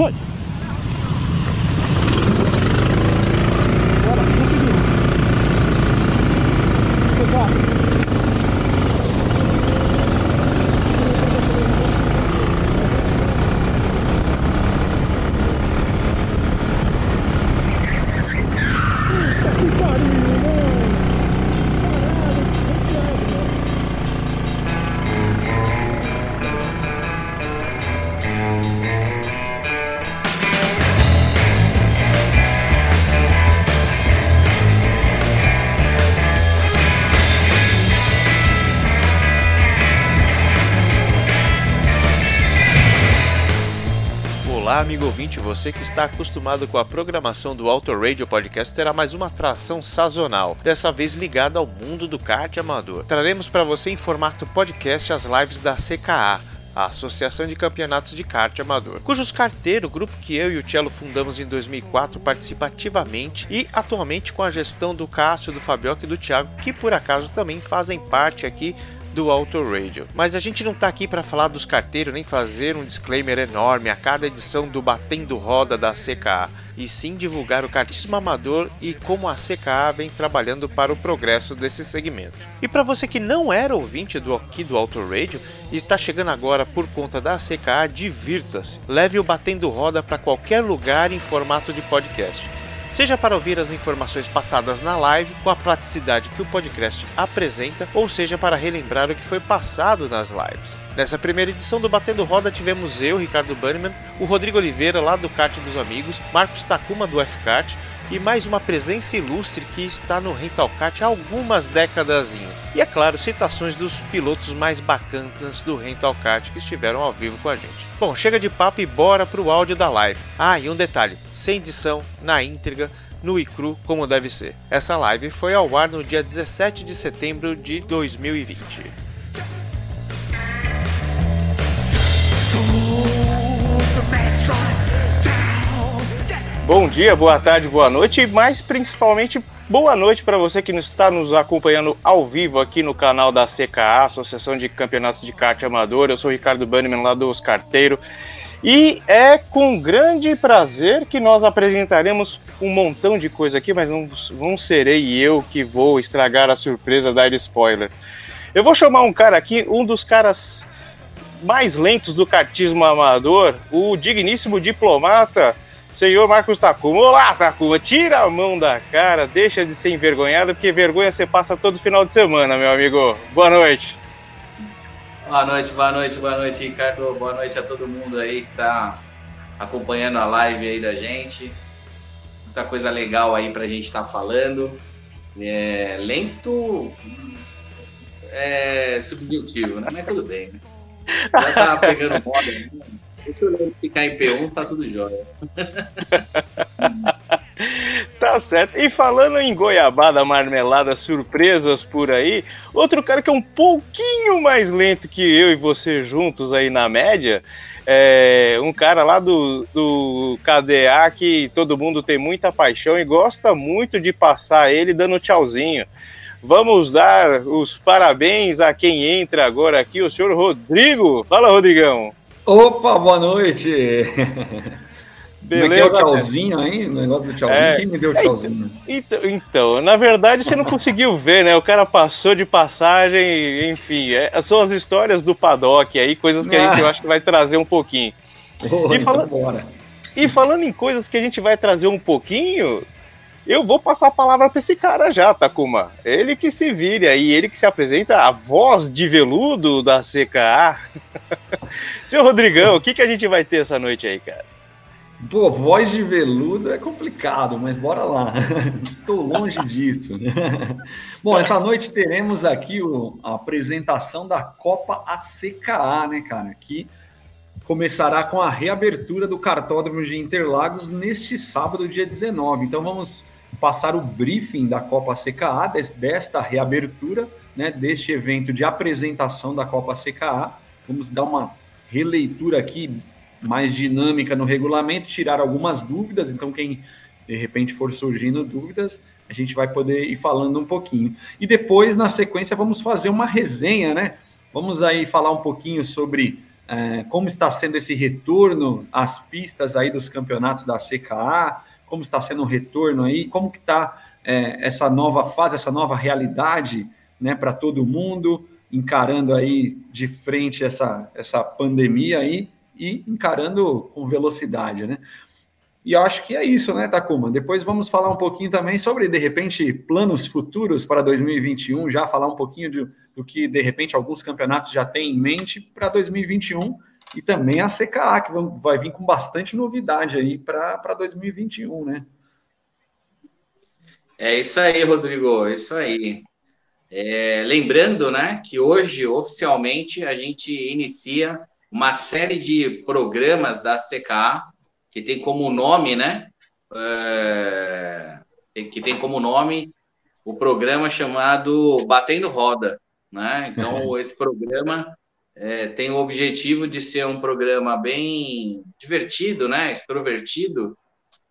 Foi! Você que está acostumado com a programação do Auto Radio Podcast terá mais uma atração sazonal, dessa vez ligada ao mundo do kart amador. Traremos para você em formato podcast as lives da CKA, a Associação de Campeonatos de Kart Amador, cujos carteiros, grupo que eu e o Cello fundamos em 2004, participa ativamente e atualmente com a gestão do Cássio, do Fabioca e do Thiago, que por acaso também fazem parte aqui do Auto Radio. Mas a gente não tá aqui para falar dos carteiros nem fazer um disclaimer enorme a cada edição do Batendo Roda da CKA, e sim divulgar o kartismo amador e como a CKA vem trabalhando para o progresso desse segmento. E para você que não era ouvinte do aqui do Auto Radio e está chegando agora por conta da CKA, divirta-se. Leve o Batendo Roda para qualquer lugar em formato de podcast seja para ouvir as informações passadas na live com a praticidade que o podcast apresenta, ou seja para relembrar o que foi passado nas lives. Nessa primeira edição do Batendo Roda tivemos eu, Ricardo Bannerman, o Rodrigo Oliveira lá do Kart dos Amigos, Marcos Takuma do F-Kart e mais uma presença ilustre que está no Rental Kart há algumas décadasinhas. E é claro, citações dos pilotos mais bacanas do Rental Kart que estiveram ao vivo com a gente. Bom, chega de papo e bora pro áudio da live. Ah, e um detalhe, sem edição, na íntegra, no iCru como deve ser. Essa live foi ao ar no dia 17 de setembro de 2020. Bom dia, boa tarde, boa noite mais principalmente boa noite para você que está nos acompanhando ao vivo aqui no canal da CKA, Associação de Campeonatos de Kart Amador. Eu sou o Ricardo Bannerman lá dos Carteiro e é com grande prazer que nós apresentaremos um montão de coisa aqui, mas não, não serei eu que vou estragar a surpresa dar spoiler. Eu vou chamar um cara aqui, um dos caras mais lentos do kartismo amador, o digníssimo diplomata, senhor Marcos Takuma. Olá, Takuma, tira a mão da cara, deixa de ser envergonhado, porque vergonha você passa todo final de semana, meu amigo. Boa noite. Boa noite, boa noite, boa noite, Ricardo. Boa noite a todo mundo aí que tá acompanhando a live aí da gente. Muita coisa legal aí pra gente estar tá falando. É, lento é subjetivo, né? Mas tudo bem, né? Já tá pegando moda. Né? Eu ficar em P1, tá tudo jóia. Tá certo. E falando em goiabada, marmelada, surpresas por aí, outro cara que é um pouquinho mais lento que eu e você juntos aí na média, é um cara lá do, do KDA que todo mundo tem muita paixão e gosta muito de passar ele dando tchauzinho. Vamos dar os parabéns a quem entra agora aqui, o senhor Rodrigo. Fala, Rodrigão. Opa, boa noite. Beleza, Como é é o tchauzinho aí? O negócio do tchauzinho. É. Quem me deu o tchauzinho? Então, então, na verdade você não conseguiu ver, né? O cara passou de passagem, enfim, é, são as histórias do paddock aí, coisas que a gente eu acho que vai trazer um pouquinho. Oh, E então fala-. E falando em coisas que a gente vai trazer um pouquinho, eu vou passar a palavra para esse cara já, Takuma. Ele que se vire aí, ele que se apresenta, a voz de veludo da CKA. Seu Rodrigão, o que, que a gente vai ter essa noite aí, cara? Pô, voz de veludo é complicado, mas bora lá. Estou longe disso. Bom, essa noite teremos aqui o- a apresentação da Copa ACKA, né, cara? Que começará com a reabertura do cartódromo de Interlagos neste sábado, dia 19. Então vamos passar o briefing da Copa des- desta reabertura, né, deste evento de apresentação da Copa ACKA. Vamos dar uma releitura aqui mais dinâmica no regulamento, tirar algumas dúvidas. Então, quem de repente for surgindo dúvidas, a gente vai poder ir falando um pouquinho. E depois, na sequência, vamos fazer uma resenha, né? Vamos aí falar um pouquinho sobre é, como está sendo esse retorno às pistas aí dos campeonatos da CKA, como está sendo o retorno aí, como que está é, essa nova fase, essa nova realidade, né, para todo mundo, encarando aí de frente essa, essa pandemia aí e encarando com velocidade, né? E eu acho que é isso, né, Takuma? Depois vamos falar um pouquinho também sobre, de repente, planos futuros para 2021, já falar um pouquinho de, do que, de repente, alguns campeonatos já têm em mente para 2021 e também a CKA, que vai vir com bastante novidade aí para 2021, né? É isso aí, Rodrigo, é isso aí. É, lembrando, né, que hoje, oficialmente, a gente inicia uma série de programas da CKA que tem como nome, né? É, que tem como nome o programa chamado Batendo Roda, né? Então, esse programa é, tem o objetivo de ser um programa bem divertido, né? Extrovertido,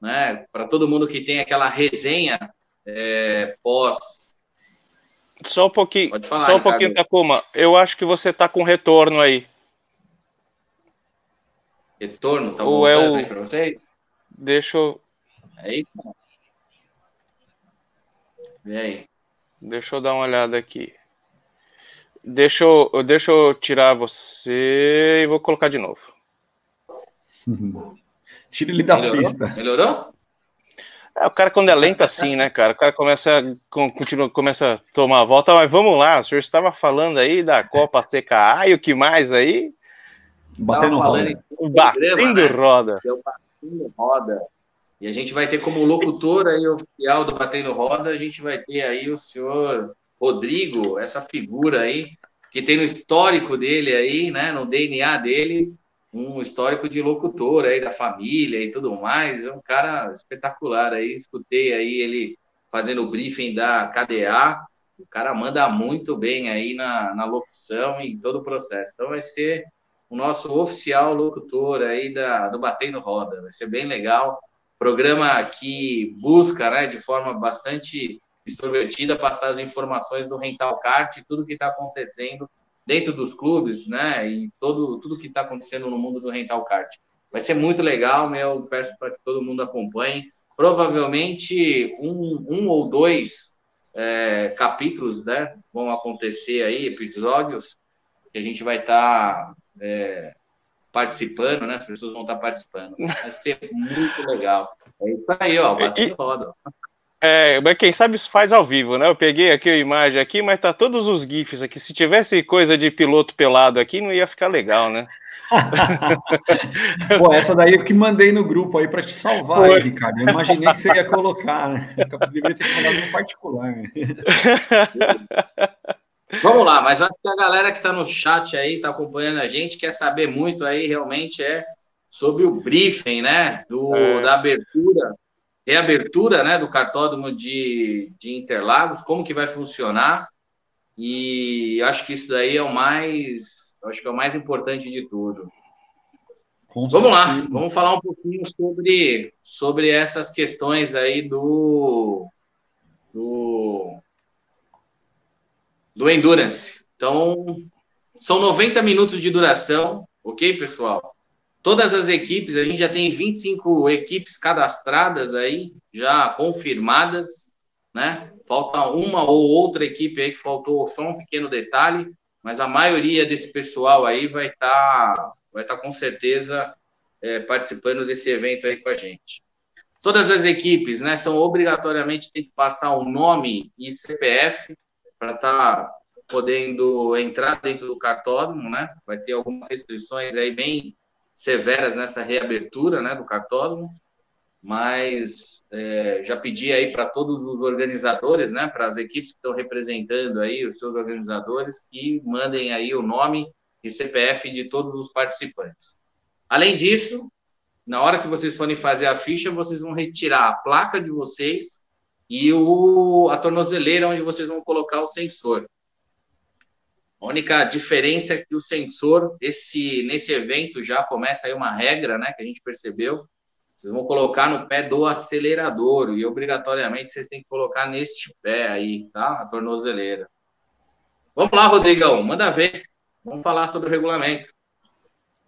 né? Para todo mundo que tem aquela resenha é, pós. Só um pouquinho, falar, só um pouquinho, Takuma. Eu acho que você está com retorno aí. Retorno, tá Ou é o... aí para vocês? Deixa eu. Aí. Vem aí. Deixa eu dar uma olhada aqui. Deixa eu, deixa eu tirar você e vou colocar de novo. Tira ele da Melhorou? pista. Melhorou? É, o cara, quando é lento assim, né, cara? O cara começa, continua, começa a tomar a volta, mas vamos lá. O senhor estava falando aí da Copa CKA e o que mais aí? Batendo roda. Batendo né? roda. Batendo roda. E a gente vai ter como locutor aí oficial do Batendo Roda, a gente vai ter aí o senhor Rodrigo, essa figura aí, que tem no histórico dele aí, né, no DNA dele, um histórico de locutor aí da família e tudo mais. É um cara espetacular aí. Escutei aí ele fazendo o briefing da KDA. O cara manda muito bem aí na, na locução e em todo o processo. Então vai ser o nosso oficial locutor aí da, do Batendo Roda. Vai ser bem legal. Programa que busca, né, de forma bastante extrovertida, passar as informações do Rental Kart, tudo que está acontecendo dentro dos clubes, né, e todo, tudo que está acontecendo no mundo do Rental Kart. Vai ser muito legal, meu, peço para que todo mundo acompanhe. Provavelmente um, um ou dois é, capítulos, né, vão acontecer aí, episódios, que a gente vai estar tá, é, participando, né? As pessoas vão estar tá participando. Vai ser muito legal. É isso aí, ó, batendo roda. É, mas quem sabe isso faz ao vivo, né? Eu peguei aqui a imagem aqui, mas tá todos os GIFs aqui. Se tivesse coisa de piloto pelado aqui, não ia ficar legal, né? Pô, essa daí eu que mandei no grupo aí para te salvar, aí, Ricardo. Eu imaginei que você ia colocar, né? Eu deveria ter falado no particular. Né? Vamos lá, mas acho que a galera que está no chat aí, está acompanhando a gente, quer saber muito aí, realmente é sobre o briefing, né? Do, é. Da abertura, reabertura né, do cartódromo de, de Interlagos, como que vai funcionar. E acho que isso daí é o mais, acho que é o mais importante de tudo. Com vamos certeza. lá, vamos falar um pouquinho sobre, sobre essas questões aí do, do do Endurance. Então, são 90 minutos de duração, ok, pessoal? Todas as equipes, a gente já tem 25 equipes cadastradas aí, já confirmadas, né? Falta uma ou outra equipe aí que faltou só um pequeno detalhe, mas a maioria desse pessoal aí vai estar, tá, vai estar tá com certeza é, participando desse evento aí com a gente. Todas as equipes, né, são obrigatoriamente tem que passar o nome e CPF para estar tá podendo entrar dentro do cartódromo, né? Vai ter algumas restrições aí bem severas nessa reabertura, né, do cartódromo, mas é, já pedi aí para todos os organizadores, né, para as equipes que estão representando aí os seus organizadores, que mandem aí o nome e CPF de todos os participantes. Além disso, na hora que vocês forem fazer a ficha, vocês vão retirar a placa de vocês e o, a tornozeleira onde vocês vão colocar o sensor. A única diferença é que o sensor, esse, nesse evento já começa aí uma regra, né, que a gente percebeu. Vocês vão colocar no pé do acelerador e obrigatoriamente vocês têm que colocar neste pé aí, tá? A tornozeleira. Vamos lá, Rodrigão, manda ver. Vamos falar sobre o regulamento.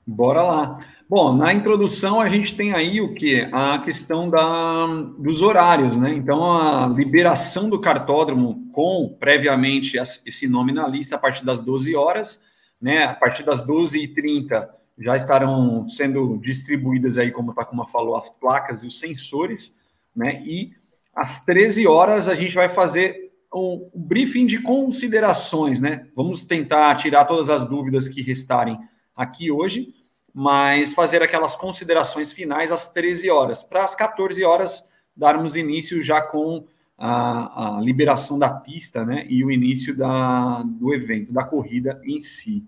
Bora lá. Bom, na introdução a gente tem aí o que? A questão da, dos horários, né? Então, a liberação do cartódromo com previamente esse nome na lista a partir das 12 horas, né? A partir das 12h30 já estarão sendo distribuídas aí, como o Takuma falou, as placas e os sensores, né? E às 13 horas a gente vai fazer um briefing de considerações, né? Vamos tentar tirar todas as dúvidas que restarem aqui hoje mas fazer aquelas considerações finais às 13 horas, para às 14 horas darmos início já com a, a, liberação da pista né, e o início da, do evento, da corrida em si.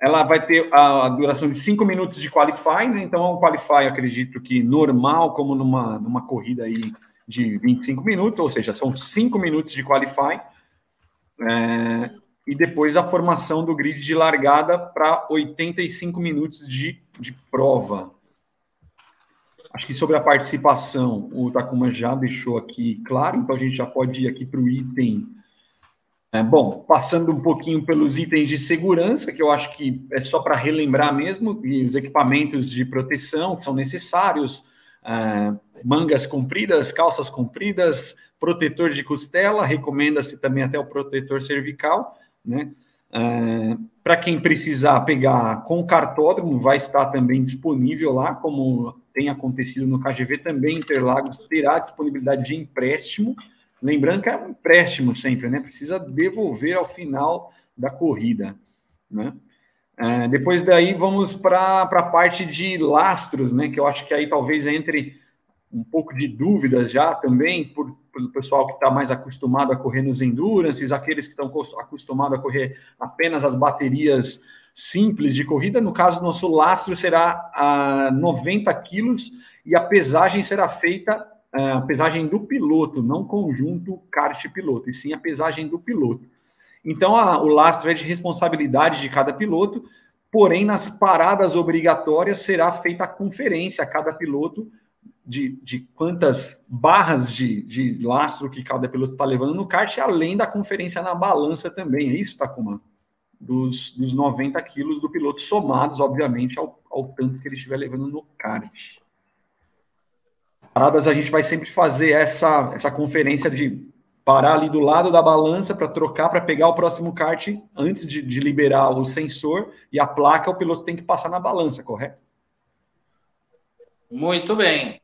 Ela vai ter a, a duração de 5 minutos de qualify, né, então é um qualify, acredito que normal, como numa, numa corrida aí de 25 minutos, ou seja, são 5 minutos de qualify. É, e depois a formação do grid de largada para 85 minutos de, de prova. Acho que sobre a participação, o Takuma já deixou aqui claro, então a gente já pode ir aqui para o item. É, bom, passando um pouquinho pelos itens de segurança, que eu acho que é só para relembrar mesmo, e os equipamentos de proteção que são necessários, é, mangas compridas, calças compridas, protetor de costela, recomenda-se também até o protetor cervical, né? É, Para quem precisar pegar com o cartódromo, vai estar também disponível lá, como tem acontecido no KGV também, Interlagos terá disponibilidade de empréstimo. Lembrando que é um empréstimo sempre, né? Precisa devolver ao final da corrida, né? É, depois daí vamos para a parte de lastros, né? Que eu acho que aí talvez entre um pouco de dúvidas já também, por pelo pessoal que está mais acostumado a correr nos endurances, aqueles que estão acostumados a correr apenas as baterias simples de corrida. No caso, nosso lastro será a 90 quilos e a pesagem será feita a pesagem do piloto, não conjunto kart-piloto, e sim a pesagem do piloto. Então, a, o lastro é de responsabilidade de cada piloto, porém, nas paradas obrigatórias será feita a conferência a cada piloto de, de quantas barras de, de lastro que cada piloto está levando no kart, além da conferência na balança também. É isso, Takuma? Dos, dos 90 quilos do piloto, somados, obviamente, ao, ao tanto que ele estiver levando no kart. Paradas, a gente vai sempre fazer essa, essa conferência de parar ali do lado da balança para trocar, para pegar o próximo kart antes de, de liberar o sensor e a placa, o piloto tem que passar na balança, correto? Muito bem.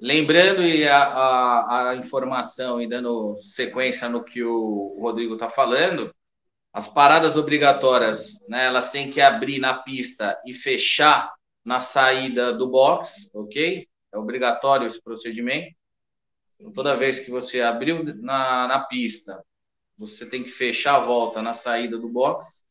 Lembrando e a, a, a, informação e dando sequência no que o Rodrigo está falando, as paradas obrigatórias, né, elas têm que abrir na pista e fechar na saída do box, ok? É obrigatório esse procedimento. Então, toda vez que você abriu na, na pista, você tem que fechar a volta na saída do box.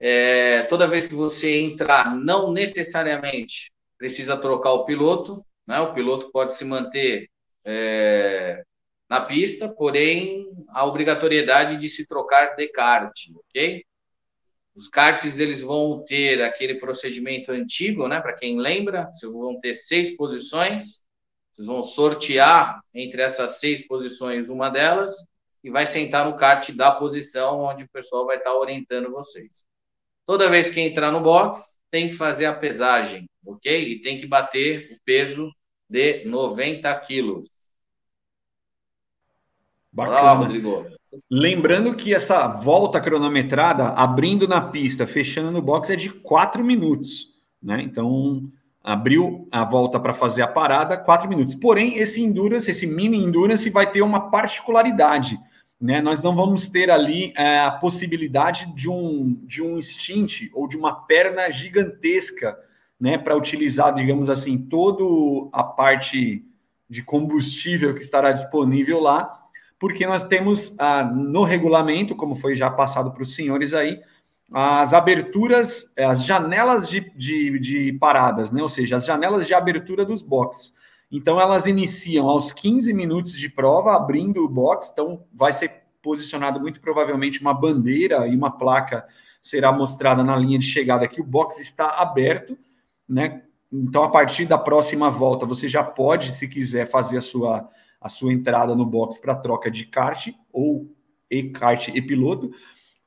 É, toda vez que você entrar, não necessariamente precisa trocar o piloto, né? O piloto pode se manter é, na pista, porém a obrigatoriedade de se trocar de kart, ok? Os karts eles vão ter aquele procedimento antigo, né? Para quem lembra, vocês vão ter seis posições, vocês vão sortear entre essas seis posições uma delas e vai sentar no kart da posição onde o pessoal vai estar orientando vocês. Toda vez que entrar no box, tem que fazer a pesagem, ok? E tem que bater o peso de 90 quilos. Bacana. Lá, Rodrigo. Lembrando que essa volta cronometrada, abrindo na pista, fechando no box, é de 4 minutos. Né? Então, abriu a volta para fazer a parada, 4 minutos. Porém, esse endurance, esse mini endurance, vai ter uma particularidade. Né? Nós não vamos ter ali é, a possibilidade de um, de um stint ou de uma perna gigantesca né, para utilizar, digamos assim, toda a parte de combustível que estará disponível lá, porque nós temos ah, no regulamento, como foi já passado para os senhores aí, as aberturas, eh, as janelas de, de, de, paradas, né? ou seja, as janelas de abertura dos boxes. Então, elas iniciam aos 15 minutos de prova, abrindo o box, então vai ser posicionado muito provavelmente uma bandeira e uma placa será mostrada na linha de chegada que o box está aberto, né? Então, a partir da próxima volta, você já pode, se quiser, fazer a sua, a sua entrada no box para troca de kart ou e kart e piloto,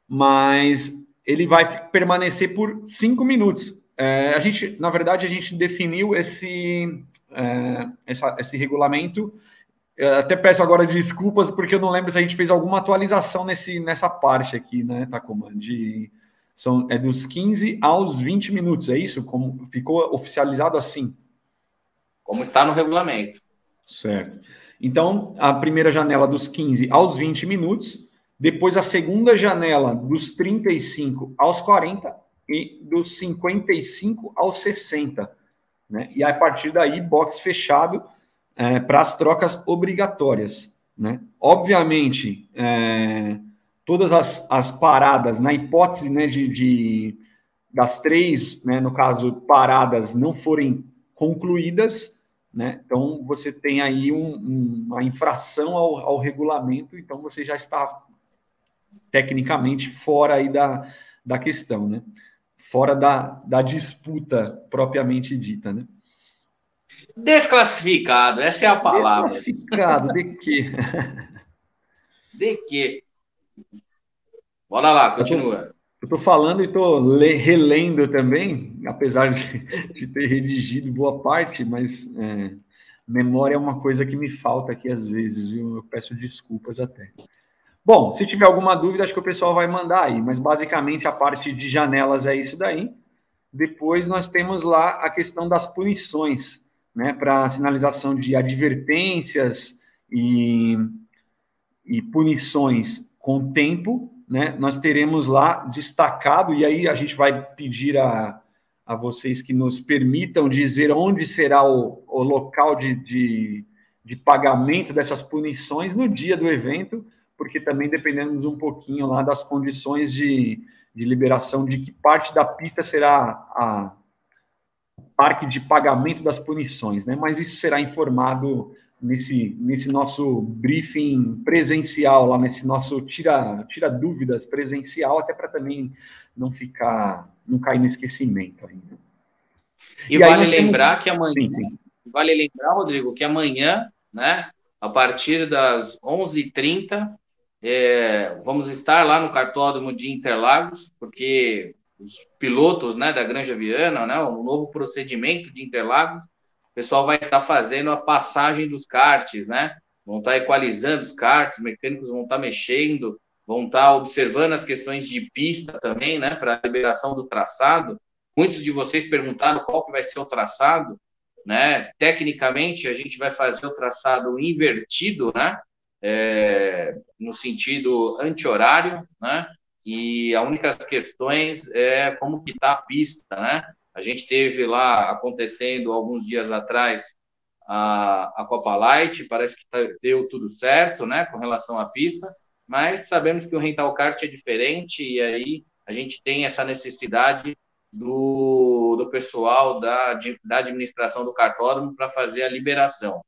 mas ele vai permanecer por cinco minutos. É, a gente, na verdade, a gente definiu esse, é, essa, esse regulamento. Eu até peço agora desculpas, porque eu não lembro se a gente fez alguma atualização nesse, nessa parte aqui, né, Tacoma? De, são, é dos 15 aos 20 minutos, é isso? Como ficou oficializado assim? Como está no regulamento. Certo. Então, a primeira janela dos 15 aos 20 minutos, depois a segunda janela dos 35 aos 40 e dos 55 aos 60. Né? E a partir daí, box fechado é, para as trocas obrigatórias. Né? Obviamente, é, todas as, as, paradas, na hipótese né, de, de, das três, né, no caso, paradas não forem concluídas, né? Então, você tem aí um, uma infração ao, ao, regulamento, então você já está tecnicamente fora aí da, da questão, né? fora da, da disputa propriamente dita. Né? Desclassificado, essa é a palavra. Desclassificado, de quê? De quê? Bora lá, continua. Eu estou falando e estou relendo também, apesar de, de, ter redigido boa parte, mas é, memória é uma coisa que me falta aqui às vezes, viu? Eu peço desculpas até. Bom, se tiver alguma dúvida, acho que o pessoal vai mandar aí, mas basicamente a parte de janelas é isso daí. Depois nós temos lá a questão das punições, né, para sinalização de advertências e, e punições com tempo, né, nós teremos lá destacado, e aí a gente vai pedir a, a vocês que nos permitam dizer onde será o, o local de, de, de pagamento dessas punições no dia do evento, porque também dependemos um pouquinho lá das condições de, de liberação de que parte da pista será a parque de pagamento das punições, né? Mas isso será informado nesse, nesse nosso briefing presencial, lá nesse nosso tira, tira dúvidas presencial, até para também não ficar, não cair no esquecimento ainda. E, e vale lembrar temos... que amanhã, sim, sim. vale lembrar, Rodrigo, que amanhã, né, a partir das 11h30, é, vamos estar lá no cartódromo de Interlagos, porque os pilotos né, da Granja Viana, né, o novo procedimento de Interlagos, o pessoal vai estar fazendo a passagem dos karts, né? Vão estar equalizando os karts, os mecânicos vão estar mexendo, vão estar observando as questões de pista também, né, para a liberação do traçado. Muitos de vocês perguntaram qual que vai ser o traçado, né? Tecnicamente, a gente vai fazer o traçado invertido, né? é, no sentido anti-horário, né? E a única questões é como que está a pista, né? A gente teve lá acontecendo alguns dias atrás a, a Copa Light, parece que tá, deu tudo certo, né, com relação à pista, mas sabemos que o rental kart é diferente e aí a gente tem essa necessidade do, do pessoal da, da administração do cartódromo para fazer a liberação.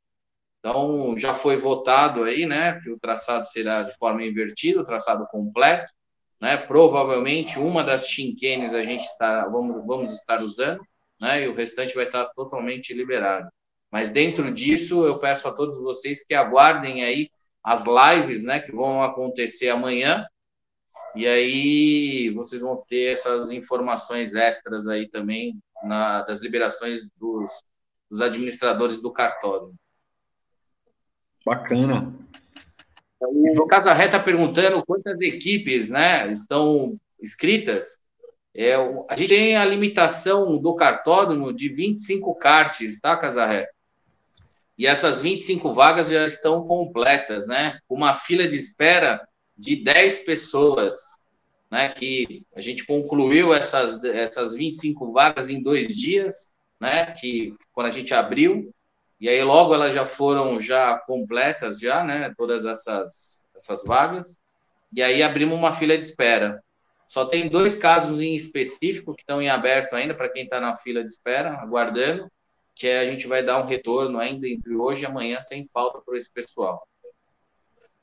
Então, já foi votado aí, né, que o traçado será de forma invertida, o traçado completo, né, provavelmente uma das chinquenes a gente está, vamos, vamos estar usando, né, e o restante vai estar totalmente liberado. Mas dentro disso, eu peço a todos vocês que aguardem aí as lives, né, que vão acontecer amanhã, e aí vocês vão ter essas informações extras aí também na, das liberações dos, dos administradores do cartório. Bacana. O Casarré está perguntando quantas equipes né, estão inscritas. É, a gente tem a limitação do cartódromo de 25 karts, tá, Casarré? E essas 25 vagas já estão completas, né? Uma fila de espera de 10 pessoas, né? Que a gente concluiu essas, essas 25 vagas em dois dias, né? Que quando a gente abriu, e aí logo elas já foram já completas já, né, todas essas essas vagas. E aí abrimos uma fila de espera. Só tem dois casos em específico que estão em aberto ainda para quem está na fila de espera, aguardando, que a gente vai dar um retorno ainda entre hoje e amanhã sem falta para esse pessoal.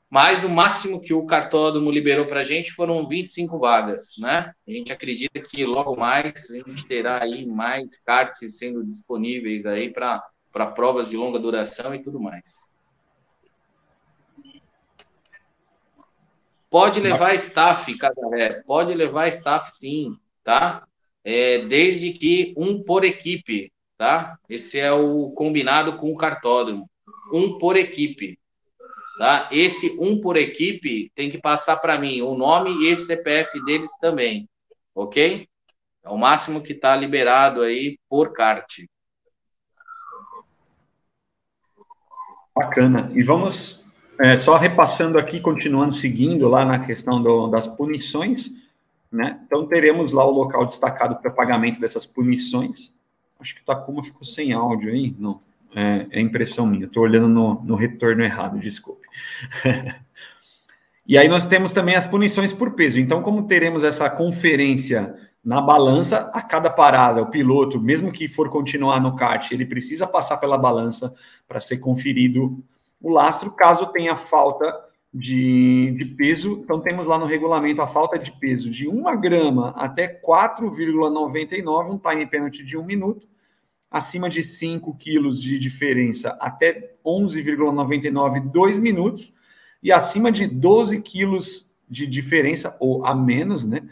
Mas o máximo que o cartódromo liberou para a gente foram 25 vagas, né? A gente acredita que logo mais a gente terá aí mais cartas sendo disponíveis aí para para provas de longa duração e tudo mais. Pode levar staff, Casaré. Pode levar staff sim, tá? É, desde que um por equipe, tá? Esse é o combinado com o cartódromo. Um por equipe. Tá? Esse um por equipe tem que passar para mim o nome e esse CPF deles também, ok? É o máximo que está liberado aí por kart. Bacana. E vamos é, só repassando aqui, continuando seguindo lá na questão do, das punições, né? Então teremos lá o local destacado para pagamento dessas punições. Acho que o Takuma ficou sem áudio aí, não? É, é impressão minha, estou olhando no, no retorno errado, desculpe. e aí nós temos também as punições por peso. Então, como teremos essa conferência na balança, a cada parada, o piloto, mesmo que for continuar no kart, ele precisa passar pela balança para ser conferido o lastro, caso tenha falta de, de, peso. Então, temos lá no regulamento a falta de peso de 1 grama até 4,99, um time penalty de 1 minuto acima de 5 quilos de diferença até 11,99, 2 minutos, e acima de 12 quilos de diferença ou a menos, né?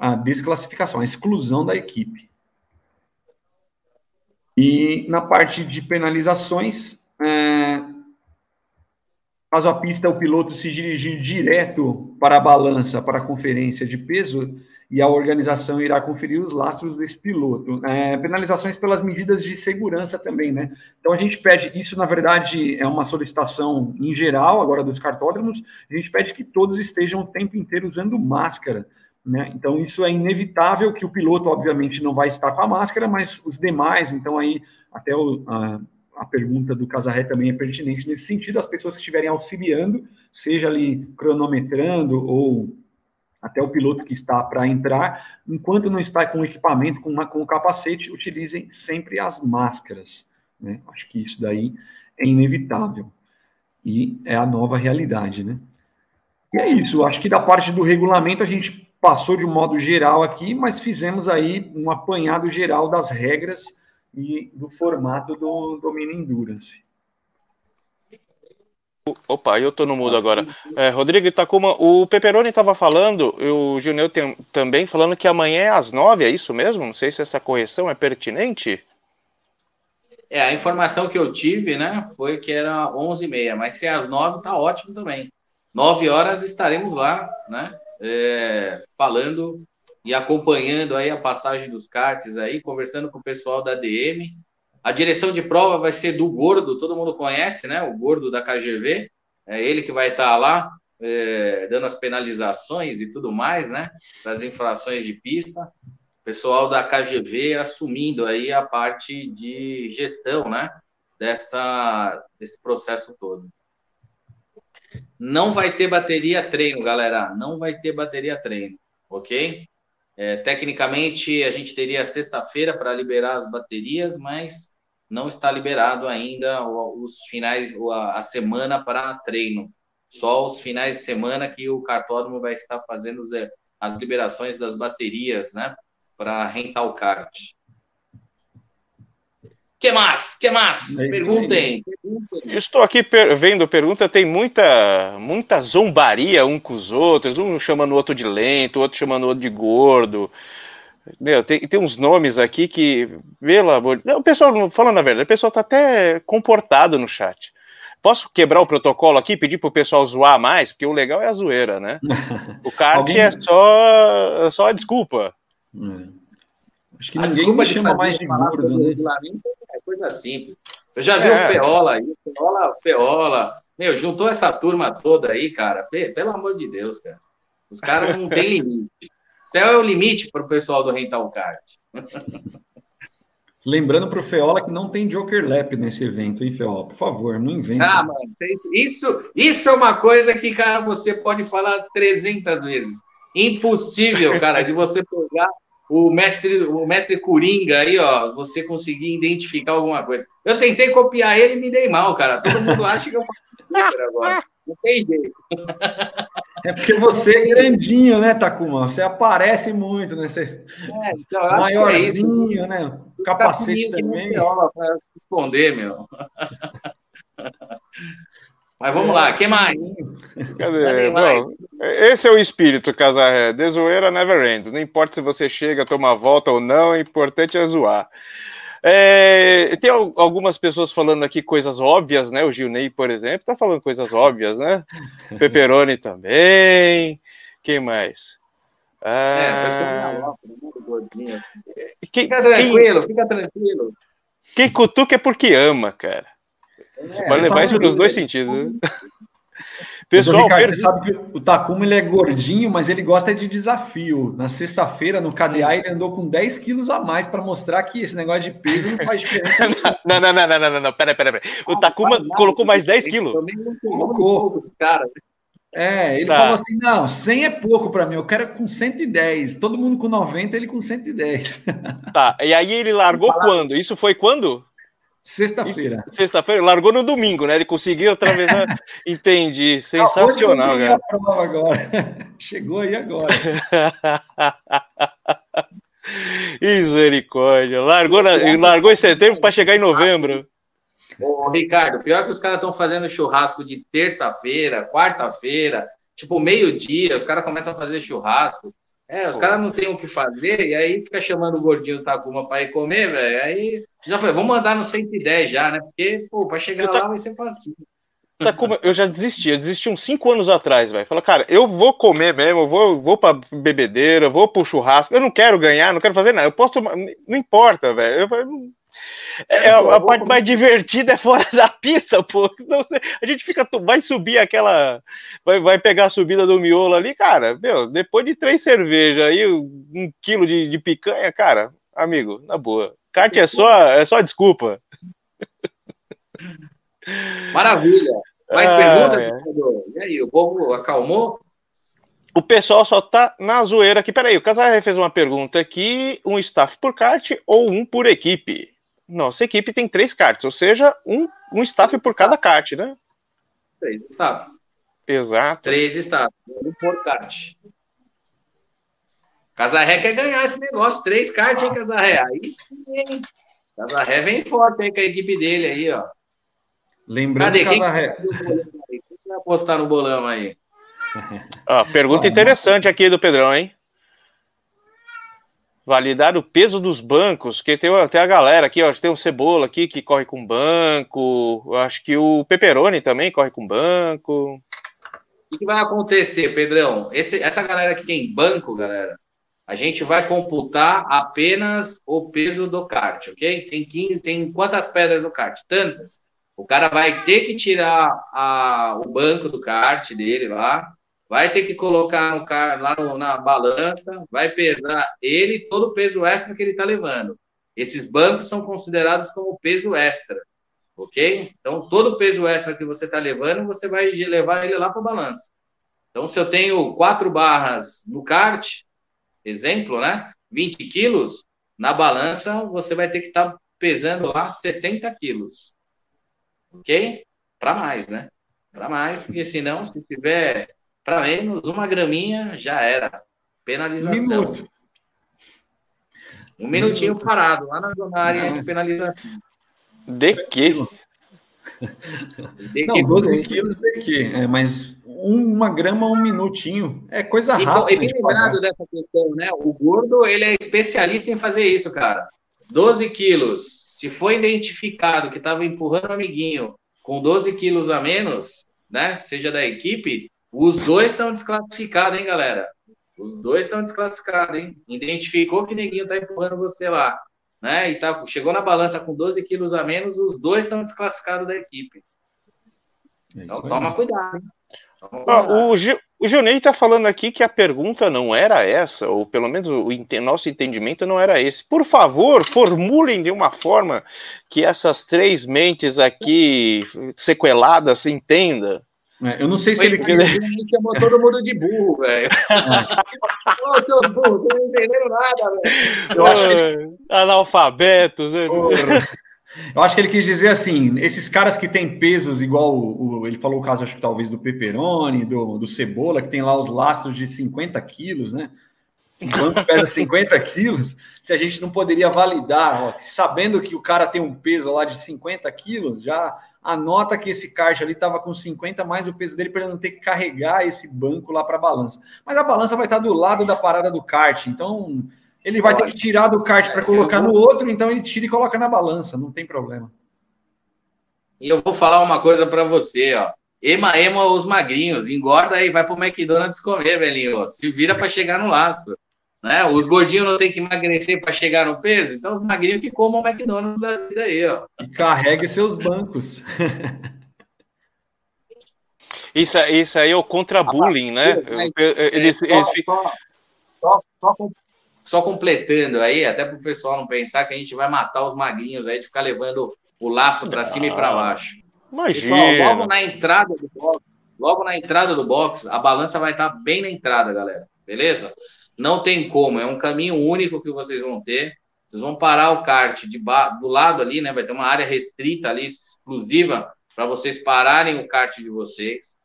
A desclassificação, a exclusão da equipe. E na parte de penalizações, é, caso a pista o piloto se dirigir direto para a balança, para a conferência de peso, e a organização irá conferir os lastros desse piloto. É, penalizações pelas medidas de segurança também, né? Então a gente pede, isso na verdade é uma solicitação em geral, agora dos cartódromos, a gente pede que todos estejam o tempo inteiro usando máscara. Né? Então, isso é inevitável que o piloto, obviamente, não vai estar com a máscara, mas os demais, então aí, até o, a, a pergunta do Casarré também é pertinente nesse sentido, as pessoas que estiverem auxiliando, seja ali cronometrando ou até o piloto que está para entrar, enquanto não está com o equipamento, com, uma, com o capacete, utilizem sempre as máscaras. Né? Acho que isso daí é inevitável. E é a nova realidade, né? E é isso, acho que da parte do regulamento a gente passou de um modo geral aqui, mas fizemos aí um apanhado geral das regras e do formato do domínio Endurance. Opa, eu tô no mudo agora. É, Rodrigo Itacuma, o Peperoni estava falando, o Juneu tem, também falando que amanhã é às nove, é isso mesmo? Não sei se essa correção é pertinente. É, a informação que eu tive, né, foi que era onze e meia, mas se é às nove, tá ótimo também. Nove horas estaremos lá, né, é, falando e acompanhando aí a passagem dos karts aí, conversando com o pessoal da DM, a direção de prova vai ser do Gordo, todo mundo conhece, né? O Gordo da KGV. É ele que vai estar lá é, dando as penalizações e tudo mais, né? Das infrações de pista. O pessoal da KGV assumindo aí a parte de gestão, né? Dessa, desse processo todo. Não vai ter bateria treino, galera. Não vai ter bateria treino, ok? É, tecnicamente, a gente teria sexta-feira para liberar as baterias, mas não está liberado ainda os finais, a semana para treino. Só os finais de semana que o cartódromo vai estar fazendo as liberações das baterias, né? Para rentar o kart. Que mais? Que mais? Perguntem. Estou aqui per vendo pergunta, tem muita muita zombaria um com os outros, um chamando o outro de lento, o outro chamando o outro de gordo. Meu, tem, tem uns nomes aqui que, pelo amor O pessoal, falando a verdade, o pessoal tá até comportado no chat. Posso quebrar o protocolo aqui, pedir pro pessoal zoar mais? Porque o legal é a zoeira, né? O kart Alguém... é só, só a desculpa. Hum. Acho que a ninguém me chama mais de gordo, né? Coisa simples. Eu já vi é. o Feola aí, o Feola, Feola. Meu, juntou essa turma toda aí, cara. Pelo amor de Deus, cara. Os caras não têm limite. Céu é o limite para o pessoal do Rental Kart. Lembrando para o Feola que não tem Joker Lap nesse evento, hein, Feola? Por favor, não inventa. Ah, mano, isso, isso é uma coisa que, cara, você pode falar 300 vezes. Impossível, cara, de você pegar o mestre, o mestre Coringa aí, ó, você conseguir identificar alguma coisa. Eu tentei copiar ele e me dei mal, cara. Todo mundo acha que eu faço agora. Não tem jeito. É porque você é grandinho, né, Takuma? Você aparece muito, né? Você é, então, maiorzinho, é né? O capacete também. Esconder, meu. Mas vamos lá, que mais? Cadê? Cadê mais? Esse é o espírito, Casarré. De zoeira never ends. Não importa se você chega, toma a volta ou não, o importante é zoar. É, tem algumas pessoas falando aqui coisas óbvias, né? O Gilney, por exemplo, tá falando coisas óbvias, né? Pepperoni também. Quem mais? Ah, é, pessoal gordinho. Quem, fica tranquilo, quem, fica tranquilo. Quem cutuca é porque ama, cara. Você é, pode levar isso nos dois sentidos. Pessoal, Ricardo, per... você sabe que o Takuma ele é gordinho, mas ele gosta de desafio. Na sexta-feira, no KDA, ele andou com 10 quilos a mais para mostrar que esse negócio de peso não faz diferença. não, não, não, não, não, não, não, pera, pera, pera. O Takuma ah, colocou mais 10 quilos. Colocou. Cara. É, ele tá. falou assim: não, 100 é pouco para mim, eu quero com 110. Todo mundo com 90, ele com 110. Tá, e aí ele largou quando? Isso foi quando? Sexta-feira. Sexta-feira, largou no domingo, né? Ele conseguiu atravessar. Entendi. Sensacional, cara. prova agora. Chegou aí agora. Misericórdia. Largou, na... largou em setembro para chegar em novembro. Ô, Ricardo, pior que os caras estão fazendo churrasco de terça-feira, quarta-feira, tipo meio-dia, os caras começam a fazer churrasco. É, os caras não têm o que fazer, e aí fica chamando o gordinho Takuma para ir comer, velho. Aí já foi, vamos mandar no 110 já, né? Porque, pô, para chegar tá... lá vai ser fácil. Takuma, eu já desisti, eu desisti uns 5 anos atrás, velho. Falei, cara, eu vou comer mesmo, eu vou, vou pra bebedeira, vou pro churrasco, eu não quero ganhar, não quero fazer nada, eu posso, não importa, velho. É, é, a parte mais divertida é fora da pista, pô. A gente fica, vai subir aquela, vai, vai pegar a subida do miolo ali, cara. Meu, depois de três cervejas aí, um quilo de, de picanha, cara, amigo, na boa. Kart é só, é só desculpa. Maravilha. Mais ah, perguntas, é. E aí, o povo acalmou? O pessoal só tá na zoeira aqui. Peraí, o Casar fez uma pergunta aqui: um staff por kart ou um por equipe? Nossa equipe tem três cartas, ou seja, um, um staff por cada kart, né? Três staffs. Exato. Três staffs, um por kart. Casarré quer ganhar esse negócio, três cartas, hein, Casarré? Aí sim, hein? Casarré vem forte aí com a equipe dele aí, ó. Lembrando Cadê? Quem, Casarré. Quem vai apostar no bolão aí? Ó, pergunta interessante aqui do Pedrão, hein? Validar o peso dos bancos, que tem, tem a galera aqui, ó, tem um Cebola aqui que corre com banco, acho que o Peperoni também corre com banco. O que vai acontecer, Pedrão? Esse, essa galera que tem banco, galera, a gente vai computar apenas o peso do kart, ok? Tem 15, tem quantas pedras no kart? Tantas. O cara vai ter que tirar a, o banco do kart dele lá, vai ter que colocar no cara lá no, na balança, vai pesar ele todo o peso extra que ele está levando. Esses bancos são considerados como peso extra, ok? Então, todo o peso extra que você está levando, você vai levar ele lá para a balança. Então, se eu tenho quatro barras no kart, exemplo, né? 20 quilos, na balança você vai ter que estar tá pesando lá 70 quilos, ok? Para mais, né? Para mais, porque senão, se tiver para menos, uma graminha já era. Penalização. Minuto. Um minutinho Minuto. parado, lá na zona área de penalização. De quê? De Não, 12 quilos de quê? É, mas uma grama, um minutinho. É coisa rápida. E, bem lembrado dessa questão, né? O gordo, ele é especialista em fazer isso, cara. 12 quilos. Se foi identificado que estava empurrando o amiguinho com 12 quilos a menos, né? Seja da equipe, os dois estão desclassificados, hein, galera? Os dois estão desclassificados, hein? Identificou que neguinho tá empurrando você lá, né? E tá, chegou na balança com 12 quilos a menos, os dois estão desclassificados da equipe. É então toma cuidado, hein? Ah, o, Gil, o Gilney está falando aqui que a pergunta não era essa, ou pelo menos o nosso entendimento não era esse. Por favor, formulem de uma forma que essas três mentes aqui sequeladas entendam. É, eu não sei se ele. Ele chamou todo mundo de burro, velho. Ô, seu burro, você não entendeu nada, velho. Eu acho que... Analfabetos. Né? Eu acho que ele quis dizer assim: esses caras que têm pesos igual o, o ele falou o caso, acho que talvez do Peperoni, do, do Cebola, que tem lá os lastros de 50 quilos, né? O banco pesa 50 quilos, se a gente não poderia validar, ó, sabendo que o cara tem um peso lá de 50 quilos, já anota que esse kart ali estava com 50 mais o peso dele para ele não ter que carregar esse banco lá para a balança. Mas a balança vai estar do lado da parada do kart, então ele vai ter que tirar do kart para colocar no outro, então ele tira e coloca na balança, não tem problema. E eu vou falar uma coisa para você, ó. Ema, ema os magrinhos, engorda aí, vai pro McDonald's comer, velhinho. Se vira para chegar no lastro. Né? Os gordinhos não tem que emagrecer para chegar no peso, então os magrinhos que comam o McDonald's da vida aí, ó. E carregue seus bancos. Isso, isso aí é o contra-bullying, né? Eles, eles ficam. Só, só, só, completando aí, até para o pessoal não pensar que a gente vai matar os magrinhos aí de ficar levando o laço para cima e para baixo. Imagina. Pessoal, logo na entrada do box, logo na entrada do box, a balança vai estar bem na entrada, galera. Beleza? Não tem como, é um caminho único que vocês vão ter. Vocês vão parar o kart de do lado ali, né? Vai ter uma área restrita ali, exclusiva, para vocês pararem o kart de vocês.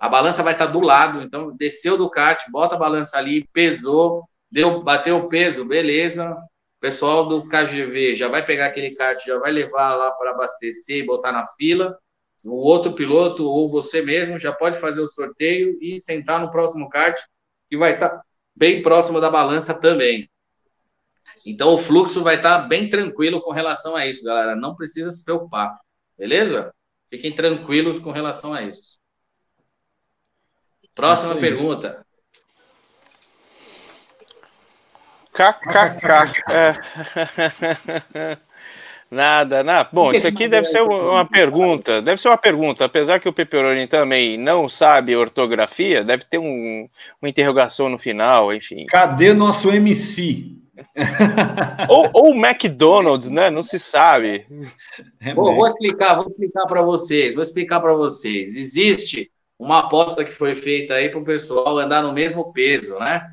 A balança vai estar do lado, então desceu do kart, bota a balança ali, pesou, deu, bateu o peso, beleza. O pessoal do KGV já vai pegar aquele kart, já vai levar lá para abastecer e botar na fila. O outro piloto ou você mesmo já pode fazer o sorteio e sentar no próximo kart que vai estar bem próximo da balança também. Então o fluxo vai estar bem tranquilo com relação a isso, galera. Não precisa se preocupar, beleza? Fiquem tranquilos com relação a isso. Próxima isso pergunta. KKK. É. Nada, nada. Bom, isso aqui deve ser uma pergunta. Deve ser uma pergunta. Apesar que o Pepperoni também não sabe ortografia, deve ter um, uma interrogação no final, enfim. Cadê nosso MC? ou, ou o McDonald's, né? Não se sabe. É vou, vou explicar, vou explicar para vocês. Vou explicar para vocês. Existe uma aposta que foi feita aí para o pessoal andar no mesmo peso, né?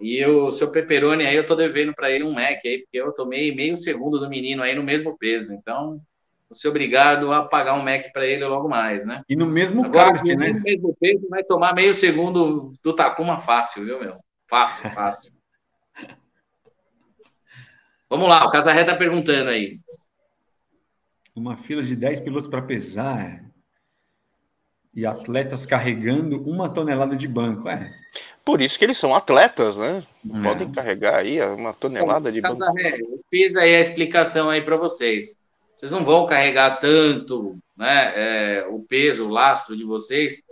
E o seu Pepperoni aí, eu tô devendo para ele um Mac aí, porque eu tomei meio segundo do menino aí no mesmo peso. Então, vou ser obrigado a pagar um Mac para ele logo mais, né? E no mesmo Agora, kart, né? No mesmo peso, vai tomar meio segundo do Takuma fácil, viu, meu? Fácil, fácil. Vamos lá, o Casarré tá perguntando aí. Uma fila de 10 pilotos para pesar e atletas carregando uma tonelada de banco. É. Por isso que eles são atletas, né? É. Podem carregar aí uma tonelada de banco. Eu fiz aí a explicação aí para vocês. Vocês não vão carregar tanto né, é, o peso, o lastro de vocês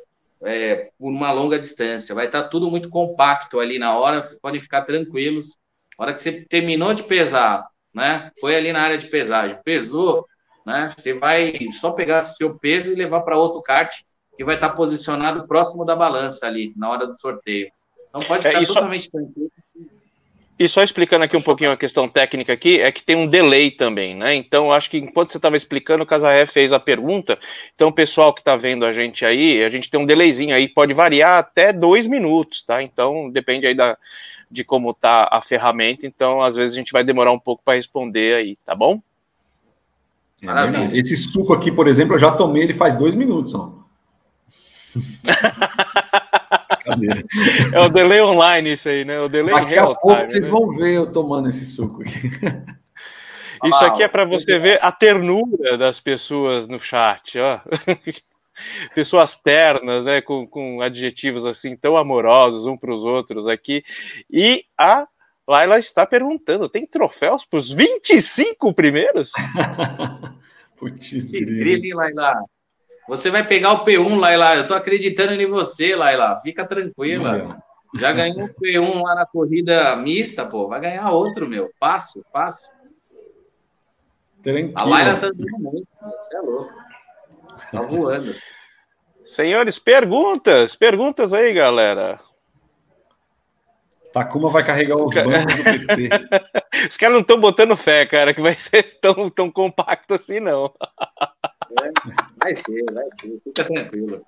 é, por uma longa distância. Vai estar tudo muito compacto ali na hora, vocês podem ficar tranquilos. Na hora que você terminou de pesar, né? Foi ali na área de pesagem, pesou, né? Você vai só pegar seu peso e levar para outro kart que vai estar posicionado próximo da balança ali, na hora do sorteio. Então pode é, ficar é, totalmente só... tranquilo. E só explicando aqui um pouquinho a questão técnica aqui, é que tem um delay também, né? Então, acho que enquanto você estava explicando, o Casaré fez a pergunta. Então, o pessoal que está vendo a gente aí, a gente tem um delayzinho aí, pode variar até dois minutos, tá? Então, depende aí da, de como tá a ferramenta. Então, às vezes a gente vai demorar um pouco para responder aí, tá bom? É, Esse suco aqui, por exemplo, eu já tomei ele faz dois minutos, ó. é o delay online isso aí, né? O delay Daqui real a pouco time, vocês né? vão ver eu tomando esse suco aqui. Isso aqui é para você ver a ternura das pessoas no chat, ó. Pessoas ternas, né, com, com adjetivos assim tão amorosos um para os outros aqui. E a Laila está perguntando: tem troféus para os 25 primeiros? Putz, Laila. Você vai pegar o P1, Laila. Eu tô acreditando em você, Laila. Fica tranquila. Já ganhou o P1 lá na corrida mista, pô. Vai ganhar outro, meu. Fácil, fácil. Tranquilo. A Laila tá andando muito. Você é louco. Tá voando. Senhores, perguntas. Perguntas aí, galera. Takuma vai carregar os bancos do PT. Os caras não estão botando fé, cara, que vai ser tão, tão compacto assim, não. Vai ser, vai ser, fica tranquilo.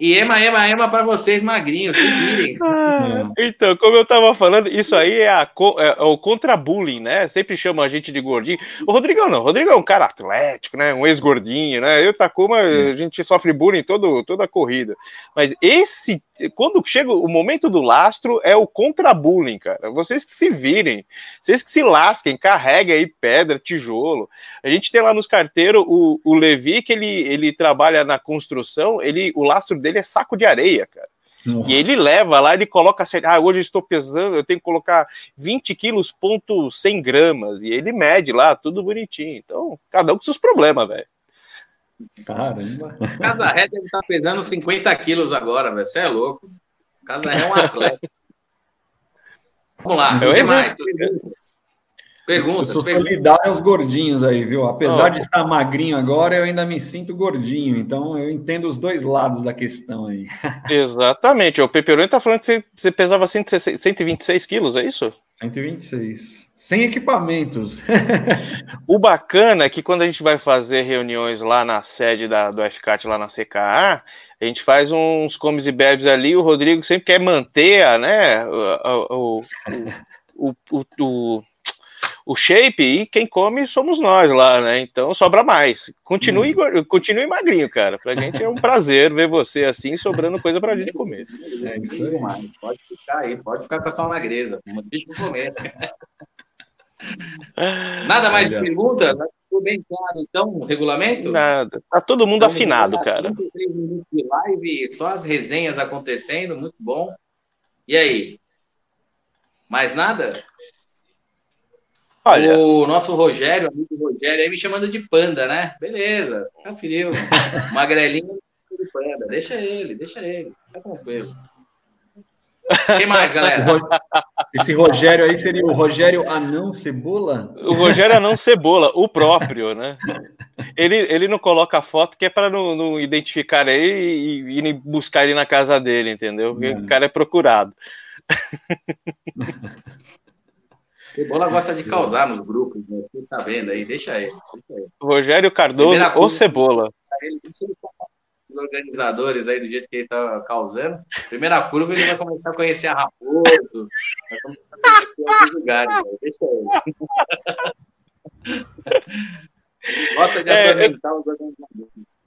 E ema, ema, ema para vocês magrinhos, se virem. Ah, então, como eu tava falando, isso aí é, a, é, é o contra-bullying, né? Sempre chamam a gente de gordinho. O Rodrigão não, o Rodrigão é um cara atlético, né? Um ex-gordinho, né? Eu, Takuma, a gente sofre bullying todo, toda a corrida. Mas esse quando chega o momento do lastro, é o contra-bullying, cara. Vocês que se virem, vocês que se lasquem, carreguem aí pedra, tijolo. A gente tem lá nos carteiros o, o Levi, que ele, ele trabalha na construção, ele, o lastro dele é saco de areia, cara. Nossa. E ele leva lá, ele coloca assim, ah, hoje estou pesando, eu tenho que colocar 20 quilos, ponto 100 gramas, e ele mede lá, tudo bonitinho. Então, cada um com seus problemas, velho. Caramba. Casa Ré deve estar pesando 50 quilos agora, velho. Você é louco. Casa Ré é um atleta. Vamos lá. Eu mais? Perguntas. Eu sou solidário aos gordinhos aí, viu? Apesar oh. de estar magrinho agora, eu ainda me sinto gordinho. Então eu entendo os dois lados da questão aí. Exatamente. O Peperoni está falando que você, você pesava 126 quilos, é isso? 126. Sem equipamentos. o bacana é que quando a gente vai fazer reuniões lá na sede da, do FCAT, lá na CKA, a gente faz uns comes e bebes ali, o Rodrigo sempre quer manter a, né, o, o, o, o, o shape e quem come somos nós lá, né? Então sobra mais. Continue, hum. continue magrinho, cara. Pra gente é um prazer ver você assim, sobrando coisa pra gente comer. É isso aí. Pode ficar aí, pode ficar com a sua magreza. Deixa eu comer. Nada mais de pergunta? Ficou bem claro, então, o regulamento? Nada. Tá todo mundo então, afinado, cara. 33 minutos de live, só as resenhas acontecendo, muito bom. E aí? Mais nada? Olha. O nosso Rogério, amigo Rogério, aí me chamando de panda, né? Beleza, fica frio. Magrelinho de panda. Deixa ele, deixa ele. Fica tranquilo. Quem mais, galera? Esse Rogério aí seria o Rogério Anão Cebola? O Rogério Anão Cebola, o próprio, né? Ele, ele não coloca a foto que é para não, não, identificar ele e ir buscar ele na casa dele, entendeu? Porque o cara é procurado. Cebola gosta de causar nos grupos, né? Fiquei sabendo aí, deixa ele. Deixa ele. Rogério Cardoso ou Cebola. Ele, deixa ele organizadores aí do jeito que ele tá causando. Primeira curva ele vai começar a conhecer a Raposo, vai começar a conhecer outros lugares. Deixa ele. Gosta de é, atormentar os organizadores.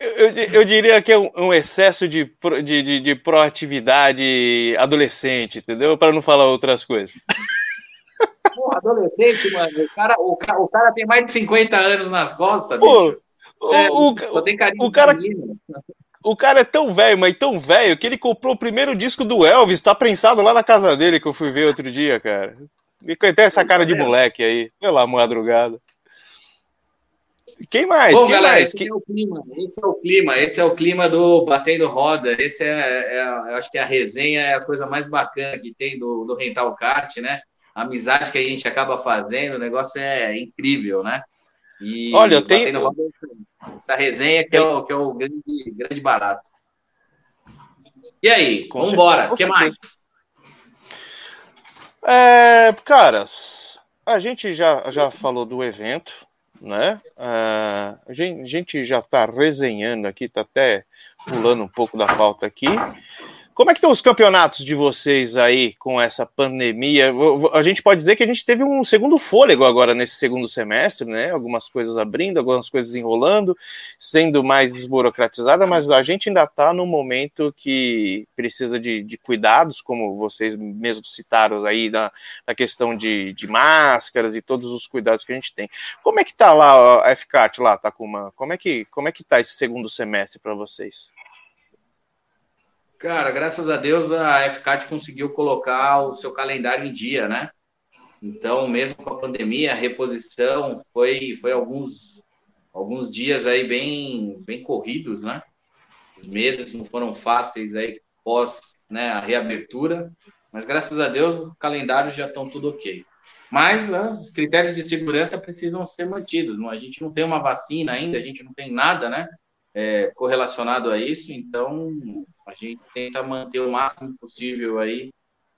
Eu, eu, diria que é um, um excesso de, de, de, de, proatividade adolescente, entendeu? Para não falar outras coisas. Porra, adolescente, mano. O cara, o, o cara tem mais de 50 anos nas costas, Pô, bicho. O, o, o, cara, o cara é tão velho, mas tão velho, que ele comprou o primeiro disco do Elvis, tá prensado lá na casa dele que eu fui ver outro dia, cara. E tem essa cara de moleque aí, pela madrugada. Quem mais? Bom, Quem galera, mais? Esse, Quem... é o clima, esse é o clima, esse é o clima do Batendo Roda. Esse é, é, eu acho que a resenha é a coisa mais bacana que tem do, do Rental Kart, né? A amizade que a gente acaba fazendo, o negócio é incrível, né? E Olha, eu tenho. Roda, essa resenha que é o, que é o grande, grande barato. E aí, vamos embora. O que mais? É, caras, a gente já, já falou do evento, né? É, a gente já está resenhando aqui, está até pulando um pouco da pauta aqui. Como é que estão os campeonatos de vocês aí com essa pandemia? A gente pode dizer que a gente teve um segundo fôlego agora nesse segundo semestre, né? Algumas coisas abrindo, algumas coisas enrolando, sendo mais desburocratizada, mas a gente ainda está no momento que precisa de, de, cuidados, como vocês mesmos citaram aí na, na questão de, de, máscaras e todos os cuidados que a gente tem. Como é que tá lá a FCAT lá, Takuma? Como é que como é que tá esse segundo semestre para vocês? Cara, graças a Deus a FCAT conseguiu colocar o seu calendário em dia, né? Então, mesmo com a pandemia, a reposição foi, foi alguns, alguns dias aí bem, bem corridos, né? Os meses não foram fáceis aí pós né, a reabertura, mas graças a Deus os calendários já estão tudo ok. Mas né, os critérios de segurança precisam ser mantidos. Não? A gente não tem uma vacina ainda, a gente não tem nada, né? É, correlacionado a isso, então a gente tenta manter o máximo possível aí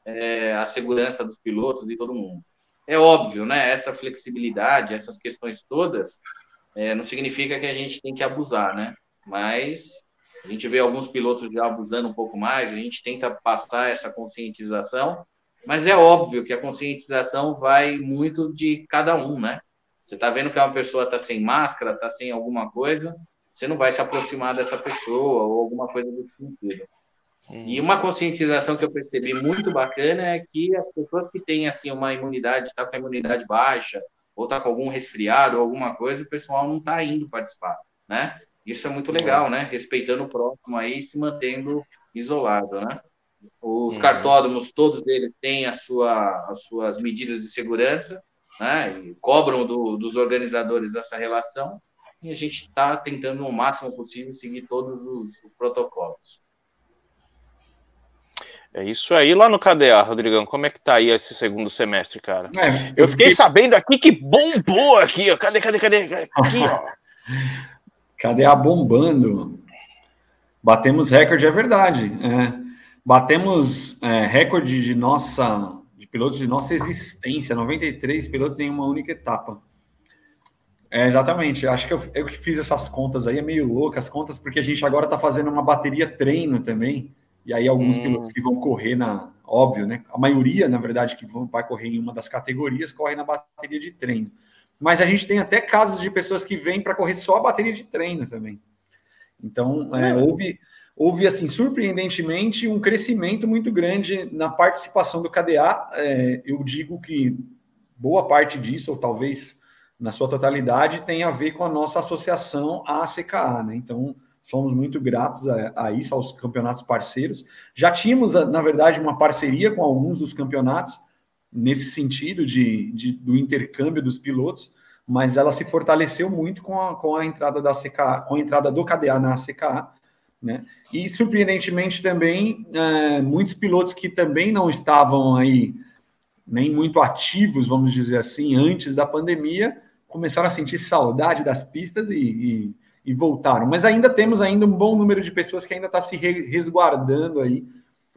é, a segurança dos pilotos e todo mundo. É óbvio, né? Essa flexibilidade, essas questões todas, é, não significa que a gente tem que abusar, né? Mas a gente vê alguns pilotos já abusando um pouco mais, a gente tenta passar essa conscientização, mas é óbvio que a conscientização vai muito de cada um, né? Você está vendo que uma pessoa está sem máscara, está sem alguma coisa, você não vai se aproximar dessa pessoa ou alguma coisa desse sentido. Hum. E uma conscientização que eu percebi muito bacana é que as pessoas que têm assim uma imunidade, tá com a imunidade baixa, ou tá com algum resfriado ou alguma coisa, o pessoal não tá indo participar, né? Isso é muito legal, né? Respeitando o próximo aí e se mantendo isolado, né? Os uhum. cartódromos, todos eles têm a sua, as suas medidas de segurança, né? E cobram do, dos organizadores essa relação e a gente está tentando o máximo possível seguir todos os, os, protocolos. É isso aí lá no KDA, Rodrigão. Como é que tá aí esse segundo semestre, cara? É, eu fiquei sabendo aqui que bombou aqui, ó. Cadê, cadê, cadê? Aqui, ó. KDA bombando. Batemos recorde, é verdade. É. Batemos é, recorde de nossa de pilotos de nossa existência, 93 pilotos em uma única etapa. É, exatamente. Acho que eu, eu que fiz essas contas aí, é meio louco as contas, porque a gente agora está fazendo uma bateria treino também. E aí alguns hum. pilotos que vão correr na. Óbvio, né? A maioria, na verdade, que vão, vai correr em uma das categorias, corre na bateria de treino. Mas a gente tem até casos de pessoas que vêm para correr só a bateria de treino também. Então, é, houve, houve, assim, surpreendentemente, um crescimento muito grande na participação do KDA. É, eu digo que boa parte disso, ou talvez na sua totalidade, tem a ver com a nossa associação à ACKA, né? Então, somos muito gratos a, a, isso, aos campeonatos parceiros. Já tínhamos, na verdade, uma parceria com alguns dos campeonatos, nesse sentido de, de do intercâmbio dos pilotos, mas ela se fortaleceu muito com a, com a entrada da CKA, com a entrada do KDA na CKA, né? E surpreendentemente também é, muitos pilotos que também não estavam aí nem muito ativos, vamos dizer assim, antes da pandemia, começaram a sentir saudade das pistas e, e, e, voltaram. Mas ainda temos ainda um bom número de pessoas que ainda está se resguardando aí.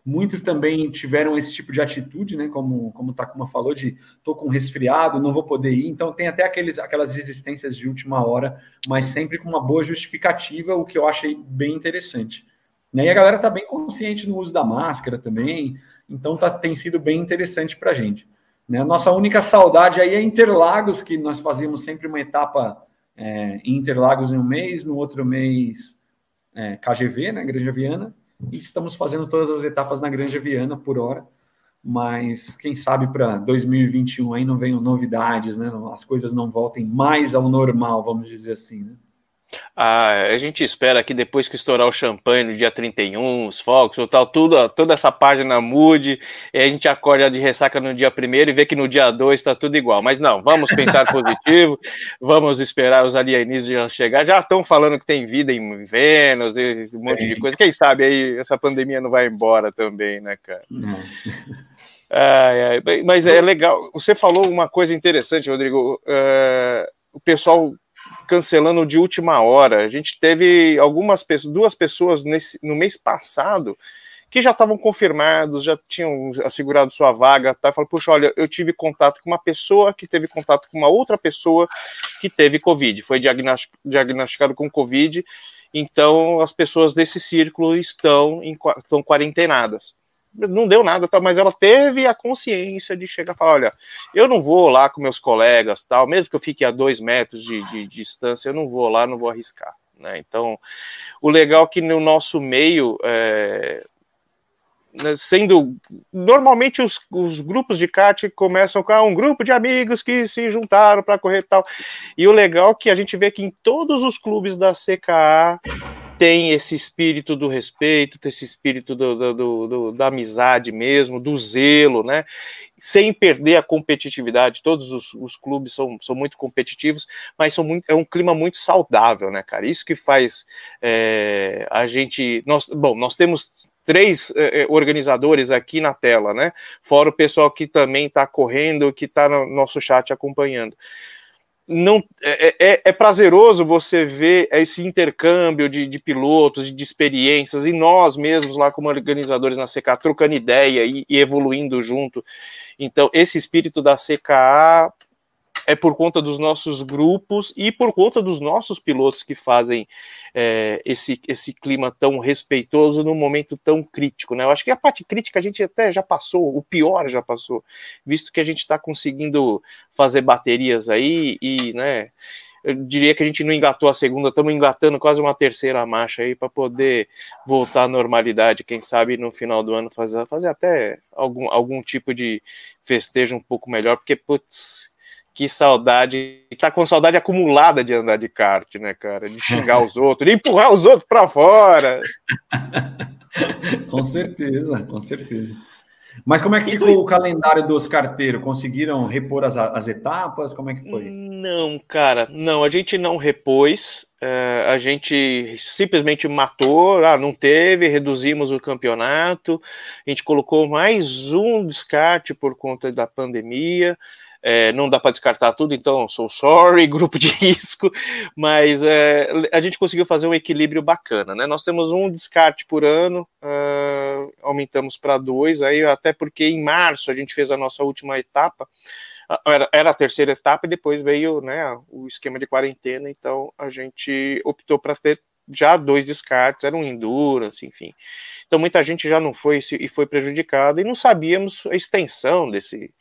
Muitos também tiveram esse tipo de atitude, né? Como, como o Takuma falou, de tô com resfriado, não vou poder ir. Então tem até aqueles, aquelas resistências de última hora, mas sempre com uma boa justificativa, o que eu achei bem interessante. E a galera está bem consciente no uso da máscara também, então tá, tem sido bem interessante para a gente. Né? Nossa única saudade aí é Interlagos, que nós fazíamos sempre uma etapa é, em Interlagos em um mês, no outro mês é, KGV, né, Granja Viana, e estamos fazendo todas as etapas na Granja Viana por hora, mas quem sabe para 2021 aí não venham novidades, né? As coisas não voltem mais ao normal, vamos dizer assim, né? Ah, a gente espera que depois que estourar o champanhe no dia 31, os fogos, ou tal, tudo, toda essa página mude, e a gente acorda de ressaca no dia 1 e vê que no dia 2 está tudo igual. Mas não, vamos pensar positivo, vamos esperar os alienígenas chegar. Já estão falando que tem vida em Vênus, um monte de coisa. Quem sabe aí essa pandemia não vai embora também, né, cara? Ai, ai, mas é legal. Você falou uma coisa interessante, Rodrigo. Uh, o pessoal cancelando de última hora. A gente teve algumas pessoas, duas pessoas nesse, no mês passado que já estavam confirmados, já tinham assegurado sua vaga, tá? Falei, puxa, olha, eu tive contato com uma pessoa que teve contato com uma outra pessoa que teve Covid, foi diagnosticado com Covid, então as pessoas desse círculo estão, em, estão quarentenadas não deu nada, tá, mas ela teve a consciência de chegar e falar: olha, eu não vou lá com meus colegas, tal, mesmo que eu fique a dois metros de, de, de distância, eu não vou lá, não vou arriscar. Né? Então, o legal é que no nosso meio, é, né, sendo normalmente os, os, grupos de kart começam com ah, um grupo de amigos que se juntaram para correr tal. E o legal é que a gente vê que em todos os clubes da CKA tem esse espírito do respeito, tem esse espírito do, do, do, da amizade mesmo, do zelo, né? Sem perder a competitividade. Todos os, os, clubes são, são muito competitivos, mas são muito, é um clima muito saudável, né, cara? Isso que faz é, a gente. Nós, bom, nós temos três eh, organizadores aqui na tela, né? Fora o pessoal que também está correndo, que está no nosso chat acompanhando não é, é, é, é, prazeroso você ver esse intercâmbio de, de pilotos, de, de, experiências, e nós mesmos lá como organizadores na CKA trocando ideia e, e, evoluindo junto. Então, esse espírito da CKA é por conta dos nossos grupos e por conta dos nossos pilotos que fazem é, esse, esse clima tão respeitoso num momento tão crítico. Né? Eu acho que a parte crítica a gente até já passou, o pior já passou, visto que a gente está conseguindo fazer baterias aí e, né? eu diria que a gente não engatou a segunda, estamos engatando quase uma terceira marcha aí para poder voltar à normalidade. Quem sabe no final do ano fazer, fazer até algum, algum tipo de festejo um pouco melhor, porque, putz, que saudade, tá com saudade acumulada de andar de kart, né, cara? De xingar os outros, de empurrar os outros para fora. com certeza, com certeza. Mas como é que ficou o calendário dos carteiros? Conseguiram repor as, as etapas? Como é que foi? Não, cara, não, a gente não repôs. É, a gente simplesmente matou, ah, não teve, reduzimos o campeonato, a gente colocou mais um descarte por conta da pandemia. É, não dá para descartar tudo, então sou sorry, grupo de risco, mas é, a gente conseguiu fazer um equilíbrio bacana, né? Nós temos um descarte por ano, uh, aumentamos para dois, aí até porque em março a gente fez a nossa última etapa, era, era, a terceira etapa e depois veio né, o esquema de quarentena, então a gente optou para ter já dois descartes, era um endurance, enfim. Então muita gente já não foi e foi prejudicada e não sabíamos a extensão desse,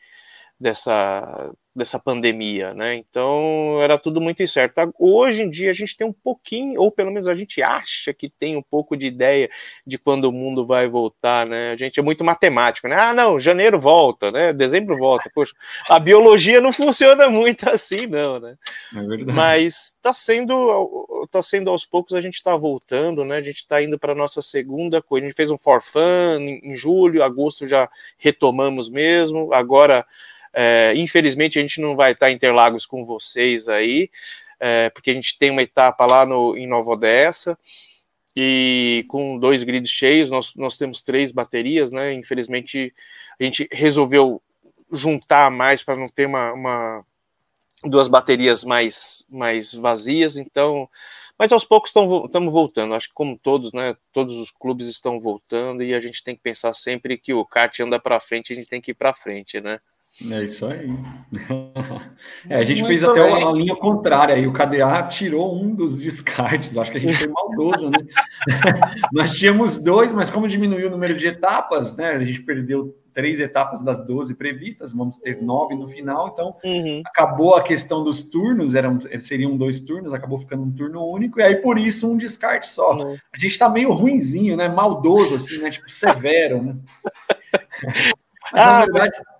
dessa, dessa pandemia, né? Então era tudo muito incerto. Hoje em dia a gente tem um pouquinho, ou pelo menos a gente acha que tem um pouco de ideia de quando o mundo vai voltar, né? A gente é muito matemático, né? Ah, não, janeiro volta, né? Dezembro volta. Poxa, a biologia não funciona muito assim, não, né? É. Mas está sendo, tá sendo aos poucos a gente está voltando, né? A gente está indo para nossa segunda coisa. A gente fez um for fun em, julho, agosto já retomamos mesmo. Agora é, infelizmente, a gente não vai estar em Interlagos com vocês aí, é, porque a gente tem uma etapa lá no, em Nova Odessa, e com dois grids cheios, nós, nós temos três baterias, né? Infelizmente, a gente resolveu juntar mais para não ter uma, uma, duas baterias mais, mais vazias, então. Mas aos poucos estamos voltando. Acho que como todos, né? Todos os clubes estão voltando e a gente tem que pensar sempre que o kart anda para frente, a gente tem que ir para frente, né? É isso aí. É, a gente Muito fez até bem. uma linha contrária aí. O KDA tirou um dos descartes. Acho que a gente foi maldoso, né? Nós tínhamos dois, mas como diminuiu o número de etapas, né? A gente perdeu três etapas das 12 previstas, vamos ter nove no final. Então, uhum. acabou a questão dos turnos, eram, seriam dois turnos, acabou ficando um turno único, e aí por isso um descarte só. Uhum. A gente tá meio ruinzinho, né? Maldoso, assim, né? Tipo, severo, né? Mas, ah, na verdade. Mas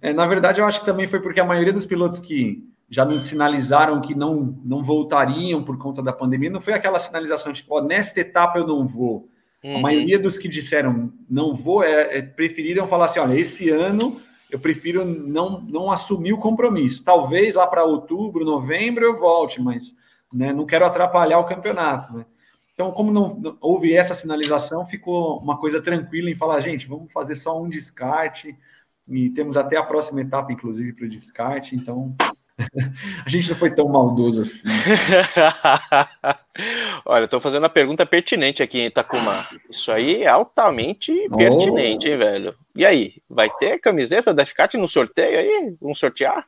é, na verdade, eu acho que também foi porque a maioria dos pilotos que já nos sinalizaram que não, não voltariam por conta da pandemia, não foi aquela sinalização tipo, nesta etapa eu não vou. Uhum. A maioria dos que disseram não vou, é, é, preferiram falar assim: olha, esse ano eu prefiro não, não assumir o compromisso. Talvez lá para outubro, novembro eu volte, mas né, não quero atrapalhar o campeonato. Né? Então, como não, não houve essa sinalização, ficou uma coisa tranquila em falar, gente, vamos fazer só um descarte e temos até a próxima etapa, inclusive, para o descarte, então a gente não foi tão maldoso assim. Olha, estou fazendo a pergunta pertinente aqui em Itacumã. Isso aí é altamente oh. pertinente, hein, velho? E aí, vai ter camiseta da FCAT no sorteio aí? Vamos sortear?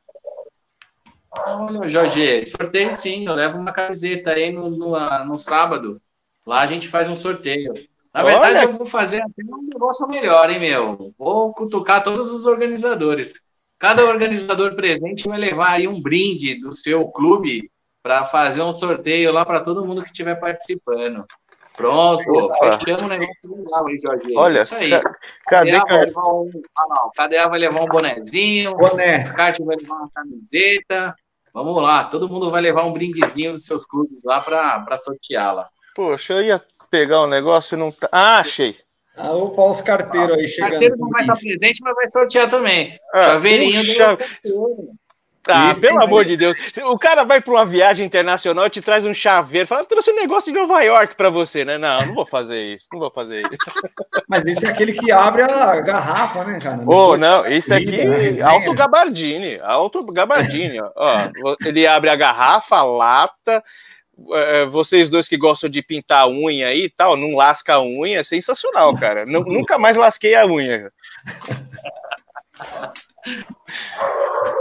Olha, Jorge, sorteio sim, eu levo uma camiseta aí no, no, no sábado. Lá a gente faz um sorteio. Na verdade, Olha... eu vou fazer até um negócio melhor, hein, meu? Vou cutucar todos os organizadores. Cada organizador presente vai levar aí um brinde do seu clube para fazer um sorteio lá para todo mundo que estiver participando. Pronto, fechamos um negócio legal aí, Jorge. Olha, isso aí. Cadê, KDA vai levar um, ah, não, KDA vai levar um bonezinho, Boné. o Kart vai levar uma camiseta. Vamos lá, todo mundo vai levar um brindezinho dos seus clubes lá para sorteá-la. Poxa, eu ia pegar o um negócio e não tá. Ah, achei. Ah, o os carteiros aí chegando. O carteiro não vai estar presente, mas vai sortear também. Ah, Chaveirinho do ah, Isso pelo amor de Deus. O cara vai para uma viagem internacional e te traz um chaveiro. Fala, trouxe um negócio de Nova York para você, né? Não, não vou fazer isso. Não vou fazer isso. Mas esse é aquele que abre a garrafa, né, cara? Oh, não, esse aqui é Alto Gabardini. Alto Gabardini, ó. Ele abre a garrafa, a lata é, vocês dois que gostam de pintar a unha aí e tal, não lasca a unha, é sensacional, cara. nunca mais lasquei a unha.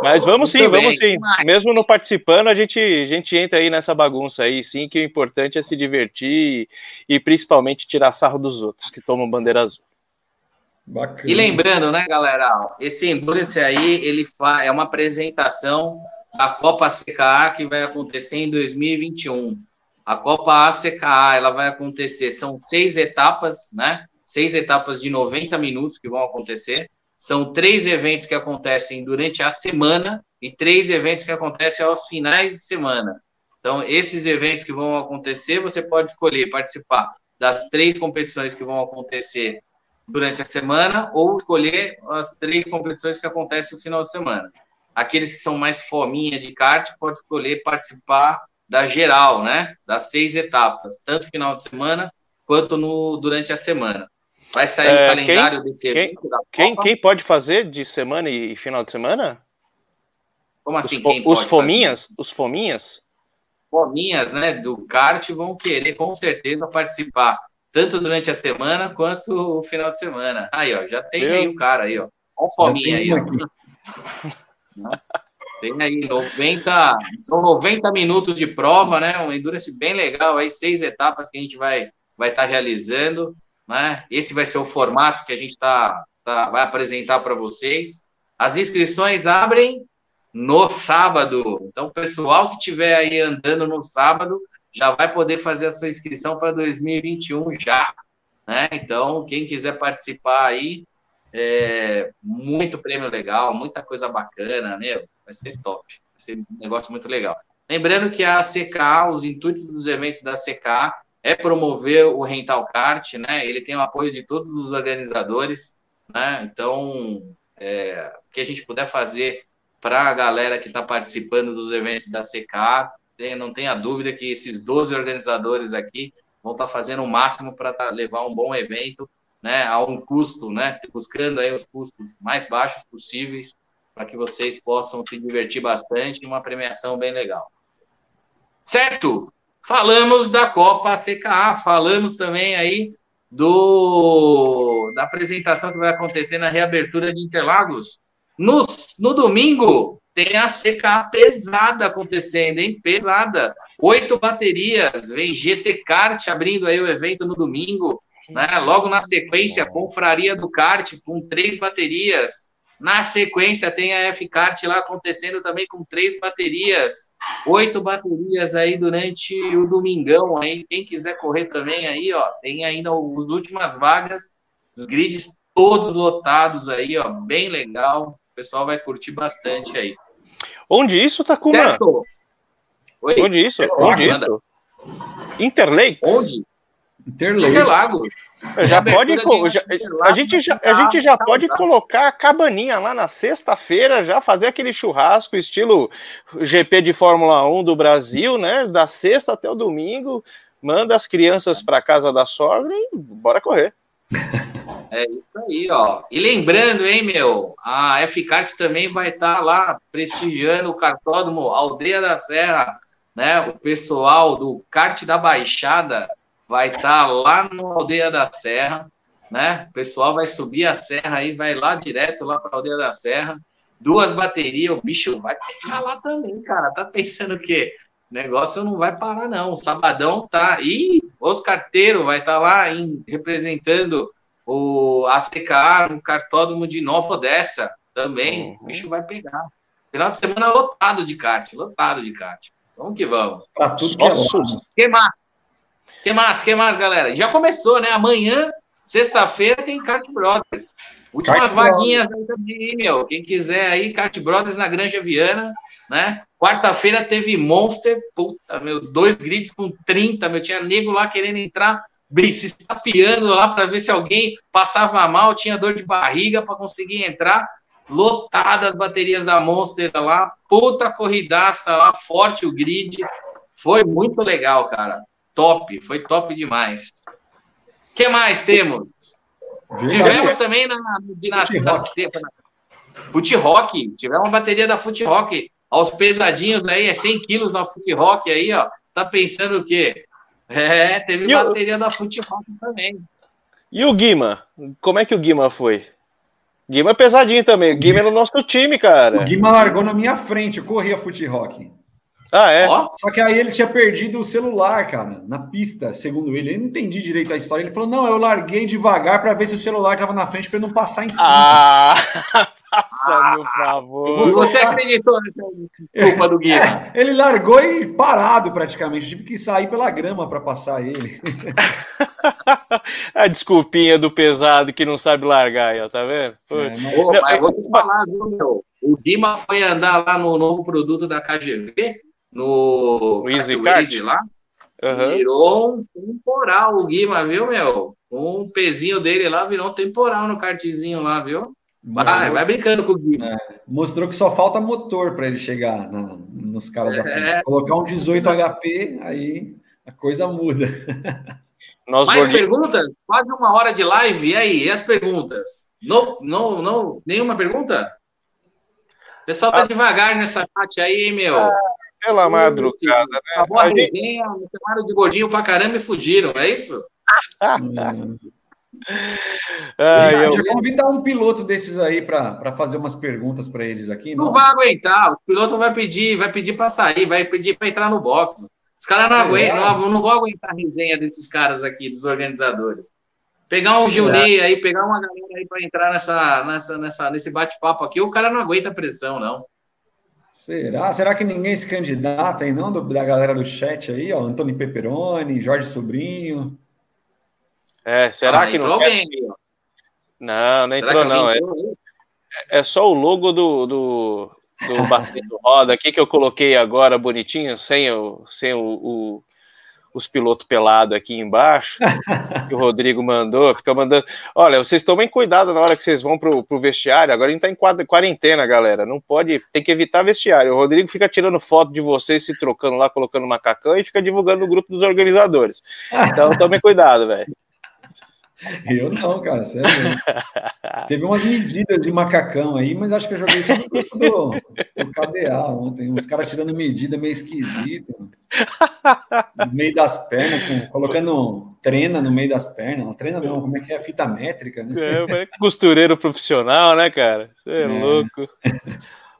Mas vamos sim, vamos sim. Mesmo não participando, a gente, a gente entra aí nessa bagunça aí, sim, que o importante é se divertir e, e principalmente tirar sarro dos outros que tomam bandeira azul. Bacana. E lembrando, né, galera, esse Endurance aí, ele é uma apresentação da Copa CKA que vai acontecer em 2021. A Copa ACKA, ela vai acontecer, são seis etapas, né? Seis etapas de 90 minutos que vão acontecer. São três eventos que acontecem durante a semana e três eventos que acontecem aos finais de semana. Então, esses eventos que vão acontecer, você pode escolher participar das três competições que vão acontecer durante a semana ou escolher as três competições que acontecem no final de semana. Aqueles que são mais fominha de kart pode escolher participar da geral, né? Das seis etapas, tanto final de semana quanto no durante a semana. Vai sair é, o calendário quem, desse evento quem, quem, quem, pode fazer de semana e final de semana? Como assim? Os, os fominhas? Fazer? Os fominhas? Fominhas, né? Do kart vão querer com certeza participar, tanto durante a semana quanto o final de semana. Aí, ó, já tem aí o cara aí, ó. Olha o fominha aí, ó. Tem aí 90, são 90 minutos de prova, né? Um endurance bem legal aí, seis etapas que a gente vai vai estar tá realizando, né? Esse vai ser o formato que a gente tá, tá vai apresentar para vocês. As inscrições abrem no sábado. Então, o pessoal que estiver aí andando no sábado já vai poder fazer a sua inscrição para 2021 já. Né? Então, quem quiser participar aí, é, muito prêmio legal, muita coisa bacana, né? Vai ser top, vai ser um negócio muito legal. Lembrando que a CK, os intuitos dos eventos da CK é promover o rental kart, né? Ele tem o apoio de todos os organizadores, né? Então, é, o que a gente puder fazer para a galera que está participando dos eventos da CK, tem, não tenha dúvida que esses 12 organizadores aqui vão estar tá fazendo o máximo para tá, levar um bom evento, né? A um custo, né? Buscando aí os custos mais baixos possíveis para que vocês possam se divertir bastante e uma premiação bem legal. Certo? Falamos da Copa CKA, falamos também aí do da apresentação que vai acontecer na reabertura de Interlagos. No, no domingo tem a CKA pesada acontecendo, hein? Pesada. Oito baterias, vem GT Kart abrindo aí o evento no domingo, né? Logo na sequência, Confraria do Kart com três baterias. Na sequência, tem a F-Kart lá acontecendo também com três baterias, oito baterias aí durante o domingão. Aí, quem quiser correr também aí, ó, tem ainda as últimas vagas, os grids todos lotados aí, ó, bem legal. O pessoal vai curtir bastante aí. Onde isso, Takuma? Certo. Oi? Onde isso? Onde isso? Interlakes? Onde? Interlagos. Interlagos. Já pode, já, a gente já, a gente já pode colocar a cabaninha lá na sexta-feira, já fazer aquele churrasco estilo GP de Fórmula 1 do Brasil, né? Da sexta até o domingo, manda as crianças para casa da sogra e bora correr. É isso aí, ó. E lembrando, hein, meu, a F-Kart também vai estar tá lá prestigiando o cartódromo Aldeia da Serra, né? O pessoal do kart da Baixada vai estar tá lá no Aldeia da Serra, né? O pessoal vai subir a serra aí, vai lá direto lá para a Aldeia da Serra. Duas baterias, o bicho vai pegar lá também, cara. Tá pensando que o negócio não vai parar, não. O Sabadão tá. E os carteiros vai estar tá lá em, representando o ACK no cartódromo de Nova Odessa também. Uhum. O bicho vai pegar. Final de semana lotado de kart, lotado de kart. Vamos que vamos. Pra tudo que é que mais? que mais? galera? Já começou, né? Amanhã, sexta-feira, tem Kart Brothers. Últimas Kart vaguinhas Brothers. aí também, meu. Quem quiser aí, Kart Brothers na Granja Viana, né? Quarta-feira teve Monster, puta, meu, dois grids com 30, meu, tinha nego lá querendo entrar, se estapeando lá para ver se alguém passava mal, tinha dor de barriga para conseguir entrar, lotadas as baterias da Monster lá, puta corridaça lá, forte o grid, foi muito legal, cara top, foi top demais. O que mais temos? Tivemos também na, na, na, na Fute Rock, tivemos uma bateria da Fute Rock, aos pesadinhos aí, é 100 quilos na Fute Rock aí, ó. Tá pensando o quê? É, teve e bateria o... da Fute Rock também. E o Guima? Como é que o Guima foi? Guima é pesadinho também. O Guima é no nosso time, cara. O Guima largou na minha frente, eu corri a Fute Rock. Ah, é? Só que aí ele tinha perdido o celular, cara, na pista, segundo ele. Eu não entendi direito a história. Ele falou: não, eu larguei devagar para ver se o celular tava na frente para não passar em cima. Ah, Faça-me o favor. E você acreditou nessa desculpa do Guima? É, ele largou e parado praticamente. Tive que sair pela grama para passar ele. A desculpinha do pesado que não sabe largar aí, ó, tá vendo? É, mas- Ô, mas é- vou te falar, viu, meu? O Guima foi andar lá no novo produto da KGV, no O Easy Kart? lá. aham. Virou um temporal o Guima, viu, meu? Um pezinho dele lá virou um temporal no kartzinho lá, viu? Vai, vai brincando com o Guima. Mostrou que só falta motor para ele chegar na- nos caras da frente. É. Colocar um 18 HP, aí a coisa muda. Nós Mais gordinhos. perguntas? Quase uma hora de live. E aí, e as perguntas? Não, não, não, nenhuma pergunta? O pessoal tá Ah. devagar nessa chat aí, hein, meu. Pela madrugada, né? Acabou a A gente- resenha, me chamaram de gordinho pra caramba e fugiram, é isso? Ai, já, eu- convidar um piloto desses aí para fazer umas perguntas para eles aqui, Não não? vai aguentar, os pilotos vai pedir, vai pedir para sair, vai pedir para entrar no box. Os caras não aguentam, não, não vão aguentar a resenha desses caras aqui, dos organizadores. Pegar um Gilney aí, pegar uma galera aí para entrar nessa, nessa, nessa, nesse bate-papo aqui, o cara não aguenta a pressão, não. Será? Será que ninguém se candidata aí, não? Do- da galera do chat aí, ó. Antônio Peperoni, Jorge Sobrinho. É, será Ah, que entrou não quer? alguém ó. Não, não Será entrou não. É, é só o logo do, do, do Batendo Roda aqui que eu coloquei agora bonitinho, sem, o, sem o, o- os pilotos pelados aqui embaixo, que o Rodrigo mandou, fica mandando. Olha, vocês tomem cuidado na hora que vocês vão pro, pro vestiário. Agora a gente tá em quarentena, galera. Não pode, tem que evitar vestiário. O Rodrigo fica tirando foto de vocês se trocando lá, colocando macacão e fica divulgando no grupo dos organizadores. Então tomem cuidado, velho. Eu não, cara, sério. Teve umas medidas de macacão aí, mas acho que eu joguei isso no grupo do, do KDA ontem. Uns caras tirando medida meio esquisita. No meio das pernas, com- colocando trena no meio das pernas. Não, trena não, como é que é? Fita métrica, né? É, mas costureiro profissional, né, cara? Você é, É. louco.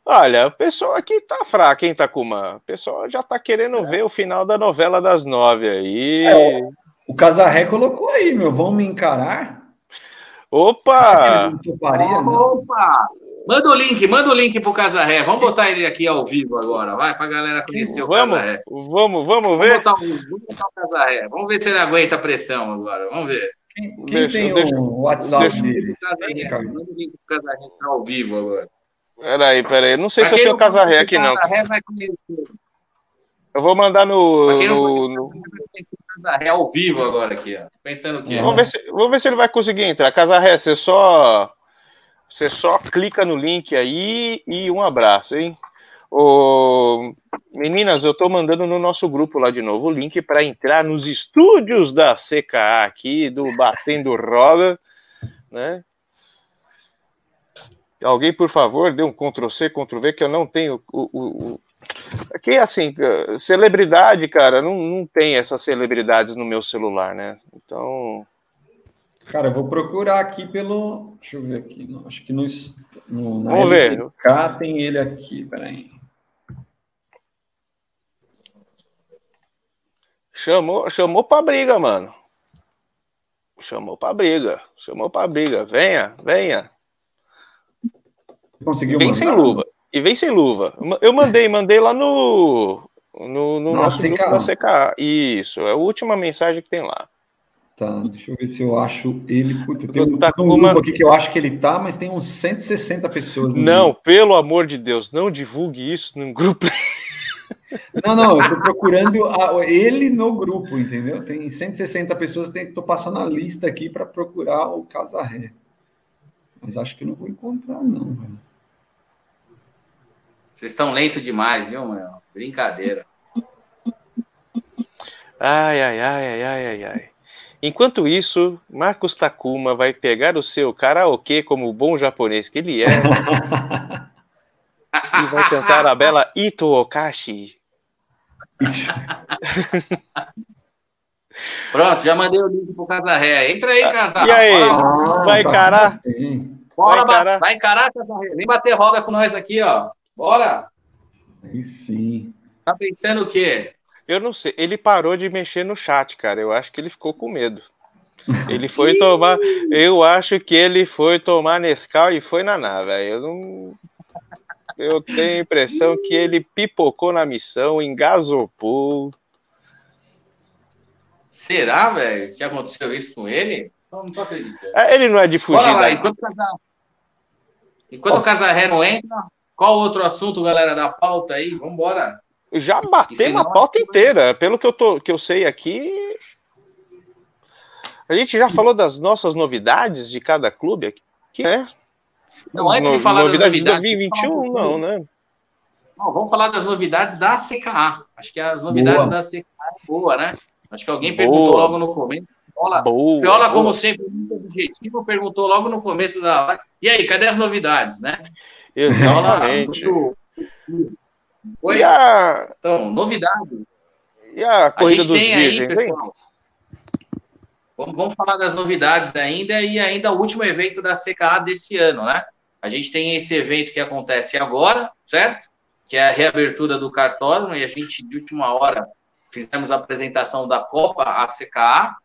Olha, o pessoal aqui tá fraco, hein, Takuma? O pessoal já tá querendo ver o final da novela das nove aí. É, O Casarré colocou aí, meu. Vão me encarar? Opa! Toparia. Opa! Manda o link, manda o link pro Casarré. Vamos botar ele aqui ao vivo agora, vai, pra galera conhecer o Vamos, Casarré. vamos, vamos Vamos ver. botar, o, vamos botar o Casarré. Vamos ver se ele aguenta a pressão agora. Vamos ver. Quem, quem Deixa- tem deixa- o WhatsApp deixa- dele? O Casarré, manda o link pro Casarré que tá ao vivo agora. Peraí, peraí. Não sei Pra se eu tenho não casarré aqui, o não. Casarré vai conhecer. Eu vou mandar no. No- no- Casarré ao vivo agora aqui, ó. Pensando o quê? Vamos, ver se, vamos ver se ele vai conseguir entrar. Casarré, você só. Você só clica no link aí e um abraço, hein? Ô, meninas, eu tô mandando no nosso grupo lá de novo o link para entrar nos estúdios da CKA aqui, do Batendo Roda, né? Alguém, por favor, dê um Ctrl C, Ctrl V, que eu não tenho o, o... Aqui, assim, celebridade, cara, não, não tem essas celebridades no meu celular, né? Então. Cara, eu vou procurar aqui pelo. Deixa eu ver aqui. Não, acho que no, no, na Vamos ver. LTK tem ele aqui. Peraí. Chamou, chamou pra briga, mano. Chamou pra briga. Chamou pra briga. Venha, venha. Conseguiu Vem mandar? sem luva. E vem sem luva. Eu mandei, mandei lá no. No, no nosso CKA. grupo da CKA. Isso, é a última mensagem que tem lá. Tá, deixa eu ver se eu acho ele. Puta, tem um, Tá um uma- aqui que eu acho que ele tá, mas tem uns 160 pessoas. Não, pelo amor de Deus, não divulgue isso num grupo. Não, não, eu tô procurando a- ele no grupo, entendeu? Tem 160 pessoas, tem, tô passando a lista aqui para procurar o Casarré. Mas acho que não vou encontrar, não, velho. Vocês estão lentos demais, viu, meu? Brincadeira. Ai, ai, ai, ai, ai, ai, ai. Enquanto isso, Marcos Takuma vai pegar o seu karaokê como bom japonês que ele é e vai cantar a bela Ito Okashi. Pronto, já mandei o link pro Casarré. Entra aí, Casarré. E aí? Bora, Vai encarar? Bora, vai encarar? vai encarar, Casarré. Vem bater roda com nós aqui, ó. Bora. Aí sim. Tá pensando o quê? Eu não sei, ele parou de mexer no chat, cara. Eu acho que ele ficou com medo. Ele foi tomar. Eu acho que ele foi tomar Nescau e foi naná, velho. Eu não. Eu tenho a impressão que ele pipocou na missão, engasopou. Será, velho, que aconteceu isso com ele? Não, não tô acreditando. É, ele não é de fugir. Bora lá, daí. enquanto, o Casar... enquanto o Casarré não entra, qual outro assunto, galera, da pauta aí? Vambora. Já E batemos senão- a pauta inteira. Pelo que eu, tô, que eu sei aqui. A gente já falou das nossas novidades de cada clube aqui, né? Não, antes de No- falar das novidades de novidades, 2021, vamos falar um não, né? Não, vamos falar das novidades da CKA. Acho que as novidades Boa. da CKA é boa, né? Acho que alguém Boa. perguntou logo no começo. Fiola, Boa, Fiola, boa. como sempre, muito objetivo, perguntou logo no começo da live. E aí, cadê as novidades, né? Exatamente. Oi? A, Então, novidades. e a A corrida gente dos tem aí, virgens, hein? pessoal. Vamos, vamos falar das novidades ainda e ainda o último evento da CKA desse ano, né? A gente tem esse evento que acontece agora, certo? Que é a reabertura do cartódromo e a gente, de última hora, fizemos a apresentação da Copa ACKA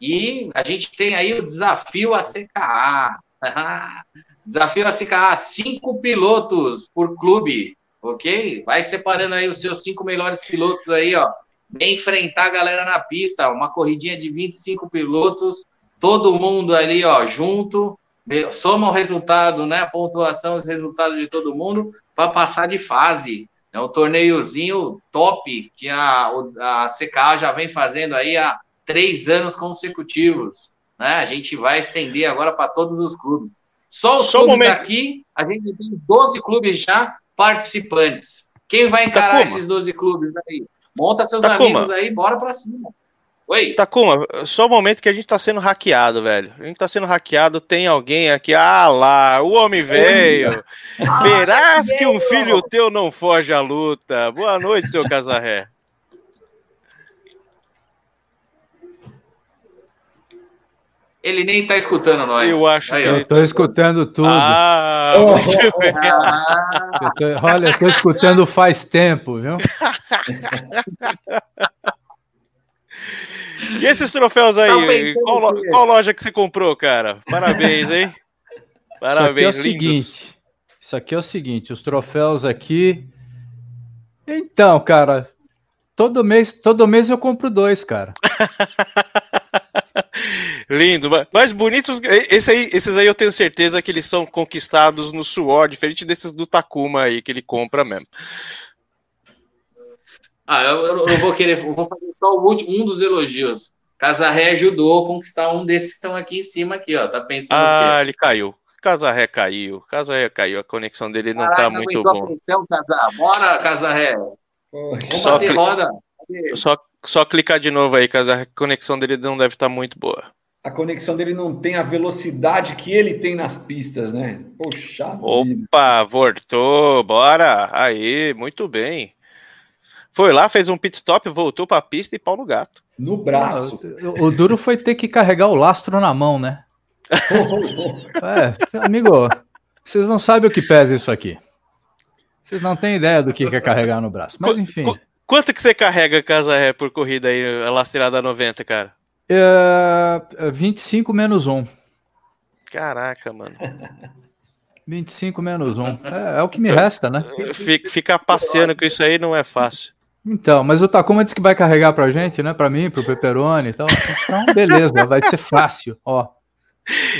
e a gente tem aí o desafio ACKA. desafio ACKA, cinco pilotos por clube, ok? Vai separando aí os seus cinco melhores pilotos aí, ó. Vem enfrentar a galera na pista, uma corridinha de 25 pilotos, todo mundo ali, ó, junto, soma o resultado, né, a pontuação, os resultados de todo mundo, para passar de fase. É um torneiozinho top que a, a CKA já vem fazendo aí há três anos consecutivos. Né? A gente vai estender agora para todos os clubes. Só os Só um clubes momento. daqui, a gente tem 12 clubes já participantes. Quem vai encarar Takuma. esses 12 clubes aí? Monta seus Takuma. amigos aí, bora para cima. Oi. Takuma, só o momento que a gente tá sendo hackeado, velho. A gente tá sendo hackeado, tem alguém aqui. Ah lá, o homem veio. Verás que um filho teu não foge à luta. Boa noite, seu Casarré. Ele nem tá escutando nós. Eu acho Aí, que Eu tô escutando tudo. Ah, Oh, muito bem. Eu tô- olha, eu tô escutando faz tempo, viu? E esses troféus Tá aí? Qual, lo- qual loja que você comprou, cara? Parabéns, hein? Parabéns, Isso aqui é o lindos. seguinte. Isso aqui é o seguinte, os troféus aqui. Então, cara, todo mês, todo mês eu compro dois, cara. Lindo, ma- mais bonitos. Esse aí, esses aí eu tenho certeza que eles são conquistados no suor, diferente desses do Takuma aí que ele compra mesmo. Ah, eu, eu vou querer, eu vou fazer só o último, um dos elogios. Casarré ajudou a conquistar um desses que estão aqui em cima, aqui, ó. Tá pensando Ah, ele caiu. Casarré caiu. Casarré caiu. A conexão dele não tá Caraca, muito aguentou a bom. pressão, Casar. Bora, Casarré. Vamos Só bater cli- roda. Só, só clicar de novo aí, Casarré. A conexão dele não deve estar muito boa. A conexão dele não tem a velocidade que ele tem nas pistas, né? Poxa vida. Opa, voltou. Bora. Aí, muito bem. Foi lá, fez um pit stop, voltou pra pista e pau no gato. No braço. O, o duro foi ter que carregar o lastro na mão, né? É, amigo, vocês não sabem o que pesa isso aqui. Vocês não têm ideia do que é carregar no braço. Mas enfim, Quanto que você carrega Casarré por corrida aí, a lastrada 90, cara? é, é 25 menos 1. Caraca, mano. 25 menos 1. É, é o que me resta, né? Fi- Ficar passeando com isso aí não é fácil. Então, mas o Takuma disse que vai carregar pra gente, né? Pra mim, pro Pepperoni e tal. Então, beleza, vai ser fácil. Ó,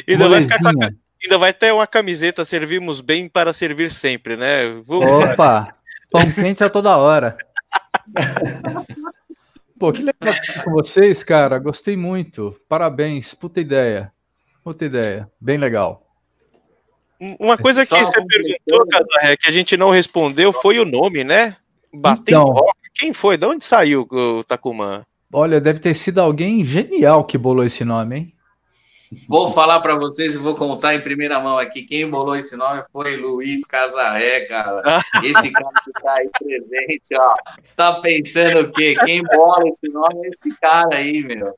Ainda vai, ficar com a- ainda vai ter uma camiseta, servimos bem para servir sempre, né? Vamos- Opa, pão quente a toda hora. Pô, que legal estar com vocês, cara. Gostei muito. Parabéns. Puta ideia. Puta ideia. Bem legal. Uma coisa que você perguntou, Casarré, que a gente não respondeu foi o nome, né? Batendo Então. rock. Quem foi? De onde saiu o Takuma? Olha, deve ter sido alguém genial que bolou esse nome, hein? Vou falar para vocês e vou contar em primeira mão aqui. Quem bolou esse nome foi Luiz Casarré, cara. Esse cara que tá aí presente, ó. Tá pensando o quê? Quem bola esse nome é esse cara aí, meu.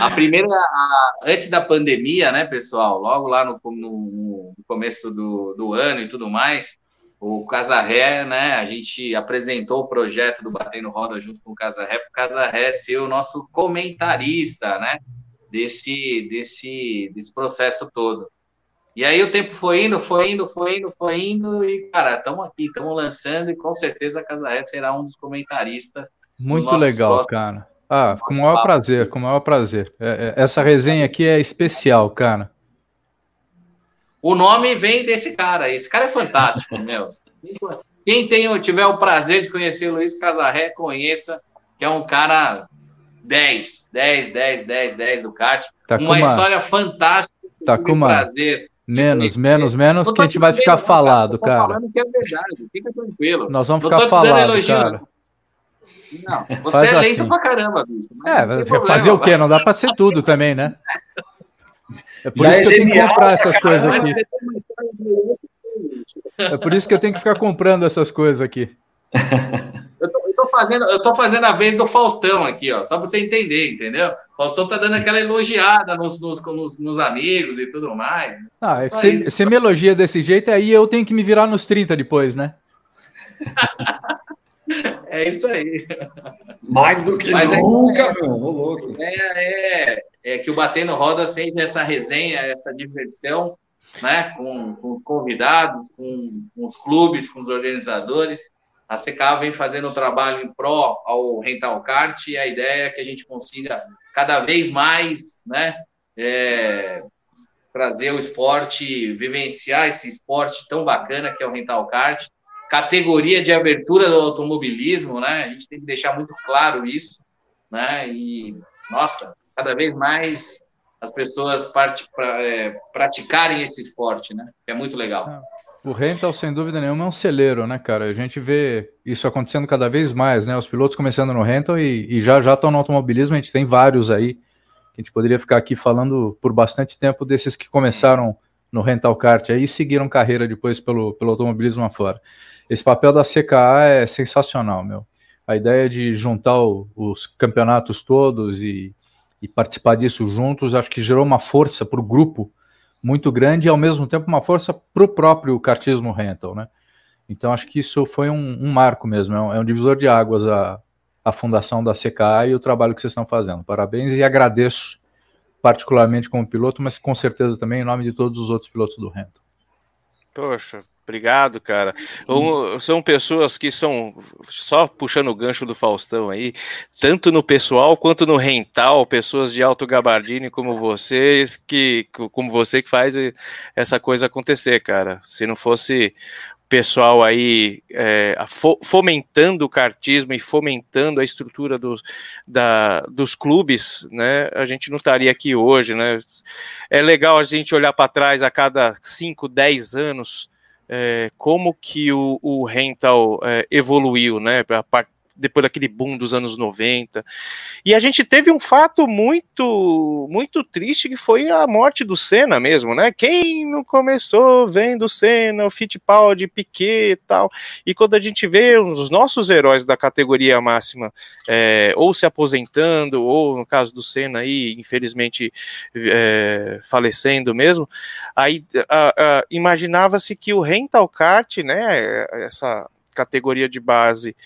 A primeira, a- antes da pandemia, né, pessoal? Logo lá no, no- no começo do, do ano e tudo mais, o Casarré, né? A gente apresentou o projeto do Batendo Roda junto com o Casarré, para o Casarré ser o nosso comentarista, né? Desse, desse, desse processo todo. E aí o tempo foi indo, foi indo, foi indo, foi indo, e, cara, estamos aqui, estamos lançando, e com certeza a Casa Ré será um dos comentaristas. Muito legal, próximos... cara. Ah, com o maior prazer, com o maior prazer. É, é, essa resenha aqui é especial, cara. O nome vem desse cara, esse cara é fantástico, meu. Quem tem, tiver o prazer de conhecer o Luiz Casarré, conheça, que é um cara 10, 10, 10, 10, 10 do kart. Tá uma história fantástica. Tá com uma... prazer. Menos, menos, menos, que a gente vai ficar falado, cara. Falando que é verdade, fica tranquilo. Nós vamos ficar falando, cara. Não, você Faz é lento assim. pra caramba, bicho. É, fazer o quê? Não dá pra ser tudo também, né? É por Já isso é que eu tenho que comprar essas coisas aqui. É por isso que eu tenho que ficar comprando essas coisas aqui. Eu tô, fazendo, eu tô fazendo a vez do Faustão aqui, ó, só para você entender, entendeu? O Faustão tá dando aquela elogiada nos, nos, nos, nos amigos e tudo mais. Ah, é se, se me elogia desse jeito, aí eu tenho que me virar nos 30 depois, né? é isso aí. Mais do que Mas nunca, é, meu, louco. É, é, é que o Batendo Roda sempre essa resenha, essa diversão, né? Com, com os convidados, com, com os clubes, com os organizadores. A CK vem fazendo um trabalho em pró ao rental kart e a ideia é que a gente consiga cada vez mais, né, é, trazer o esporte, vivenciar esse esporte tão bacana que é o rental kart, categoria de abertura do automobilismo, né? A gente tem que deixar muito claro isso, né? E nossa, cada vez mais as pessoas part, pra, é, praticarem esse esporte, né? Que é muito legal. O rental, sem dúvida nenhuma, é um celeiro, né, cara? A gente vê isso acontecendo cada vez mais, né? Os pilotos começando no rental e, e já já estão no automobilismo, a gente tem vários aí. A gente poderia ficar aqui falando por bastante tempo desses que começaram no rental kart aí e seguiram carreira depois pelo, pelo automobilismo afora. Esse papel da CKA é sensacional, meu. A ideia de juntar o, os campeonatos todos e, e participar disso juntos, acho que gerou uma força para o grupo muito grande e ao mesmo tempo uma força para o próprio kartismo rental, né? Então acho que isso foi um, um marco mesmo, é um, é um, divisor de águas a, a fundação da CKA e o trabalho que vocês estão fazendo. Parabéns e agradeço particularmente como piloto, mas com certeza também em nome de todos os outros pilotos do rental. Poxa, Obrigado, cara. Um, são pessoas que são só puxando o gancho do Faustão aí, tanto no pessoal quanto no rental, pessoas de alto gabardine como vocês, que como você que faz essa coisa acontecer, cara. Se não fosse pessoal aí é, fomentando o cartismo e fomentando a estrutura dos, da, dos clubes, né, a gente não estaria aqui hoje, né? É legal a gente olhar para trás a cada 5, 10 anos é, como que o, o rental é, evoluiu, né? A, depois daquele boom dos anos 90. E a gente teve um fato muito muito triste que foi a morte do Senna mesmo, né? Quem não começou vendo Senna, o Fittipaldi, Piquet e tal. E quando a gente vê os nossos heróis da categoria máxima é, ou se aposentando, ou no caso do Senna aí, infelizmente é, falecendo mesmo, aí imaginava-se que o rental kart, né, essa categoria de base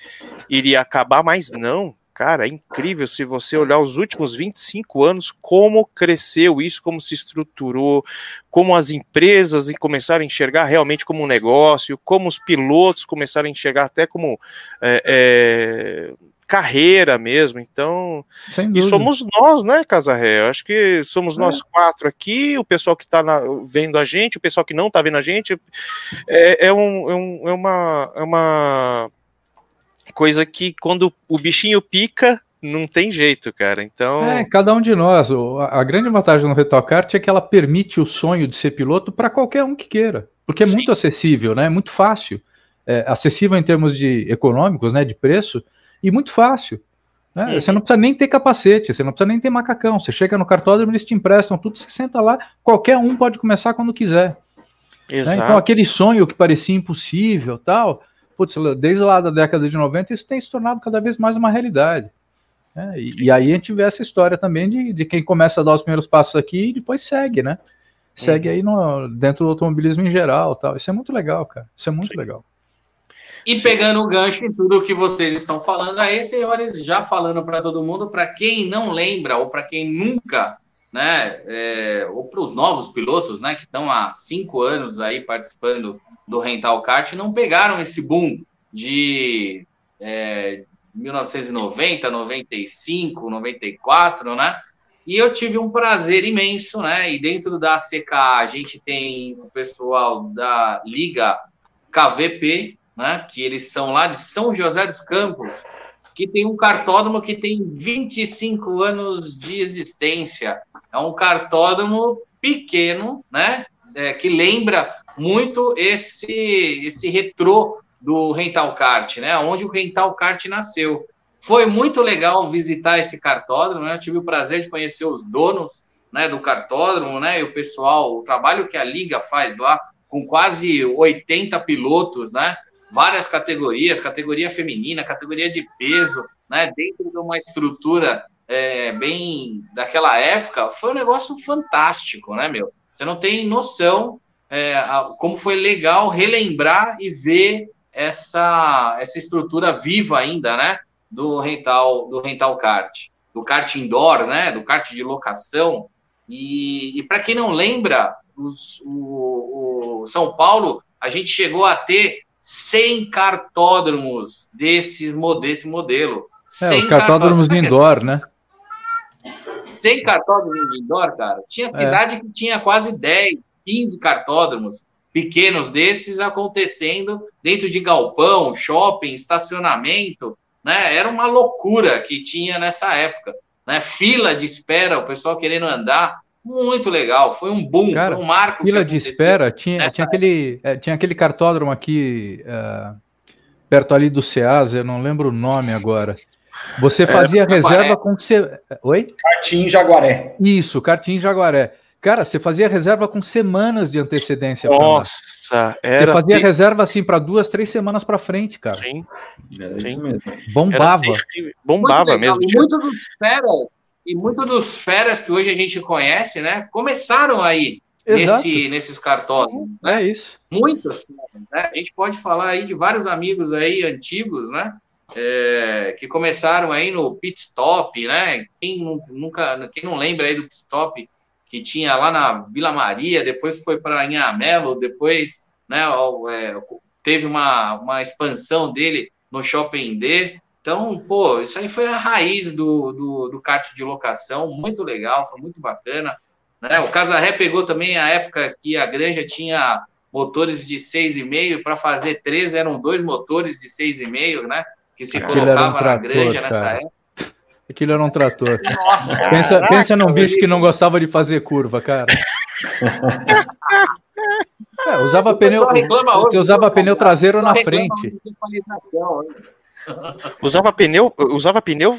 iria acabar, mas não. Cara, é incrível se você olhar os últimos 25 anos, como cresceu isso, como se estruturou, como as empresas começaram a enxergar realmente como um negócio, como os pilotos começaram a enxergar até como é, é, carreira mesmo. Então, e somos nós, né, Casarré? Acho que somos é. nós quatro aqui, o pessoal que está vendo a gente, o pessoal que não está vendo a gente. É, é, um, é, um, é, uma, é uma coisa que quando o bichinho pica, não tem jeito, cara. Então. É, cada um de nós. A grande vantagem no Retocart é que ela permite o sonho de ser piloto para qualquer um que queira. Porque é Sim. muito acessível, né? É muito fácil. É, acessível em termos de econômicos, né? De preço e muito fácil. Né? Uhum. Você não precisa nem ter capacete, você não precisa nem ter macacão. Você chega no cartódromo, eles te emprestam tudo, você senta lá, qualquer um pode começar quando quiser. Né? Então, aquele sonho que parecia impossível, tal, putz, desde lá da década de 90, isso tem se tornado cada vez mais uma realidade. Né? E, e, aí a gente vê essa história também de, de quem começa a dar os primeiros passos aqui e depois segue, né? Segue uhum. aí no, dentro do automobilismo em geral, tal. Isso é muito legal, cara. Isso é muito Sim. legal. E pegando o gancho em tudo que vocês estão falando aí, senhores, já falando para todo mundo, para quem não lembra ou para quem nunca né, é, ou para os novos pilotos, né, que estão há cinco anos aí participando do rental kart, não pegaram esse boom de é, 1990, 95, 94, né? E eu tive um prazer imenso, né? E dentro da CK a gente tem o pessoal da Liga KVP, né? Que eles são lá de São José dos Campos, que tem um cartódromo que tem 25 anos de existência. É um cartódromo pequeno, né? É, que lembra muito esse esse retrô do Rental Kart, né? Onde o Rental Kart nasceu. Foi muito legal visitar esse cartódromo, né? Eu tive o prazer de conhecer os donos, né, do cartódromo, né? E o pessoal, o trabalho que a liga faz lá com quase 80 pilotos, né? Várias categorias, categoria feminina, categoria de peso, né? Dentro de uma estrutura é, bem daquela época, foi um negócio fantástico, né, meu? Você não tem noção é, como foi legal relembrar e ver essa, essa estrutura viva ainda, né? Do rental, do rental kart, do kart indoor, né? Do kart de locação. E, e para quem não lembra, os, o, o, São Paulo, a gente chegou a ter 100 cartódromos desses, desse modelo. É, os cartódromos indoor, né? 100 cartódromos indoor, cara. Tinha é. cidade é. que tinha quase 10, 15 cartódromos pequenos desses acontecendo dentro de galpão, shopping, estacionamento, né? Era uma loucura que tinha nessa época, né? Fila de espera, o pessoal querendo andar, muito legal, foi um boom, Cara, foi um marco. Fila de espera, tinha, tinha aquele, é, tinha aquele cartódromo aqui uh, perto ali do Ceasa, eu não lembro o nome agora. Você fazia é, reserva com você. Oi? Cartim Jaguaré. Isso, Cartim Jaguaré. Cara, você fazia reserva com semanas de antecedência. Nossa, era. Você fazia terrível. reserva assim para duas, três semanas para frente, cara. Sim. Era Sim. mesmo. Bombava. Bombava mesmo. Muitos dos e muitos dos feras que hoje a gente conhece, né, começaram aí nesse, nesses cartódromos. Né? É isso. Muitos. Né? A gente pode falar aí de vários amigos aí antigos, né? É, que começaram aí no pit stop, né? Quem nunca, quem não lembra aí do pit stop que tinha lá na Vila Maria, depois foi para Inhamelo, depois né, é, teve uma, uma expansão dele no Shopping D. Então, pô, isso aí foi a raiz do, do, do kart de locação, muito legal, foi muito bacana. Né? O Casarré pegou também a época que a Granja tinha motores de 6,5, para fazer três eram dois motores de 6,5, né? Que se colocava um na Granja nessa época. Aquilo era um trator. Nossa, pensa, caraca, pensa num bicho que não gostava de fazer curva, cara. É, usava pneu, você usava pneu traseiro na frente. Usava pneu, usava pneu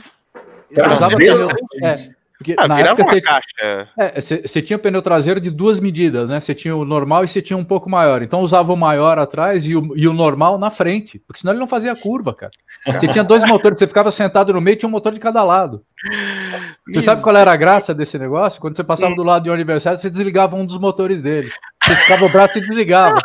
traseiro. Usava pneu, é, porque ah, na virava época, uma caixa. É, você tinha pneu traseiro de duas medidas, né? Você tinha o normal e você tinha um pouco maior. Então usava o maior atrás e o, e o normal na frente, porque senão ele não fazia curva, cara. Você tinha dois motores, você ficava sentado no meio e tinha um motor de cada lado. Você Isso. sabe qual era a graça desse negócio? Quando você passava do lado de um aniversário, você desligava um dos motores dele. Você ficava o braço e desligava.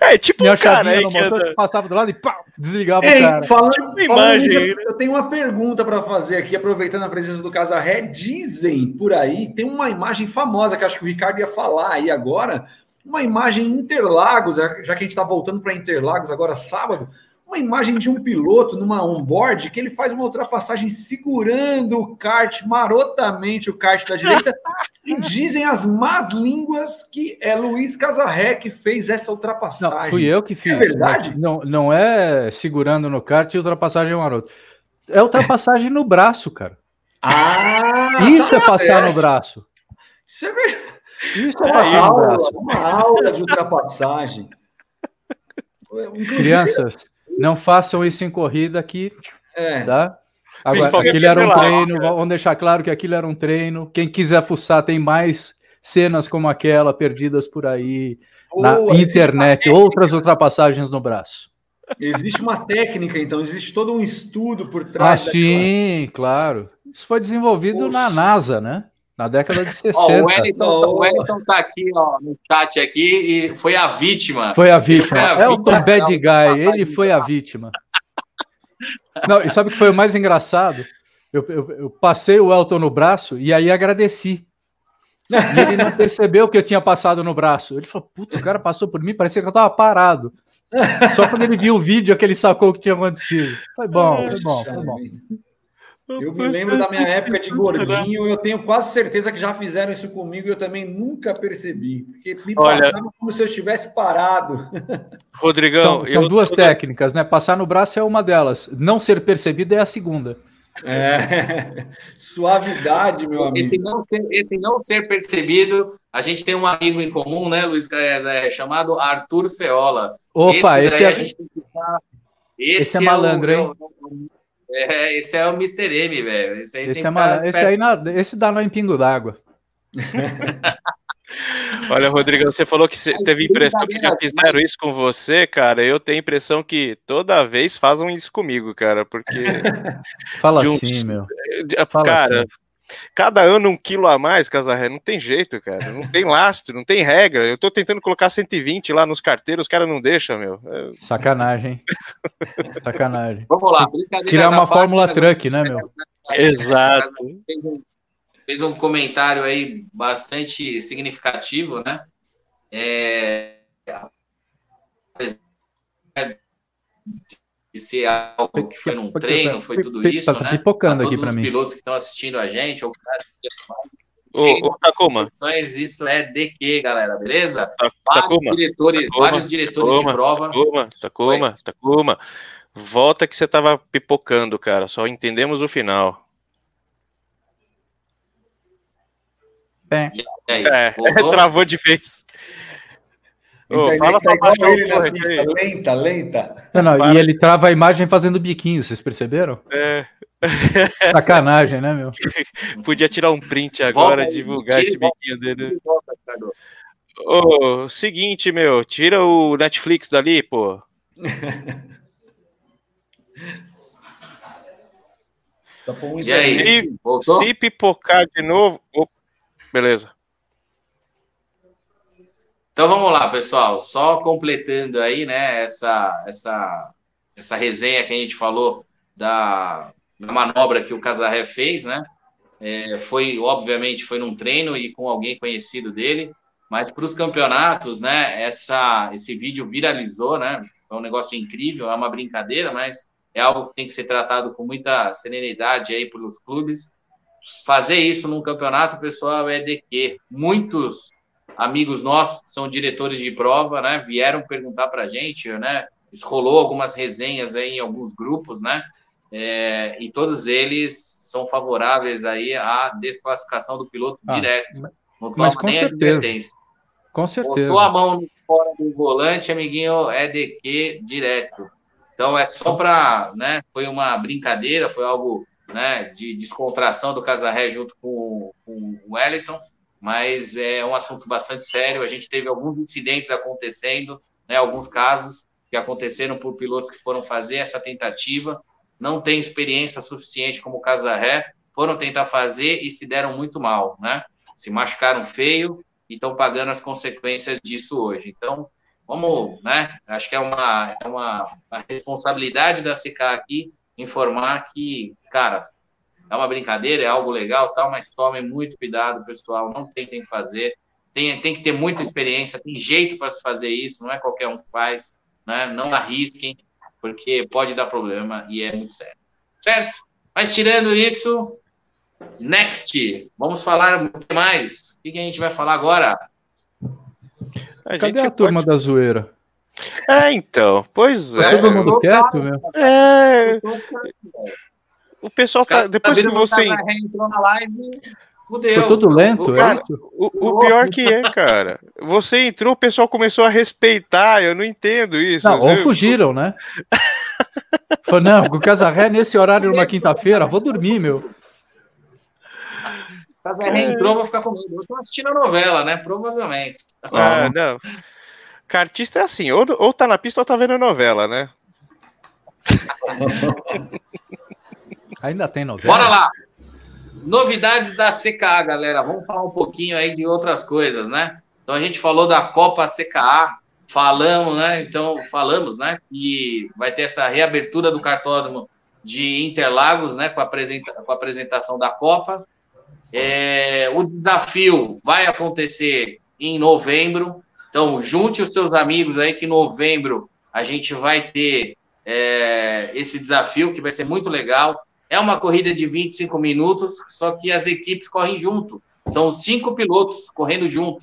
É tipo um cara aí que anda... passava do lado e pá, desligava Ei, o cara. Falando, tipo imagem, eu, eu tenho uma pergunta para fazer aqui, aproveitando a presença do Casarré. Dizem por aí, tem uma imagem famosa que acho que o Ricardo ia falar aí agora, uma imagem em Interlagos, já que a gente está voltando para Interlagos agora sábado, uma imagem de um piloto numa onboard que ele faz uma ultrapassagem segurando o kart marotamente, o kart da direita, e dizem as más línguas que é Luiz Casarré que fez essa ultrapassagem. Não, fui eu que fiz. É verdade? Não, não é segurando no kart e ultrapassagem maroto. É ultrapassagem no braço, cara. Ah! Isso é passar no braço. Isso é verdade. Isso é, é passar aula, no braço. Uma aula de ultrapassagem. Crianças, não façam isso em corrida aqui, é. tá? Agora, aquilo era um treino, vamos deixar claro que aquilo era um treino. Quem quiser fuçar, tem mais cenas como aquela perdidas por aí na internet, outras ultrapassagens no braço. Existe uma técnica, então, existe todo um estudo por trás. Ah, sim, claro. Isso foi desenvolvido Poxa. na NASA, né? Na década de 60. Oh, o, Wellington, oh. o Wellington tá aqui ó, no chat aqui e foi a vítima. Foi a vítima. Foi a Elton vítima. Bad Guy, ele foi a vítima. Não, e sabe o que foi o mais engraçado? Eu, eu, eu, passei o Elton no braço e aí agradeci. E ele não percebeu que eu tinha passado no braço. Ele falou, puta, o cara passou por mim, parecia que eu tava parado. Só quando ele viu o vídeo é que ele sacou o que tinha acontecido. Foi bom, foi bom, foi bom. Eu me lembro da minha época de gordinho, eu tenho quase certeza que já fizeram isso comigo e eu também nunca percebi. Porque me Olha- passava como se eu estivesse parado. Rodrigão, São, são eu duas técnicas, né? Passar no braço é uma delas. Não ser percebido é a segunda. É. Suavidade, meu amigo. Esse não, ser, esse não ser percebido, a gente tem um amigo em comum, né, Luiz Caes, é, chamado Arthur Feola. Opa, esse, a é. gente tem que ficar- esse é o- malandro, hein? É, esse é o Mr. M, velho. Esse aí tem Esse, é esse aí na- esse dá nó em pingo d'água. Olha, Rodrigão, você falou que teve impressão que já brincadeira, fizeram isso com você, cara. Eu tenho a impressão que toda vez fazem isso comigo, cara, porque, Fala De um- assim, meu. cara, Fala assim. Cada ano um quilo a mais, Casarré, não tem jeito, cara. Não tem lastro, não tem regra. Eu tô tentando colocar 120 lá nos carteiros, os caras não deixam, meu. É, Sacanagem, hein? Sacanagem. Vamos lá, brincadeira. Criar uma fórmula truck, né, meu? Exato. Fez um, fez um comentário aí bastante significativo, né? É, apesar de ser algo que foi num treino, foi tudo isso, Tá né? pipocando aqui todos pra os mim. pilotos que estão assistindo a gente, ou que assistindo Ô, ô Takuma, isso é de quê, galera? Beleza? Ta- Vários Takuma, diretores, Takuma, vários diretores Takuma, de prova. Takuma, Takuma, Takuma. Volta que você tava pipocando, cara. Só entendemos o final. É. E aí, É, voltou? travou de vez. Ô, fala tá pra igual baixar ele o na torrent pista, aí. lenta, lenta. Não, não, e ele trava a imagem fazendo biquinho, vocês perceberam? É, Sacanagem, né, meu? podia tirar um print agora Volta e divulgar esse biquinho dele. Volta. Ô, seguinte, meu, tira o Netflix dali, pô. Um E aí, Se-? Se pipocar de novo. Op, beleza. Então vamos lá, pessoal. Só completando aí, né, essa, essa, essa resenha que a gente falou da, da manobra que o Casarré fez, né? É, foi, obviamente, foi num treino e com alguém conhecido dele, mas para os campeonatos, né, essa, esse vídeo viralizou, né? É um negócio incrível, é uma brincadeira, mas é algo que tem que ser tratado com muita serenidade aí pelos clubes. Fazer isso num campeonato, pessoal, é de que muitos amigos nossos que são diretores de prova, né, vieram perguntar para a gente, né, rolou algumas resenhas aí em alguns grupos, né, é, e todos eles são favoráveis aí à desclassificação do piloto Ah, direto. Não toma com nem certeza. advertência. Com certeza. Botou a mão fora do volante, amiguinho, é de que direto. Então é só para, né? Foi uma brincadeira, foi algo, né? De descontração do Casarré junto com, com o Wellington, mas é um assunto bastante sério. A gente teve alguns incidentes acontecendo, né? Alguns casos que aconteceram por pilotos que foram fazer essa tentativa, não tem experiência suficiente como o Casarré, foram tentar fazer e se deram muito mal, né? Se machucaram feio e estão pagando as consequências disso hoje. Então, vamos, né? Acho que é uma, é uma, uma responsabilidade da CK aqui informar que, cara, é uma brincadeira, é algo legal, tal, mas tomem muito cuidado, pessoal. Não tentem fazer. Tem, tem que ter muita experiência, tem jeito para se fazer isso, não é qualquer um que faz, né? Não arrisquem, porque pode dar problema e é muito sério. Certo? Mas tirando isso, next, vamos falar o que mais? O que a gente vai falar agora? A Cadê gente a turma pode- da zoeira? É, então. Pois Tá é. todo mundo quieto, meu? É. O pessoal tá. Depois que vendo você. entrou na live, fudeu. Foi tudo lento, O é cara- isso? O, o pior que é, cara. Você entrou, o pessoal começou a respeitar. Eu não entendo isso. Não, ou Eu- fugiram, né? Falou, não, o Casarré nesse horário numa quinta-feira, vou dormir, meu. Casarré entrou, vou ficar com medo. Eu tô assistindo a novela, né? Provavelmente. Ah, não. Cartista é assim, ou, ou tá na pista ou tá vendo a novela, né? Ainda tem novela. Bora lá! Novidades da CKA, galera. Vamos falar um pouquinho aí de outras coisas, né? Então a gente falou da Copa CKA, falamos, né? Então falamos, né? Que vai ter essa reabertura do cartódromo de Interlagos, né? Com a, apresenta com a apresentação da Copa. É, o desafio vai acontecer em novembro. Então, junte os seus amigos aí que em novembro a gente vai ter é, esse desafio que vai ser muito legal. É uma corrida de 25 minutos, só que as equipes correm junto. São cinco pilotos correndo junto,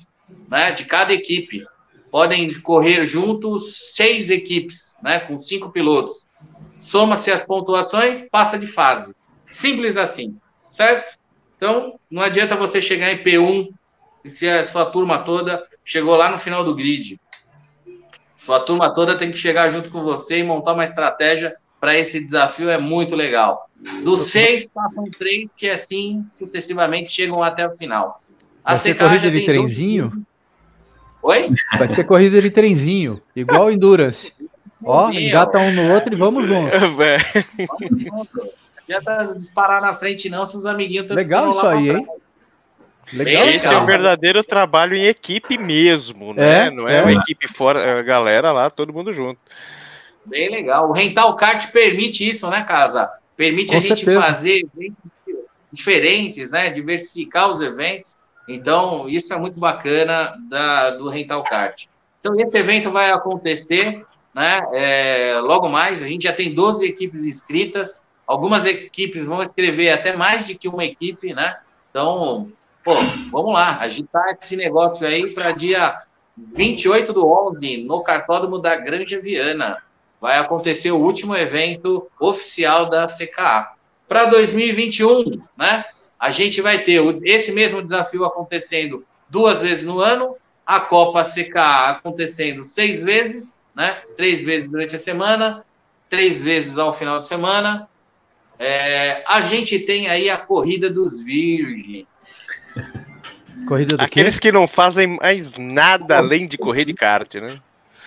né? De cada equipe. Podem correr juntos seis equipes, né? Com cinco pilotos. Soma-se as pontuações, passa de fase. Simples assim, certo? Então, não adianta você chegar em P1 e se a sua turma toda chegou lá no final do grid. Sua turma toda tem que chegar junto com você e montar uma estratégia para esse desafio, é muito legal. Dos seis, passam três que, assim, sucessivamente chegam até o final. A Vai ser corrida de trenzinho? Dois... Oi? Vai ser corrida de trenzinho, igual Endurance. Ó, engata um no outro e vamos junto. vamos junto. Já tá disparar na frente, não, se os amiguinhos estão Legal isso aí, hein? Legal, Esse é o verdadeiro trabalho em equipe mesmo, né? É, Não é, é uma equipe fora, é a galera lá, todo mundo junto. Bem legal. O Rental Kart permite isso, né, Casa? Permite Com a gente certeza. fazer eventos diferentes, né? Diversificar os eventos. Então, isso é muito bacana da, do Rental Kart. Então, esse evento vai acontecer, né? É, logo mais, a gente já tem 12 equipes inscritas. Algumas equipes vão escrever até mais de que uma equipe, né? Então, pô, vamos lá, agitar esse negócio aí para dia 28 do 11, no cartódromo da Grande Viana vai acontecer o último evento oficial da CKA. Para 2021, né? A gente vai ter esse mesmo desafio acontecendo duas vezes no ano, a Copa CKA acontecendo seis vezes, né? Três vezes durante a semana, três vezes ao final de semana. É, a gente tem aí a corrida dos virgens. Corrida Aqueles quê? que não fazem mais nada além de correr de kart, né?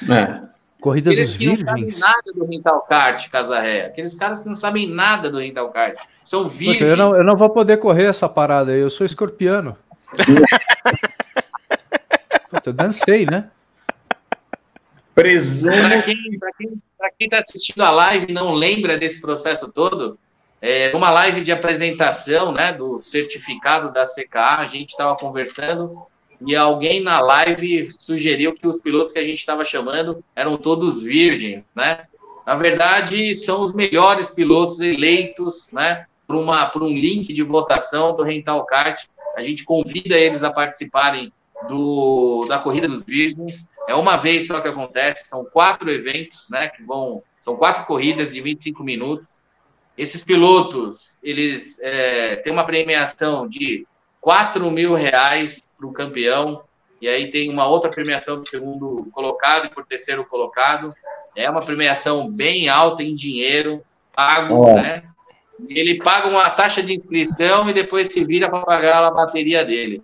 É. Corrida Aqueles dos que virgens. não sabem nada do rental kart, Casarré. Aqueles caras que não sabem nada do rental kart. São virgens. Eu não, eu não vou poder correr essa parada aí. Eu sou escorpiano. eu dancei, né? Presumo. Para quem, quem, quem tá assistindo a live e não lembra desse processo todo, é, numa live de apresentação né, do certificado da CKA, a gente estava conversando e alguém na live sugeriu que os pilotos que a gente estava chamando eram todos virgens, né? Na verdade, são os melhores pilotos eleitos, né? Por, uma, por um link de votação do Rental Kart. A gente convida eles a participarem do, da Corrida dos Virgens. É uma vez só que acontece, são quatro eventos, né? Que vão, são quatro corridas de 25 minutos. Esses pilotos, eles é, têm uma premiação de 4 mil reais para o campeão, e aí tem uma outra premiação do segundo colocado e por terceiro colocado. É uma premiação bem alta em dinheiro, pago, oh. né? Ele paga uma taxa de inscrição e depois se vira para pagar a bateria dele.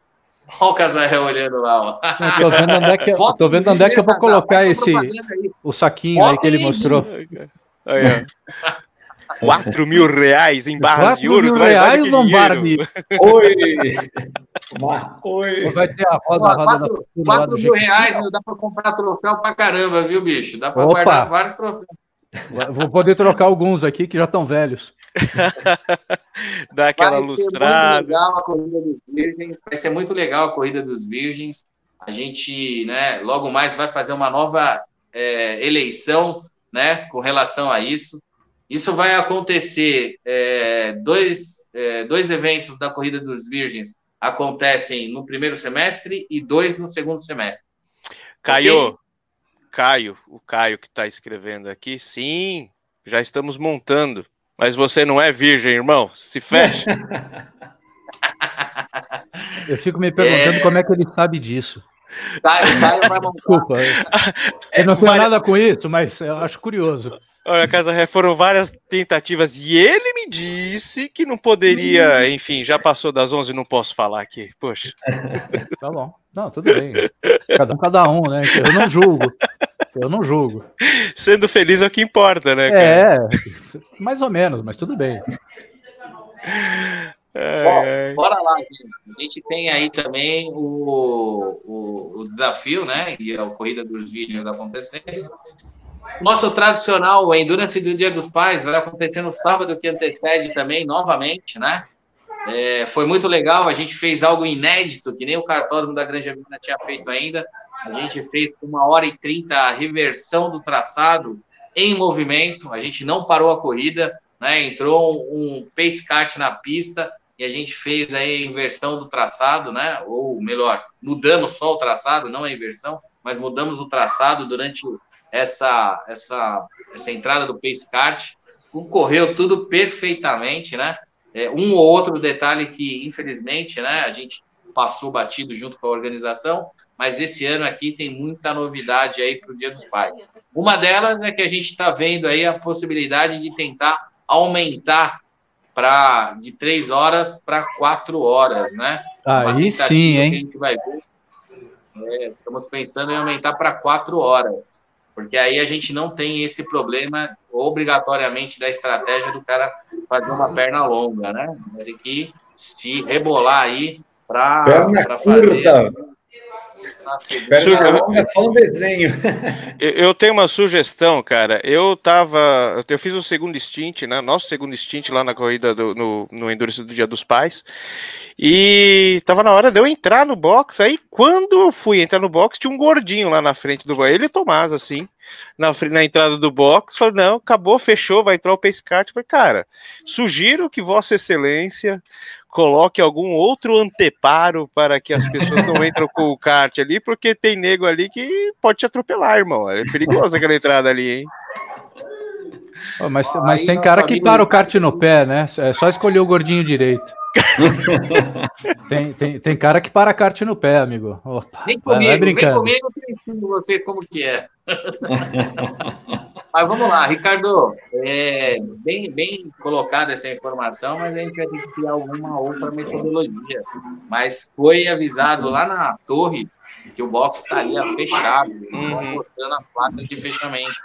Olha o Casaré olhando lá, ó. Tô vendo onde é que, eu, tô vendo onde é que eu vou colocar esse o saquinho aí que ele mostrou. Aí, 4 mil reais em barras de ouro. Mil reais, Lombardi. Oi! Oi! Vai ter a roda, a roda 4, 4 mil reais, meu, dá para comprar troféu pra caramba, viu, bicho? Dá para guardar vários troféus. Vou poder trocar alguns aqui que já estão velhos. Dá aquela vai lustrada. Ser muito legal a corrida dos virgens. Vai ser muito legal a corrida dos virgens. A gente, né, logo mais vai fazer uma nova é, eleição, né, com relação a isso. Isso vai acontecer, é, dois, é, dois eventos da Corrida dos Virgens acontecem no primeiro semestre e dois no segundo semestre. Caio, okay? Caio, o Caio que está escrevendo aqui, sim, já estamos montando. Mas você não é virgem, irmão? Se fecha. Eu fico me perguntando é... como é que ele sabe disso. Caio, Caio vai montar. Desculpa. Eu não tenho nada com isso, mas eu acho curioso. Olha, Casa Ré, foram várias tentativas e ele me disse que não poderia, enfim, já passou das 11 não posso falar aqui. Poxa. Tá bom. Não, tudo bem. Cada um, cada um, né? Eu não julgo. Eu não julgo. Sendo feliz é o que importa, né? Cara? É, mais ou menos, mas tudo bem. É... Bom, bora lá, gente. A gente tem aí também o, o, o desafio, né? E a corrida dos vídeos acontecendo. Nosso tradicional Endurance do Dia dos Pais vai acontecer no sábado que antecede também, novamente, né? É, foi muito legal, a gente fez algo inédito, que nem o cartódromo da Grande Avenida tinha feito ainda. A gente fez uma hora e trinta a reversão do traçado em movimento. A gente não parou a corrida, né? Entrou um, pace kart na pista e a gente fez a inversão do traçado, né? Ou melhor, mudamos só o traçado, não a inversão, mas mudamos o traçado durante essa essa essa entrada do pace kart. Correu tudo perfeitamente, né? É, um ou outro detalhe que, infelizmente, né, a gente passou batido junto com a organização, mas esse ano aqui tem muita novidade aí para o Dia dos Pais. Uma delas é que a gente está vendo aí a possibilidade de tentar aumentar para de três horas para quatro horas, né? Aí sim, hein? a gente vai ver. É, estamos pensando em aumentar para quatro horas porque aí a gente não tem esse problema obrigatoriamente da estratégia do cara fazer uma perna longa, né? Tem que se rebolar aí para fazer. Perna longa é só um desenho. Eu, tenho uma sugestão, cara. Eu tava. Eu fiz o segundo stint, né? Nosso segundo stint lá na corrida do, no, no Endurance do Dia dos Pais. E tava na hora de eu entrar no box. Aí, quando eu fui entrar no box, tinha um gordinho lá na frente do Ele e Tomás, assim, na, na entrada do box. Falei, não, acabou, fechou, vai entrar o Pace Kart. Falei, cara, sugiro que Vossa Excelência coloque algum outro anteparo para que as pessoas não entrem com o kart ali, porque tem nego ali que pode te atropelar, irmão. É perigoso aquela entrada ali, hein? Oh, mas, mas tem cara que para o kart no pé, né? É só escolher o gordinho direito. tem, tem, tem cara que para kart no pé, amigo. Opa, vem comigo, vai, vem comigo que eu ensino vocês como que é. mas vamos lá, Ricardo, é, bem, bem colocada essa informação, mas a gente vai ter que criar alguma outra metodologia. Mas foi avisado lá na torre que o box estaria fechado, uhum. mostrando a placa de fechamento.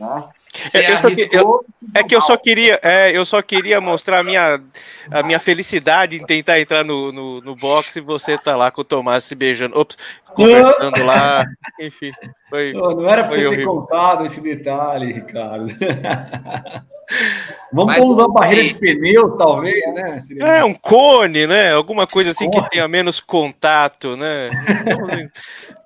Né? É, eu que, eu, é que eu só queria, é, eu só queria mostrar a minha, a minha felicidade em tentar entrar no, no, no box e você tá lá com o Tomás se beijando, ops, conversando lá, enfim. Foi, não, não era para você horrível. ter contado esse detalhe, Ricardo. Vamos pôr uma barreira de pneus, talvez, né? Seria... É, um cone, né? Alguma coisa assim que tenha menos contato, né?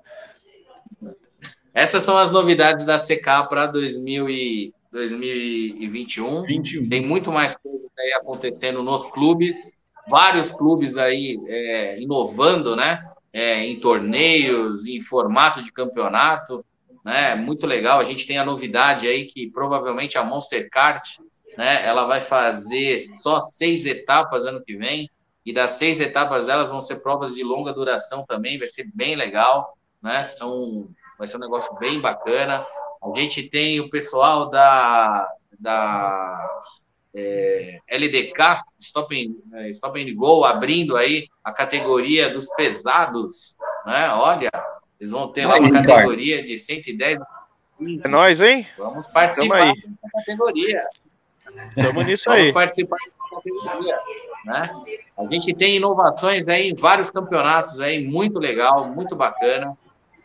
Essas são as novidades da CK para 2021. 21. Tem muito mais coisas aí acontecendo nos clubes, vários clubes aí é, inovando, né? É, em torneios, em formato de campeonato, né? Muito legal. A gente tem a novidade aí que provavelmente a Monster Kart, né? Ela vai fazer só seis etapas ano que vem e das seis etapas delas vão ser provas de longa duração também. Vai ser bem legal, né? São vai ser um negócio bem bacana. A gente tem o pessoal da, da é, LDK, Stop and, é, Stop and Go, abrindo aí a categoria dos pesados, né? Olha, eles vão ter lá uma categoria de 110. 15. É nós, hein? Vamos participar dessa categoria. Estamos nisso aí. Vamos participar dessa categoria, né? A gente tem inovações aí em vários campeonatos aí, muito legal, muito bacana.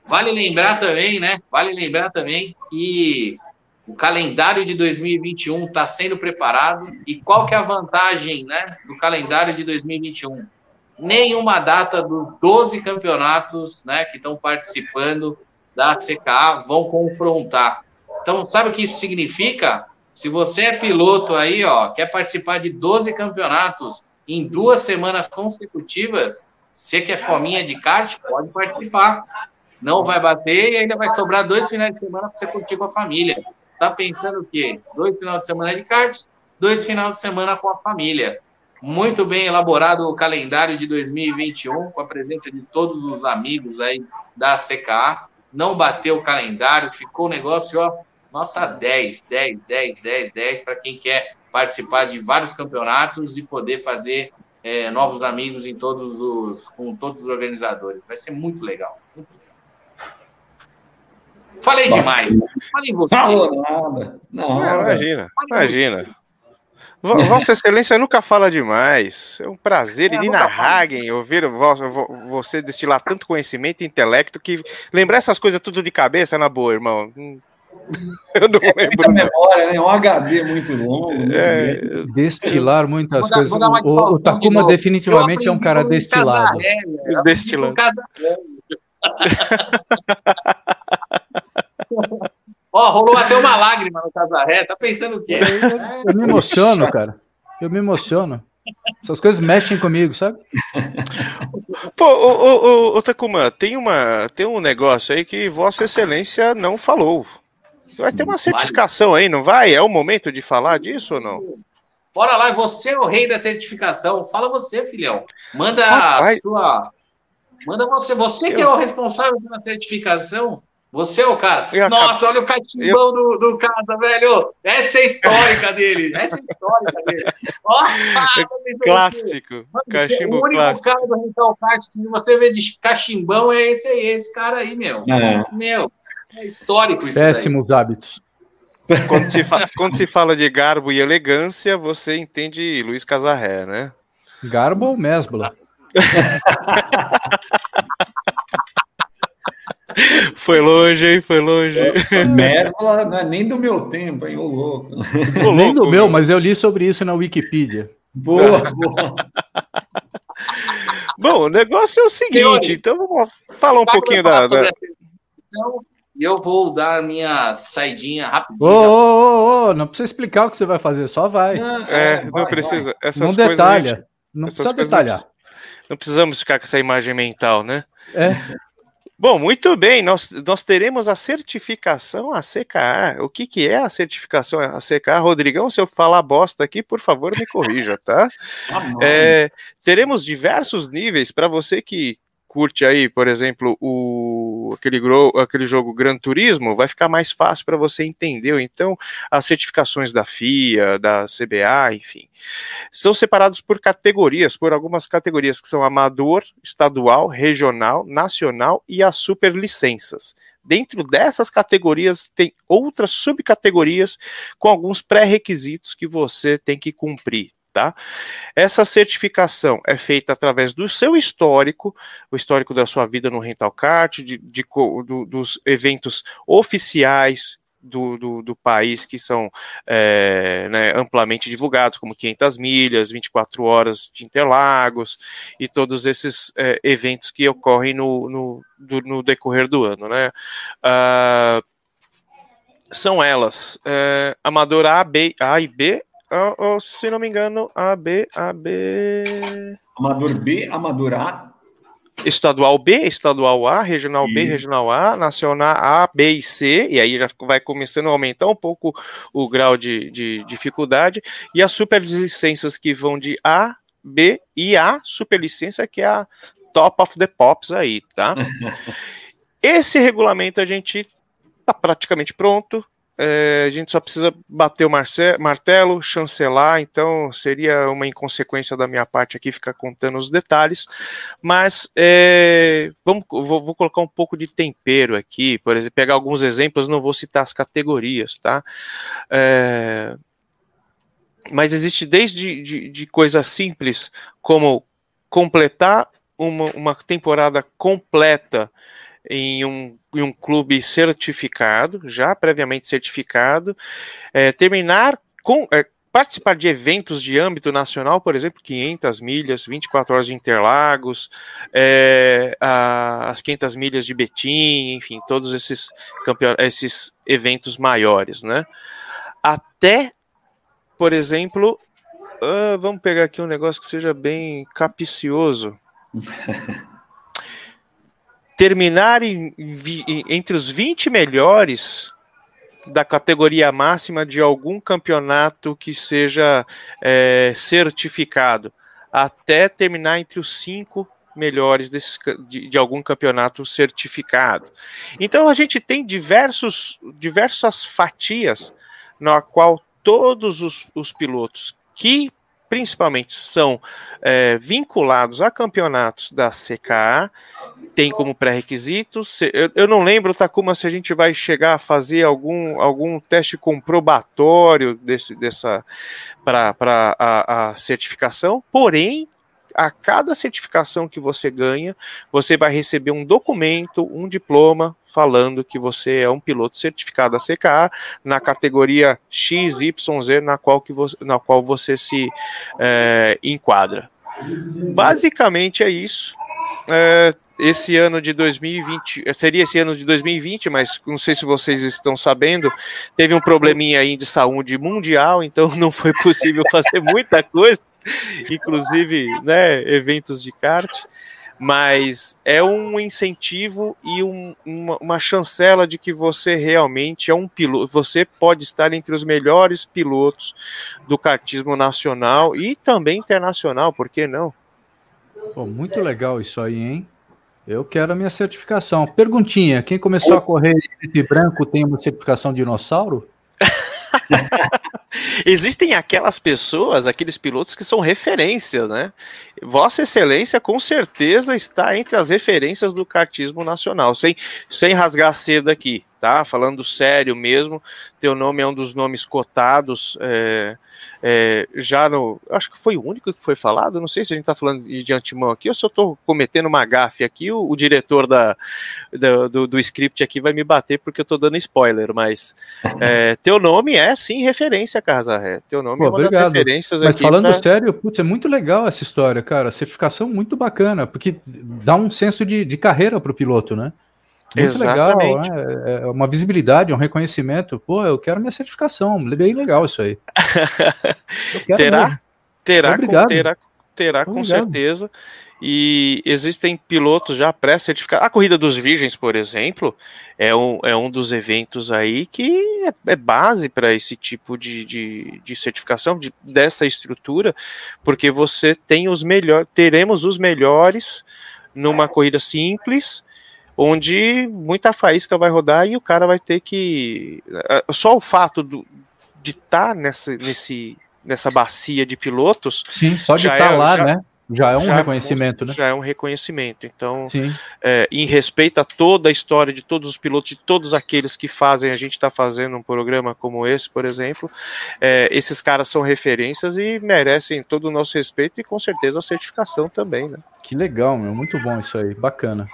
Vale lembrar também, né? Vale lembrar também que o calendário de 2021 está sendo preparado. E qual que é a vantagem né, do calendário de 2021? Nenhuma data dos 12 campeonatos né, que estão participando da CKA vão confrontar. Então, sabe o que isso significa? Se você é piloto aí, ó, quer participar de 12 campeonatos em duas semanas consecutivas, você que é fominha de kart, pode participar não vai bater e ainda vai sobrar dois finais de semana para você curtir com a família. Tá pensando o quê? Dois finais de semana de kart, dois finais de semana com a família. Muito bem elaborado o calendário de 2021, com a presença de todos os amigos aí da CKA. Não bateu o calendário, ficou o negócio, ó, nota 10, 10, 10, 10, 10, para quem quer participar de vários campeonatos e poder fazer é, novos amigos em todos os, com todos os organizadores. Vai ser muito legal. Muito Falei demais. Falei você. Falou nada. Não, é, imagina, imagina. Vossa Excelência nunca fala demais. É um prazer, é, Nina Hagen, ouvir você destilar tanto conhecimento e intelecto que lembrar essas coisas tudo de cabeça na boa, irmão. Eu não Muita lembro. não. memória, né? Um HD muito longo. É, Destilar muitas Vou dar- coisas. vou dar uma O, o de Takuma novo. definitivamente é um cara destilado. Aprendi Destilado. Ó, rolou até uma lágrima no Casaré. Tá pensando o quê? Eu me emociono, cara. Eu me emociono. Essas coisas mexem comigo, sabe? Pô, ô, ô, ô, ô, Takuma, tem, uma, tem um negócio aí que Vossa Excelência não falou. Vai ter uma certificação aí, não vai? É o momento de falar disso ou não? Bora lá, você é o rei da certificação. Fala você, filhão. Manda Rapaz. a sua. Manda você. Você que é o responsável pela certificação. Você é o cara. Eu Nossa, olha o catimbão do, do casa, velho. Essa é a histórica dele. Essa é a histórica dele. Ó, quê? Clássico. Mano, Cachimbo o único clássico. cara do Rental Kart que se você vê de cachimbão é esse aí, esse cara aí, meu. É. Meu, é histórico isso daí. Péssimos hábitos. Quando se, fa- quando se fala de garbo e elegância, você entende Luiz Casarré, né? Garbo ou Mesbla? Foi longe, hein? Foi longe. Mesbla não é nem do meu tempo, hein? Ô louco. Ô, Nem do louco, meu, mas eu li sobre isso na Wikipedia. Boa, boa. Bom, o negócio é o seguinte, então vamos falar um pouquinho vai da. da- a certificação E eu vou dar minha saidinha rapidinho. ô, ô, ô, não precisa explicar o que você vai fazer, só vai. É, não vai, precisa. Essas Não coisas. a detalha. gente- Não essas precisa não detalhar. Não precisamos ficar com essa imagem mental, né? É. Bom, muito bem, nós, nós teremos a certificação ACKA. O que, que é a certificação ACKA? Rodrigão, se eu falar bosta aqui, por favor, me corrija, tá? mano. É, teremos diversos níveis para você que curte aí, por exemplo, o aquele, aquele jogo Gran Turismo, vai ficar mais fácil para você entender. Então, as certificações da FIA, da CBA, enfim, são separados por categorias, por algumas categorias que são amador, estadual, regional, nacional e as superlicenças. Dentro dessas categorias tem outras subcategorias com alguns pré-requisitos que você tem que cumprir. Tá? Essa certificação é feita através do seu histórico, o histórico da sua vida no rental kart, de, de do- dos eventos oficiais do, do, do país que são é, né, amplamente divulgados, como 500 milhas, 24 horas de Interlagos e todos esses é, eventos que ocorrem no, no, do- no decorrer do ano. Né? Ah, são elas, é, Amador A, B, A e B, se não me engano, A, B, A, B... Amador B, Amador A. Estadual B, estadual A, regional B, Isso. regional A, nacional A, B e C, e aí já vai começando a aumentar um pouco o grau de, de dificuldade, e as superlicenças que vão de A, B e A, superlicença que é a top of the pops aí, tá? Esse regulamento a gente tá praticamente pronto, é, a gente só precisa bater o martelo, chancelar, então seria uma inconsequência da minha parte aqui ficar contando os detalhes, mas é, vamos, vou, vou colocar um pouco de tempero aqui, por exemplo, pegar alguns exemplos, não vou citar as categorias, tá? É, mas existe desde de, de coisas simples, como completar uma, uma temporada completa em um, em um clube certificado, já previamente certificado, é, terminar com. é, participar de eventos de âmbito nacional, por exemplo, 500 milhas, 24 horas de Interlagos, é, a- as 500 milhas de Betim, enfim, todos esses, esses eventos maiores, né? Até, por exemplo, ah, vamos pegar aqui um negócio que seja bem capicioso. Terminar em- em entre os 20 melhores da categoria máxima de algum campeonato que seja é, certificado, até terminar entre os cinco melhores desses ca- de, de algum campeonato certificado. Então a gente tem diversos, diversas fatias na qual todos os, os pilotos que principalmente são é, vinculados a campeonatos da CKA tem como pré-requisito. Eu, eu não lembro, Takuma, se a gente vai chegar a fazer algum, algum teste comprobatório desse, dessa para a, a certificação, porém a cada certificação que você ganha, você vai receber um documento, um diploma falando que você é um piloto certificado a CKA na categoria XYZ na qual, que você, na qual você se é, enquadra. Basicamente é isso. É, esse ano de 2020, seria esse ano de 2020, mas não sei se vocês estão sabendo, teve um probleminha aí de saúde mundial, então não foi possível fazer muita coisa, inclusive, né, eventos de kart, mas é um incentivo e um, uma, uma chancela de que você realmente é um piloto, você pode estar entre os melhores pilotos do kartismo nacional e também internacional, por que não? Pô, muito legal isso aí, hein? Eu quero a minha certificação. Perguntinha: quem começou a correr de branco tem uma certificação dinossauro? Existem aquelas pessoas, aqueles pilotos que são referências, né? Vossa Excelência com certeza está entre as referências do kartismo nacional, sem, sem rasgar cedo aqui, tá? Falando sério mesmo, teu nome é um dos nomes cotados é, é, já no. Acho que foi o único que foi falado. Não sei se a gente está falando de antemão aqui ou se eu estou cometendo uma gafe aqui. O, o diretor da, da do, do, script aqui vai me bater porque eu estou dando spoiler, mas é, teu nome é sim referência, Casarré. Teu nome Pô, é uma obrigado. das referências mas aqui. Mas falando pra... sério, putz, é muito legal essa história, cara. Certificação muito bacana, porque dá um senso de, de carreira para o piloto, né? Muito Exatamente. legal, né? É, é uma visibilidade, um reconhecimento. Pô, eu quero minha certificação. Bem legal isso aí. terá, terá, com, terá, terá com certeza. E existem pilotos já pré-certificados. A Corrida dos Virgens, por exemplo, é um, é um dos eventos aí que é, é base para esse tipo de, de, de certificação, de, dessa estrutura, porque você tem os melhores, teremos os melhores numa corrida simples onde muita faísca vai rodar e o cara vai ter que. Só o fato do, de estar tá nessa, nesse, nessa bacia de pilotos. Sim, só de estar tá é, lá, já, né? Já é um já reconhecimento, né? Já é um reconhecimento. Então, é, em respeito a toda a história de todos os pilotos, de todos aqueles que fazem, a gente está fazendo um programa como esse, por exemplo, é, esses caras são referências e merecem todo o nosso respeito e com certeza a certificação também, né? Que legal, meu. Muito bom isso aí. Bacana.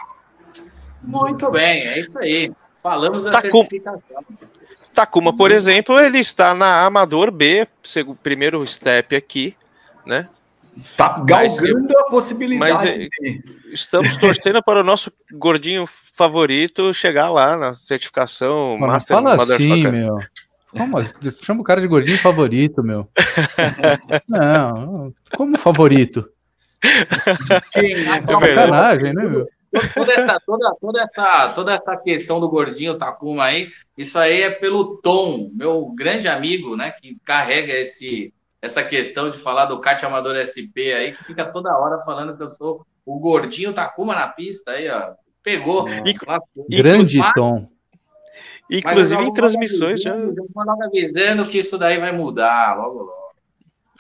Muito bem, é isso aí. Falamos da Takuma, certificação. Takuma, por exemplo, ele está na Amador B, segundo, primeiro step aqui, né? Tá galgando a possibilidade. Mas é, estamos torcendo para o nosso gordinho favorito chegar lá na certificação Mas Master fala assim, meu. Como, chama o cara de gordinho favorito, meu. Não, como favorito? Quem? É, é sacanagem, né, meu? toda essa, toda, toda, essa, toda essa questão do gordinho Takuma aí, isso aí é pelo Tom, meu grande amigo, né, que carrega esse, essa questão de falar do kart amador SP aí, que fica toda hora falando que eu sou o gordinho Takuma na pista aí, ó. Pegou. grande mas, Tom. Inclusive em transmissões já. Eu vou logo avisando que isso daí vai mudar logo logo.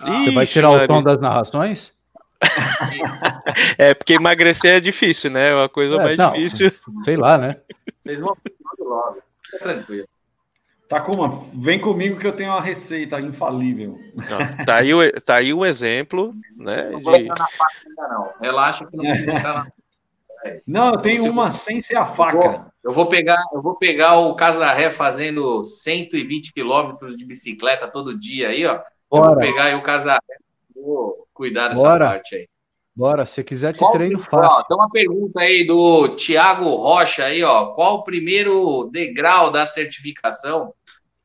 Ah, Você vai tirar o tom das narrações? é, porque emagrecer é difícil, né? É uma coisa é, mais não, difícil. Sei lá, né? Vocês vão logo. Fica tranquilo. Takuma, vem comigo que eu tenho uma receita infalível. Não, tá, aí o, tá aí um exemplo, né? Não vou de... na faca ainda não. Relaxa que não precisa entrar na Não, eu tenho uma sem ser a faca. Eu vou pegar, eu vou pegar o Casarré fazendo 120 quilômetros de bicicleta todo dia aí, ó. Bora. Eu vou pegar aí o Casarré, vou cuidar dessa Bora. parte aí. Bora, se quiser te qual, treino, fácil. tem uma pergunta aí do Tiago Rocha aí, ó. Qual o primeiro degrau da certificação?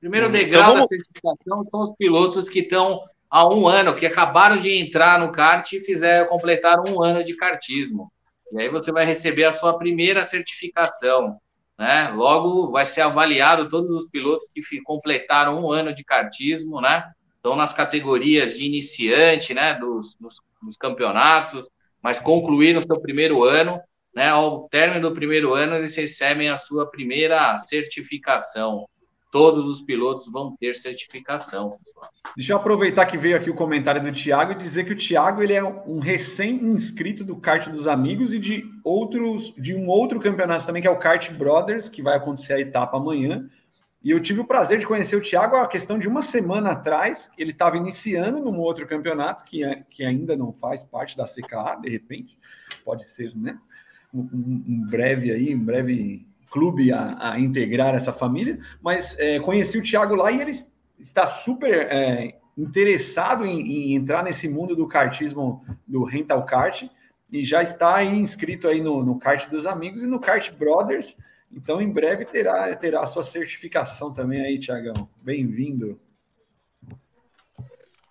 Primeiro hum, degrau então vamos... da certificação são os pilotos que estão há um ano, que acabaram de entrar no kart e fizeram, completaram um ano de kartismo. E aí você vai receber a sua primeira certificação. Né? Logo vai ser avaliado todos os pilotos que completaram um ano de kartismo, né? estão nas categorias de iniciante, né, dos, dos, dos campeonatos, mas concluíram seu primeiro ano, né, ao término do primeiro ano, eles recebem a sua primeira certificação. Todos os pilotos vão ter certificação. Deixa eu aproveitar que veio aqui o comentário do Thiago e dizer que o Thiago ele é um recém-inscrito do Kart dos Amigos e de outros de um outro campeonato também, que é o Kart Brothers, que vai acontecer a etapa amanhã. E eu tive o prazer de conhecer o Thiago a questão de uma semana atrás. Ele estava iniciando num outro campeonato que, é, que ainda não faz parte da CKA, de repente, pode ser, né? Um, um breve aí, um breve clube a, a, integrar essa família. Mas é, conheci o Thiago lá e ele está super é, interessado em, em, entrar nesse mundo do kartismo, do rental kart, e já está aí inscrito aí no, no kart dos amigos e no kart brothers então, em breve terá, terá sua certificação também aí, Tiagão. Bem-vindo.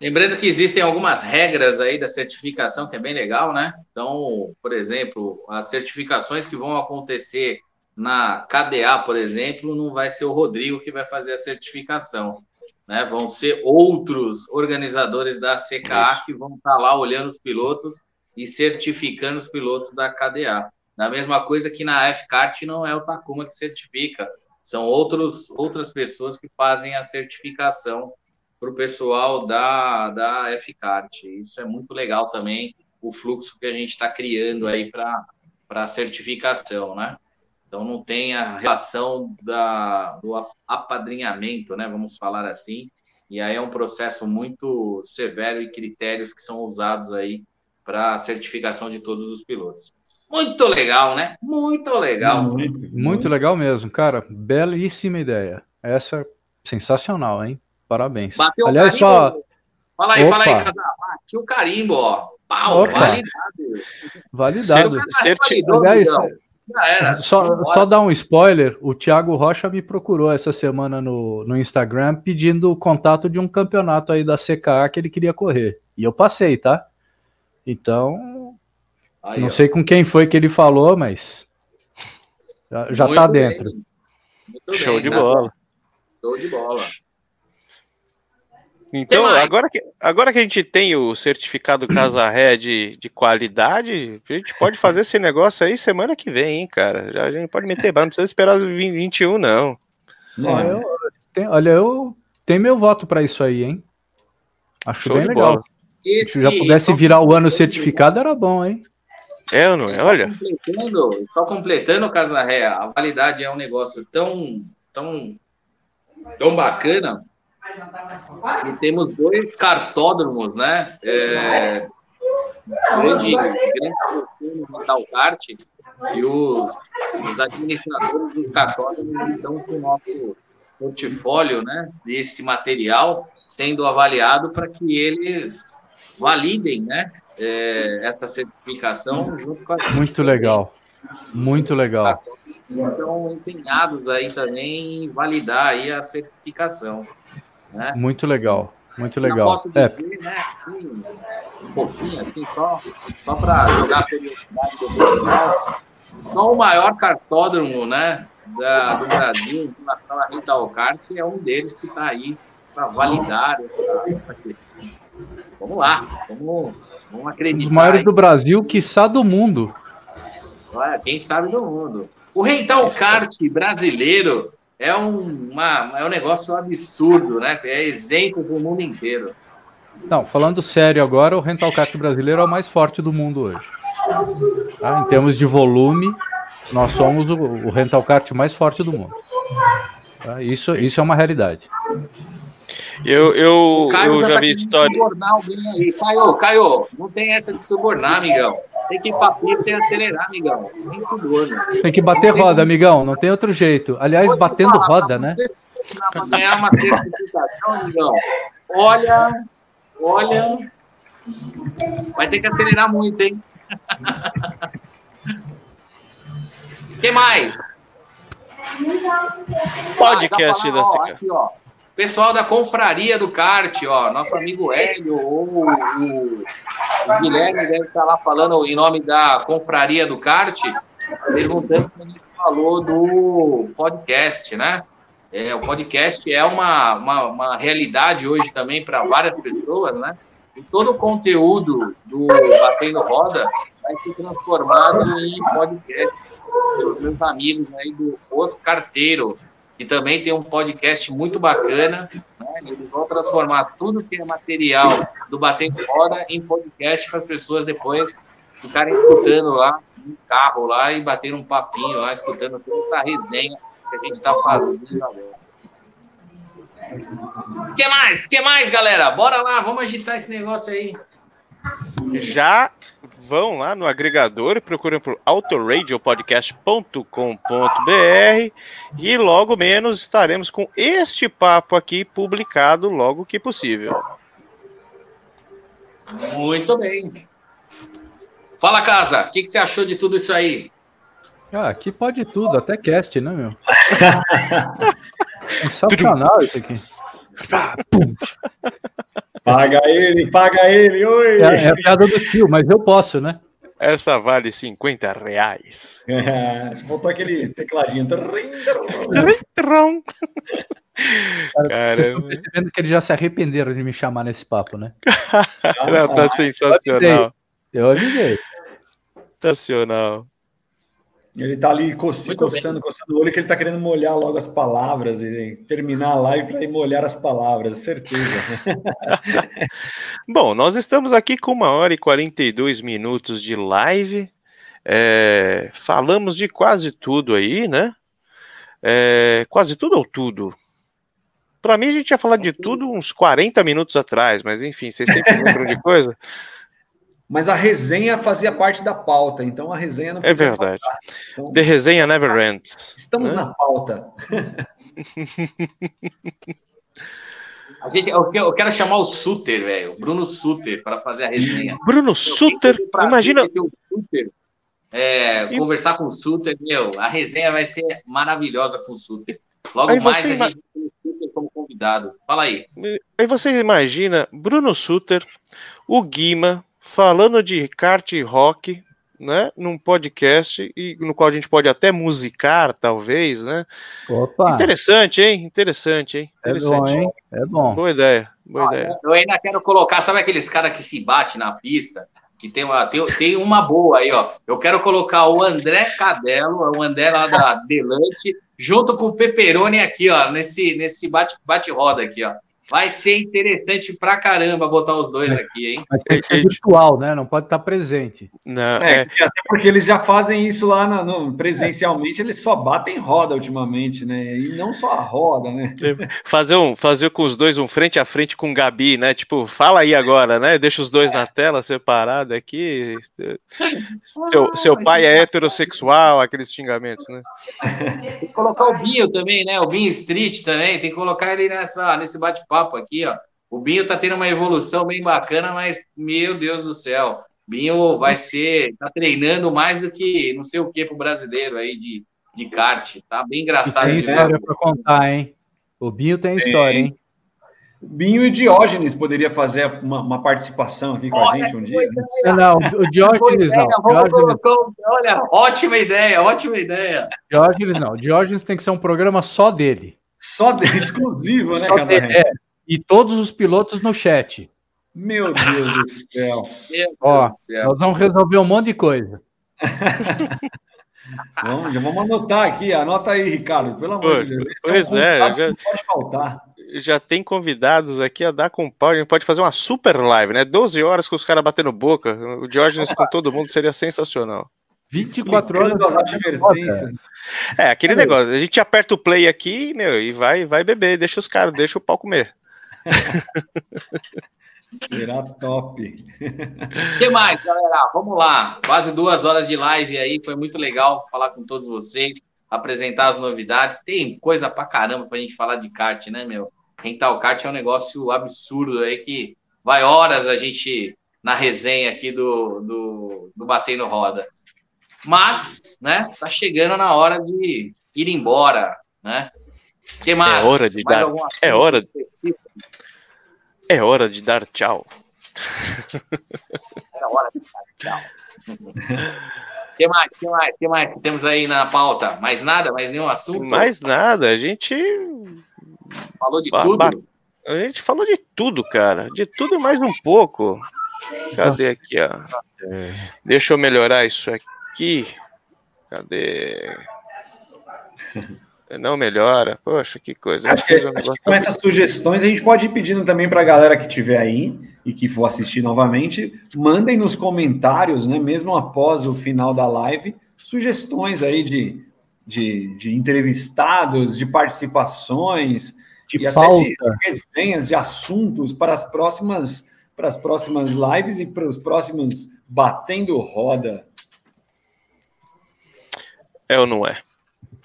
Lembrando que existem algumas regras aí da certificação que é bem legal, né? Então, por exemplo, as certificações que vão acontecer na KDA, por exemplo, não vai ser o Rodrigo que vai fazer a certificação, né? Vão ser outros organizadores da CKA que vão estar lá olhando os pilotos e certificando os pilotos da KDA. Da mesma coisa que na F-Kart não é o Takuma que certifica, são outros, outras pessoas que fazem a certificação para o pessoal da, da F-Kart. Isso é muito legal também, o fluxo que a gente está criando aí para a certificação, né? Então não tem a relação da, do apadrinhamento, né? Vamos falar assim. E aí é um processo muito severo e critérios que são usados aí para a certificação de todos os pilotos. Muito legal, né? Muito legal. Muito, muito legal mesmo, cara. Belíssima ideia. Essa é sensacional, hein? Parabéns. Bateu Aliás, só. Fala aí, Opa. fala aí, Casal. Bateu o carimbo, ó. Pau, Opa. validado. Validado. Certi... Aliás, só, só dar um spoiler: o Thiago Rocha me procurou essa semana no, no Instagram pedindo o contato de um campeonato aí da CKA que ele queria correr. E eu passei, tá? Então, Aí, não ó. sei com quem foi que ele falou, mas já, já tá dentro. Show bem, de tá? bola. Show de bola. Então, agora que, agora que a gente tem o certificado Casa Ré de, de qualidade, a gente pode fazer esse negócio aí semana que vem, hein, cara. Já, a gente pode meter bala, não precisa esperar o 21, não. não é. eu, tem, olha, eu tenho meu voto para isso aí, hein? Acho Show bem legal. Esse, Se já pudesse virar o ano certificado, era bom, hein? É ou não é? Olha. Completando, só completando, Casarré, a validade é um negócio tão, tão, tão bacana. E temos dois cartódromos, né? É, grande, grande no Metal Kart e os, os administradores dos cartódromos estão com o nosso portfólio, né? Desse material sendo avaliado para que eles validem, né? é, essa certificação junto com a gente. Muito legal, muito legal. Então, empenhados aí também em validar aí a certificação. Né? Muito legal, muito legal. posso dizer, é. né, assim, um pouquinho assim, só, só para jogar a curiosidade do pessoal, só o maior cartódromo, né, da, do Brasil em relação à Rental Kart é um deles que está aí para validar essa, essa questão. Vamos lá, vamos Vamos acreditar. Os maiores do Brasil, quiçá do mundo. Olha, quem sabe do mundo. O rental kart brasileiro é um, uma, é um negócio absurdo, né? É exemplo para o mundo inteiro. Não, falando sério agora, o rental kart brasileiro é o mais forte do mundo hoje. Tá? Em termos de volume, nós somos o, o rental kart mais forte do mundo. Tá? Isso, isso é uma realidade. Eu, eu, eu já, vi história. Caio, Caio, não tem essa de subornar, amigão. Tem que ir pra pista e acelerar, amigão. Tem suborno. Tem que bater roda, amigão. Não tem outro jeito. Aliás, Pode batendo falar, roda, né? Pra ganhar uma certificação, amigão. Olha, olha. Vai ter que acelerar muito, hein? O que mais? Podcast ah, da Aqui, ó. Pessoal da Confraria do Kart, ó, nosso amigo Hélio ou o, o, Guilherme deve estar lá falando em nome da Confraria do Kart, perguntando como a gente falou do podcast, né? É, o podcast é uma, uma, uma realidade hoje também para várias pessoas, né? E todo o conteúdo do Batendo Roda vai ser transformado em podcast pelos meus amigos aí do Os Carteiro, e também tem um podcast muito bacana. Né? Eles vão transformar tudo que é material do Batendo Roda em podcast para as pessoas depois ficarem escutando lá no carro lá e bater um papinho lá, escutando toda essa resenha que a gente está fazendo agora. que mais? que mais, galera? Bora lá, vamos agitar esse negócio aí. Já vão lá no agregador e procurem por autoradiopodcast.com.br e logo menos estaremos com este papo aqui publicado logo que possível. Muito bem. Fala, Casa, o que, que você achou de tudo isso aí? Ah, aqui pode tudo, até cast, né, meu? Sensacional isso aqui. Paga ele, paga ele, oi! É, é a piada do tio, mas eu posso, né? Essa vale 50 reais. É, você botou aquele tecladinho. Cara, vocês estão percebendo que eles já se arrependeram de me chamar nesse papo, né? Não, tá sensacional. Eu avisei. Sensacional. Ele tá ali coçando, coçando, coçando o olho, que ele tá querendo molhar logo as palavras e terminar a live para ir molhar as palavras, certeza. Bom, nós estamos aqui com uma hora e 42 minutos de live. É, falamos de quase tudo aí, né? É, quase tudo ou tudo? Para mim, a gente ia falar de tudo uns 40 minutos atrás, mas enfim, vocês sempre lembram de coisa? Mas a resenha fazia parte da pauta, então a resenha não É verdade. Então, The resenha never ends. Estamos né? na pauta. A gente, eu, quero chamar o Suter, velho, Bruno Suter, para fazer a resenha. Bruno Suter, imagina. O Suter, é, e... Conversar com o Suter, meu, a resenha vai ser maravilhosa com o Suter. Logo aí mais a ima... gente tem o Suter como convidado. Fala aí. Aí você imagina Bruno Suter, o Guima, falando de kart rock, né, num podcast e no qual a gente pode até musicar, talvez, né? Opa. Interessante, hein? Interessante, hein? Interessante. É bom, hein? É bom. Boa ideia, boa ah, ideia. Eu ainda quero colocar, sabe aqueles caras que se bate na pista? Que tem uma, tem, tem uma boa aí, ó. Eu quero colocar o André Cadelo, o André lá da Delante, junto com o Peperoni aqui, ó, nesse, nesse bate-roda bate aqui, ó. Vai ser interessante pra caramba botar os dois aqui, hein? Mas tem que ser virtual, né? Não pode estar presente. Não, é, é... Até porque eles já fazem isso lá no, no, presencialmente, eles só batem roda ultimamente, né? E não só a roda, né? Fazer, um, fazer com os dois um frente a frente com o Gabi, né? Tipo, fala aí agora, né? Deixa os dois na tela separado aqui. Seu, ah, seu pai é heterossexual, aqueles xingamentos, né? Tem que colocar o Binho também, né? O Binho Street também, tem que colocar ele nessa, nesse bate-papo papo aqui, ó. O Binho tá tendo uma evolução bem bacana, mas, meu Deus do céu, Binho vai ser, tá treinando mais do que não sei o que pro brasileiro aí de, de kart. Tá bem engraçado. E tem história para contar, hein? O Binho tem história, hein? Binho e Diógenes poderia fazer uma, uma participação aqui com olha, a gente um dia. Né? Não, o Diógenes não. Diógenes... Olha, ótima ideia, ótima ideia. Diógenes não. Diógenes tem que ser um programa só dele. Só de, exclusivo, né? É, e todos os pilotos no chat. Meu Deus do céu. Ó, nós vamos resolver um monte de coisa. vamos, vamos anotar aqui, anota aí, Ricardo, pelo amor de Deus. Pois é, é já, pode faltar. Já tem convidados aqui a dar com pau. A gente pode fazer uma super live, né? 12 horas com os caras batendo boca. O Diógenes com todo mundo seria sensacional. 24 horas das advertências. É, aquele negócio, a gente aperta o play aqui, meu, e vai, vai beber, deixa os caras, deixa o pau comer. Será top. O que mais, galera? Vamos lá. Quase duas horas de live aí. Foi muito legal falar com todos vocês, apresentar as novidades. Tem coisa pra caramba pra gente falar de kart, né, meu? Rental kart é um negócio absurdo aí que vai horas a gente na resenha aqui do, do, do Batendo Roda. Mas, né, tá chegando na hora de ir embora, né? Que mais? É hora de mais dar. É hora. Específico? É hora de dar tchau. É hora de dar tchau. que mais? Que mais? Que mais que temos aí na pauta? Mais nada? Mais nenhum assunto? Mais nada. A gente falou de ba tudo. A gente falou de tudo, cara. De tudo mais um pouco. Cadê aqui, ó? Deixa eu melhorar isso aqui aqui. Cadê? Não melhora. Poxa, que coisa. Acho que, um acho que com essas sugestões a gente pode ir pedindo também para a galera que estiver aí e que for assistir novamente, mandem nos comentários, né, mesmo após o final da live, sugestões aí de, de, de entrevistados, de participações. de e pauta. até de, de resenhas, de assuntos para as próximas para as próximas lives e para os próximos batendo roda. É ou não é?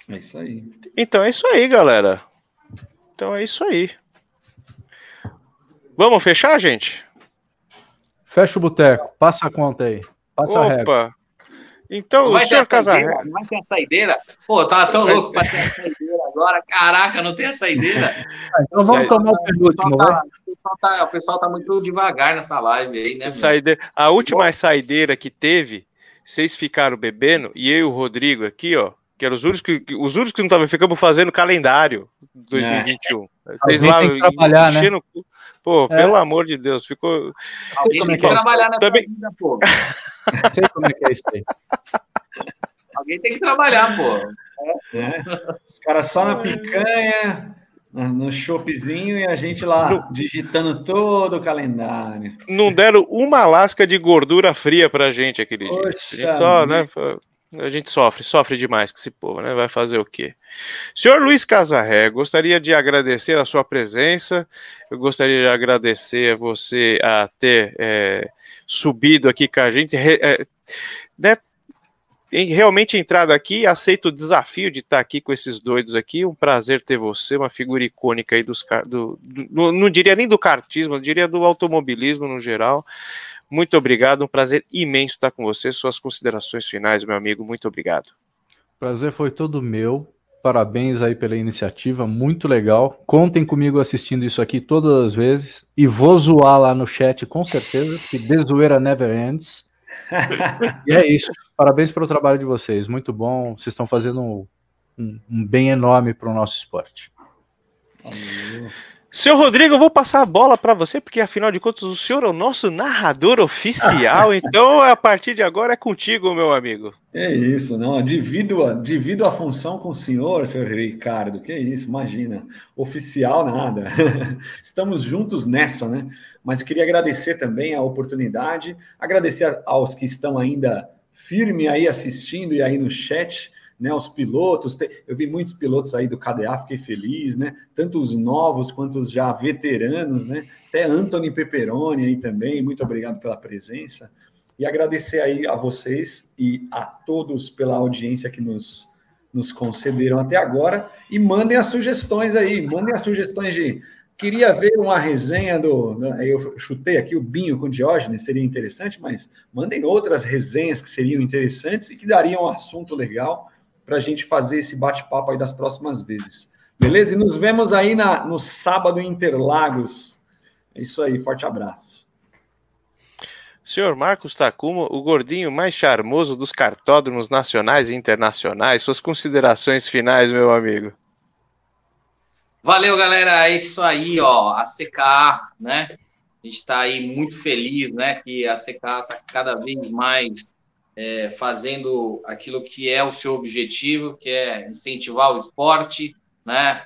É isso aí. Então é isso aí, galera. Então é isso aí. Vamos fechar, gente? Fecha o boteco, passa a conta aí. Passa a régua. Opa! Então, Não o vai ter senhor Casarré. Não vai ter a saideira? Pô, eu tava tão louco pra ter a saideira agora. Caraca, não tem a saideira. Então vamos Sai- tomar o O penúltimo, pessoal, vai. tá, o, pessoal tá, o pessoal tá muito devagar nessa live aí, né? Saide- A última saideira que teve, vocês ficaram bebendo, e eu e o Rodrigo aqui, ó, que eram os únicos que, os únicos que não estavam, ficamos fazendo calendário 2021. Vocês Alguém lá tem que trabalhar, né? enchendo o cu. Pô, É. pelo amor de Deus, ficou. Alguém é tem que que é? trabalhar nessa Também- vida, pô. Sei como é que é isso aí. Alguém tem que trabalhar, pô. né? Os caras só na picanha, no choppzinho e a gente lá digitando todo o calendário. Não deram uma lasca de gordura fria pra gente aquele dia. A Poxa gente só, né? foi- A gente sofre, sofre demais com esse povo, né? Vai fazer o quê? Senhor Luiz Casarré, gostaria de agradecer a sua presença. Eu gostaria de agradecer a você a ter é, subido aqui com a gente, é, né? Realmente entrado aqui, aceito o desafio de estar aqui com esses doidos aqui. Um prazer ter você, uma figura icônica aí dos do, do- não, não diria nem do kartismo, eu diria do automobilismo no geral. Muito obrigado, um prazer imenso estar com você. Suas considerações finais, meu amigo, muito obrigado. Prazer foi todo meu. Parabéns aí pela iniciativa, muito legal. Contem comigo assistindo isso aqui todas as vezes. E vou zoar lá no chat com certeza, que de zoeira never ends. E é isso. Parabéns pelo trabalho de vocês. Muito bom. Vocês estão fazendo um, um- um bem enorme para o nosso esporte. Seu Rodrigo, eu vou passar a bola para você, porque afinal de contas o senhor é o nosso narrador oficial, então a partir de agora é contigo, meu amigo. É isso, não. Divido a, divido a função com o senhor, senhor Ricardo. Que isso, imagina. Oficial nada. Estamos juntos nessa, né? Mas queria agradecer também a oportunidade, agradecer aos que estão ainda firme aí assistindo e aí no chat, né? Os pilotos. Eu vi muitos pilotos aí do KDA, fiquei feliz, né? Tanto os novos quanto os já veteranos, né? Até Anthony Peperoni aí também. Muito obrigado pela presença. E agradecer aí a vocês e a todos pela audiência que nos, nos concederam até agora. E mandem as sugestões aí, mandem as sugestões de. Queria ver uma resenha do. do- Eu chutei aqui o Binho com Diógenes, seria interessante, mas mandem outras resenhas que seriam interessantes e que dariam um assunto legal para a gente fazer esse bate-papo aí das próximas vezes. Beleza? E nos vemos aí na, no sábado em Interlagos. É isso aí, forte abraço. Senhor Marcos Takuma, o gordinho mais charmoso dos cartódromos nacionais e internacionais, suas considerações finais, meu amigo. Valeu, galera. É isso aí, ó. A CKA, né? A gente está aí muito feliz, né? Que a CKA está cada vez mais é, fazendo aquilo que é o seu objetivo, que é incentivar o esporte, né?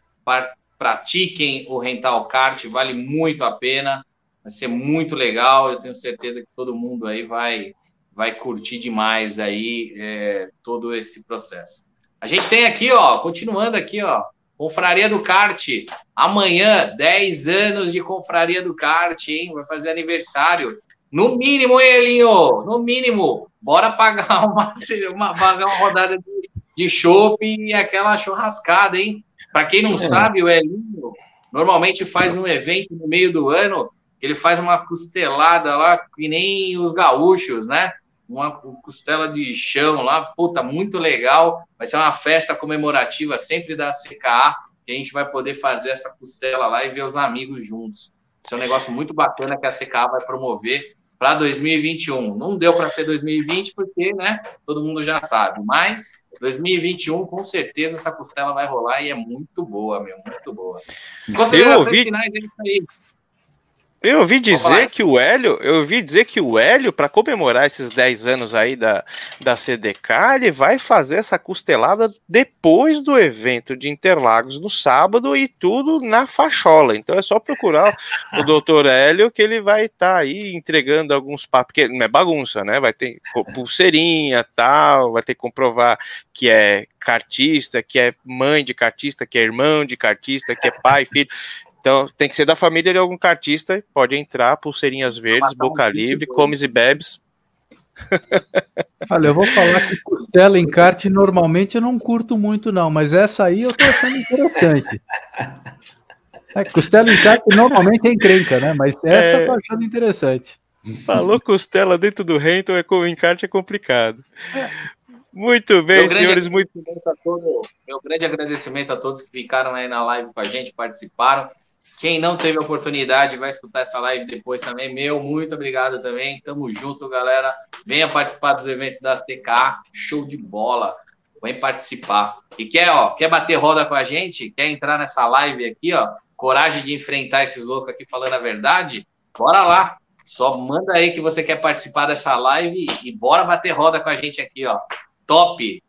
Pratiquem o rental kart, vale muito a pena. Vai ser muito legal. Eu tenho certeza que todo mundo aí vai vai curtir demais aí é, todo esse processo. A gente tem aqui, ó, continuando aqui, ó, Confraria do Kart. Amanhã, 10 anos de Confraria do Kart, hein? Vai fazer aniversário. No mínimo, hein, Elinho? No mínimo. Bora pagar uma, uma, pagar uma rodada de, de chopp e aquela churrascada, hein? Para quem não É. sabe, o Elinho normalmente faz um evento no meio do ano, ele faz uma costelada lá, que nem os gaúchos, né? Uma costela de chão lá, puta, muito legal. Vai ser uma festa comemorativa sempre da CKA, que a gente vai poder fazer essa costela lá e ver os amigos juntos. Isso é um negócio muito bacana que a CKA vai promover para 2021. Não deu para ser 2020 porque, né, todo mundo já sabe, mas 2021 com certeza essa costela vai rolar e é muito boa, meu, muito boa. Considerações ouvi- finais é isso aí. Eu ouvi dizer que o Hélio, eu ouvi dizer que o Hélio, para comemorar esses 10 anos aí da, da CDK, ele vai fazer essa costelada depois do evento de Interlagos no sábado e tudo na fachola. Então é só procurar o doutor Hélio que ele vai estar tá aí entregando alguns papos, porque não é bagunça, né? Vai ter pulseirinha tal, vai ter que comprovar que é cartista, que é mãe de cartista, que é irmão de cartista, que é pai, filho. Então tem que ser da família de algum cartista, pode entrar, pulseirinhas verdes, boca livre, comes e bebes. Olha, eu vou falar que costela em kart normalmente eu não curto muito não, mas essa aí eu tô achando interessante. É, costela em kart normalmente é encrenca, né? Mas essa é... eu tô achando interessante. Falou costela dentro do Renton, é, em kart é complicado. Muito bem, meu senhores. Muito... Todo, meu grande agradecimento a todos que ficaram aí na live com a gente, participaram. Quem não teve oportunidade vai escutar essa live depois também. Meu, muito obrigado também. Tamo junto, galera. Venha participar dos eventos da CK. Show de bola. Vem participar. E quer, ó, quer bater roda com a gente? Quer entrar nessa live aqui, ó? Coragem de enfrentar esses loucos aqui falando a verdade? Bora lá. Só manda aí que você quer participar dessa live e bora bater roda com a gente aqui, ó. Top.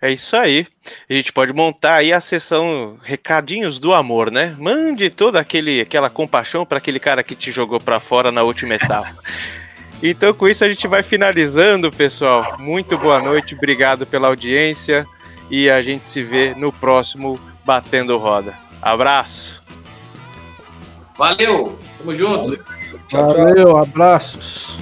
É isso aí. A gente pode montar aí a sessão recadinhos do amor, né? Mande toda aquele, aquela compaixão para aquele cara que te jogou para fora na última etapa. Então, com isso, a gente vai finalizando, pessoal. Muito boa noite, obrigado pela audiência e a gente se vê no próximo Batendo Roda. Abraço. Valeu, tamo junto. Valeu, abraços.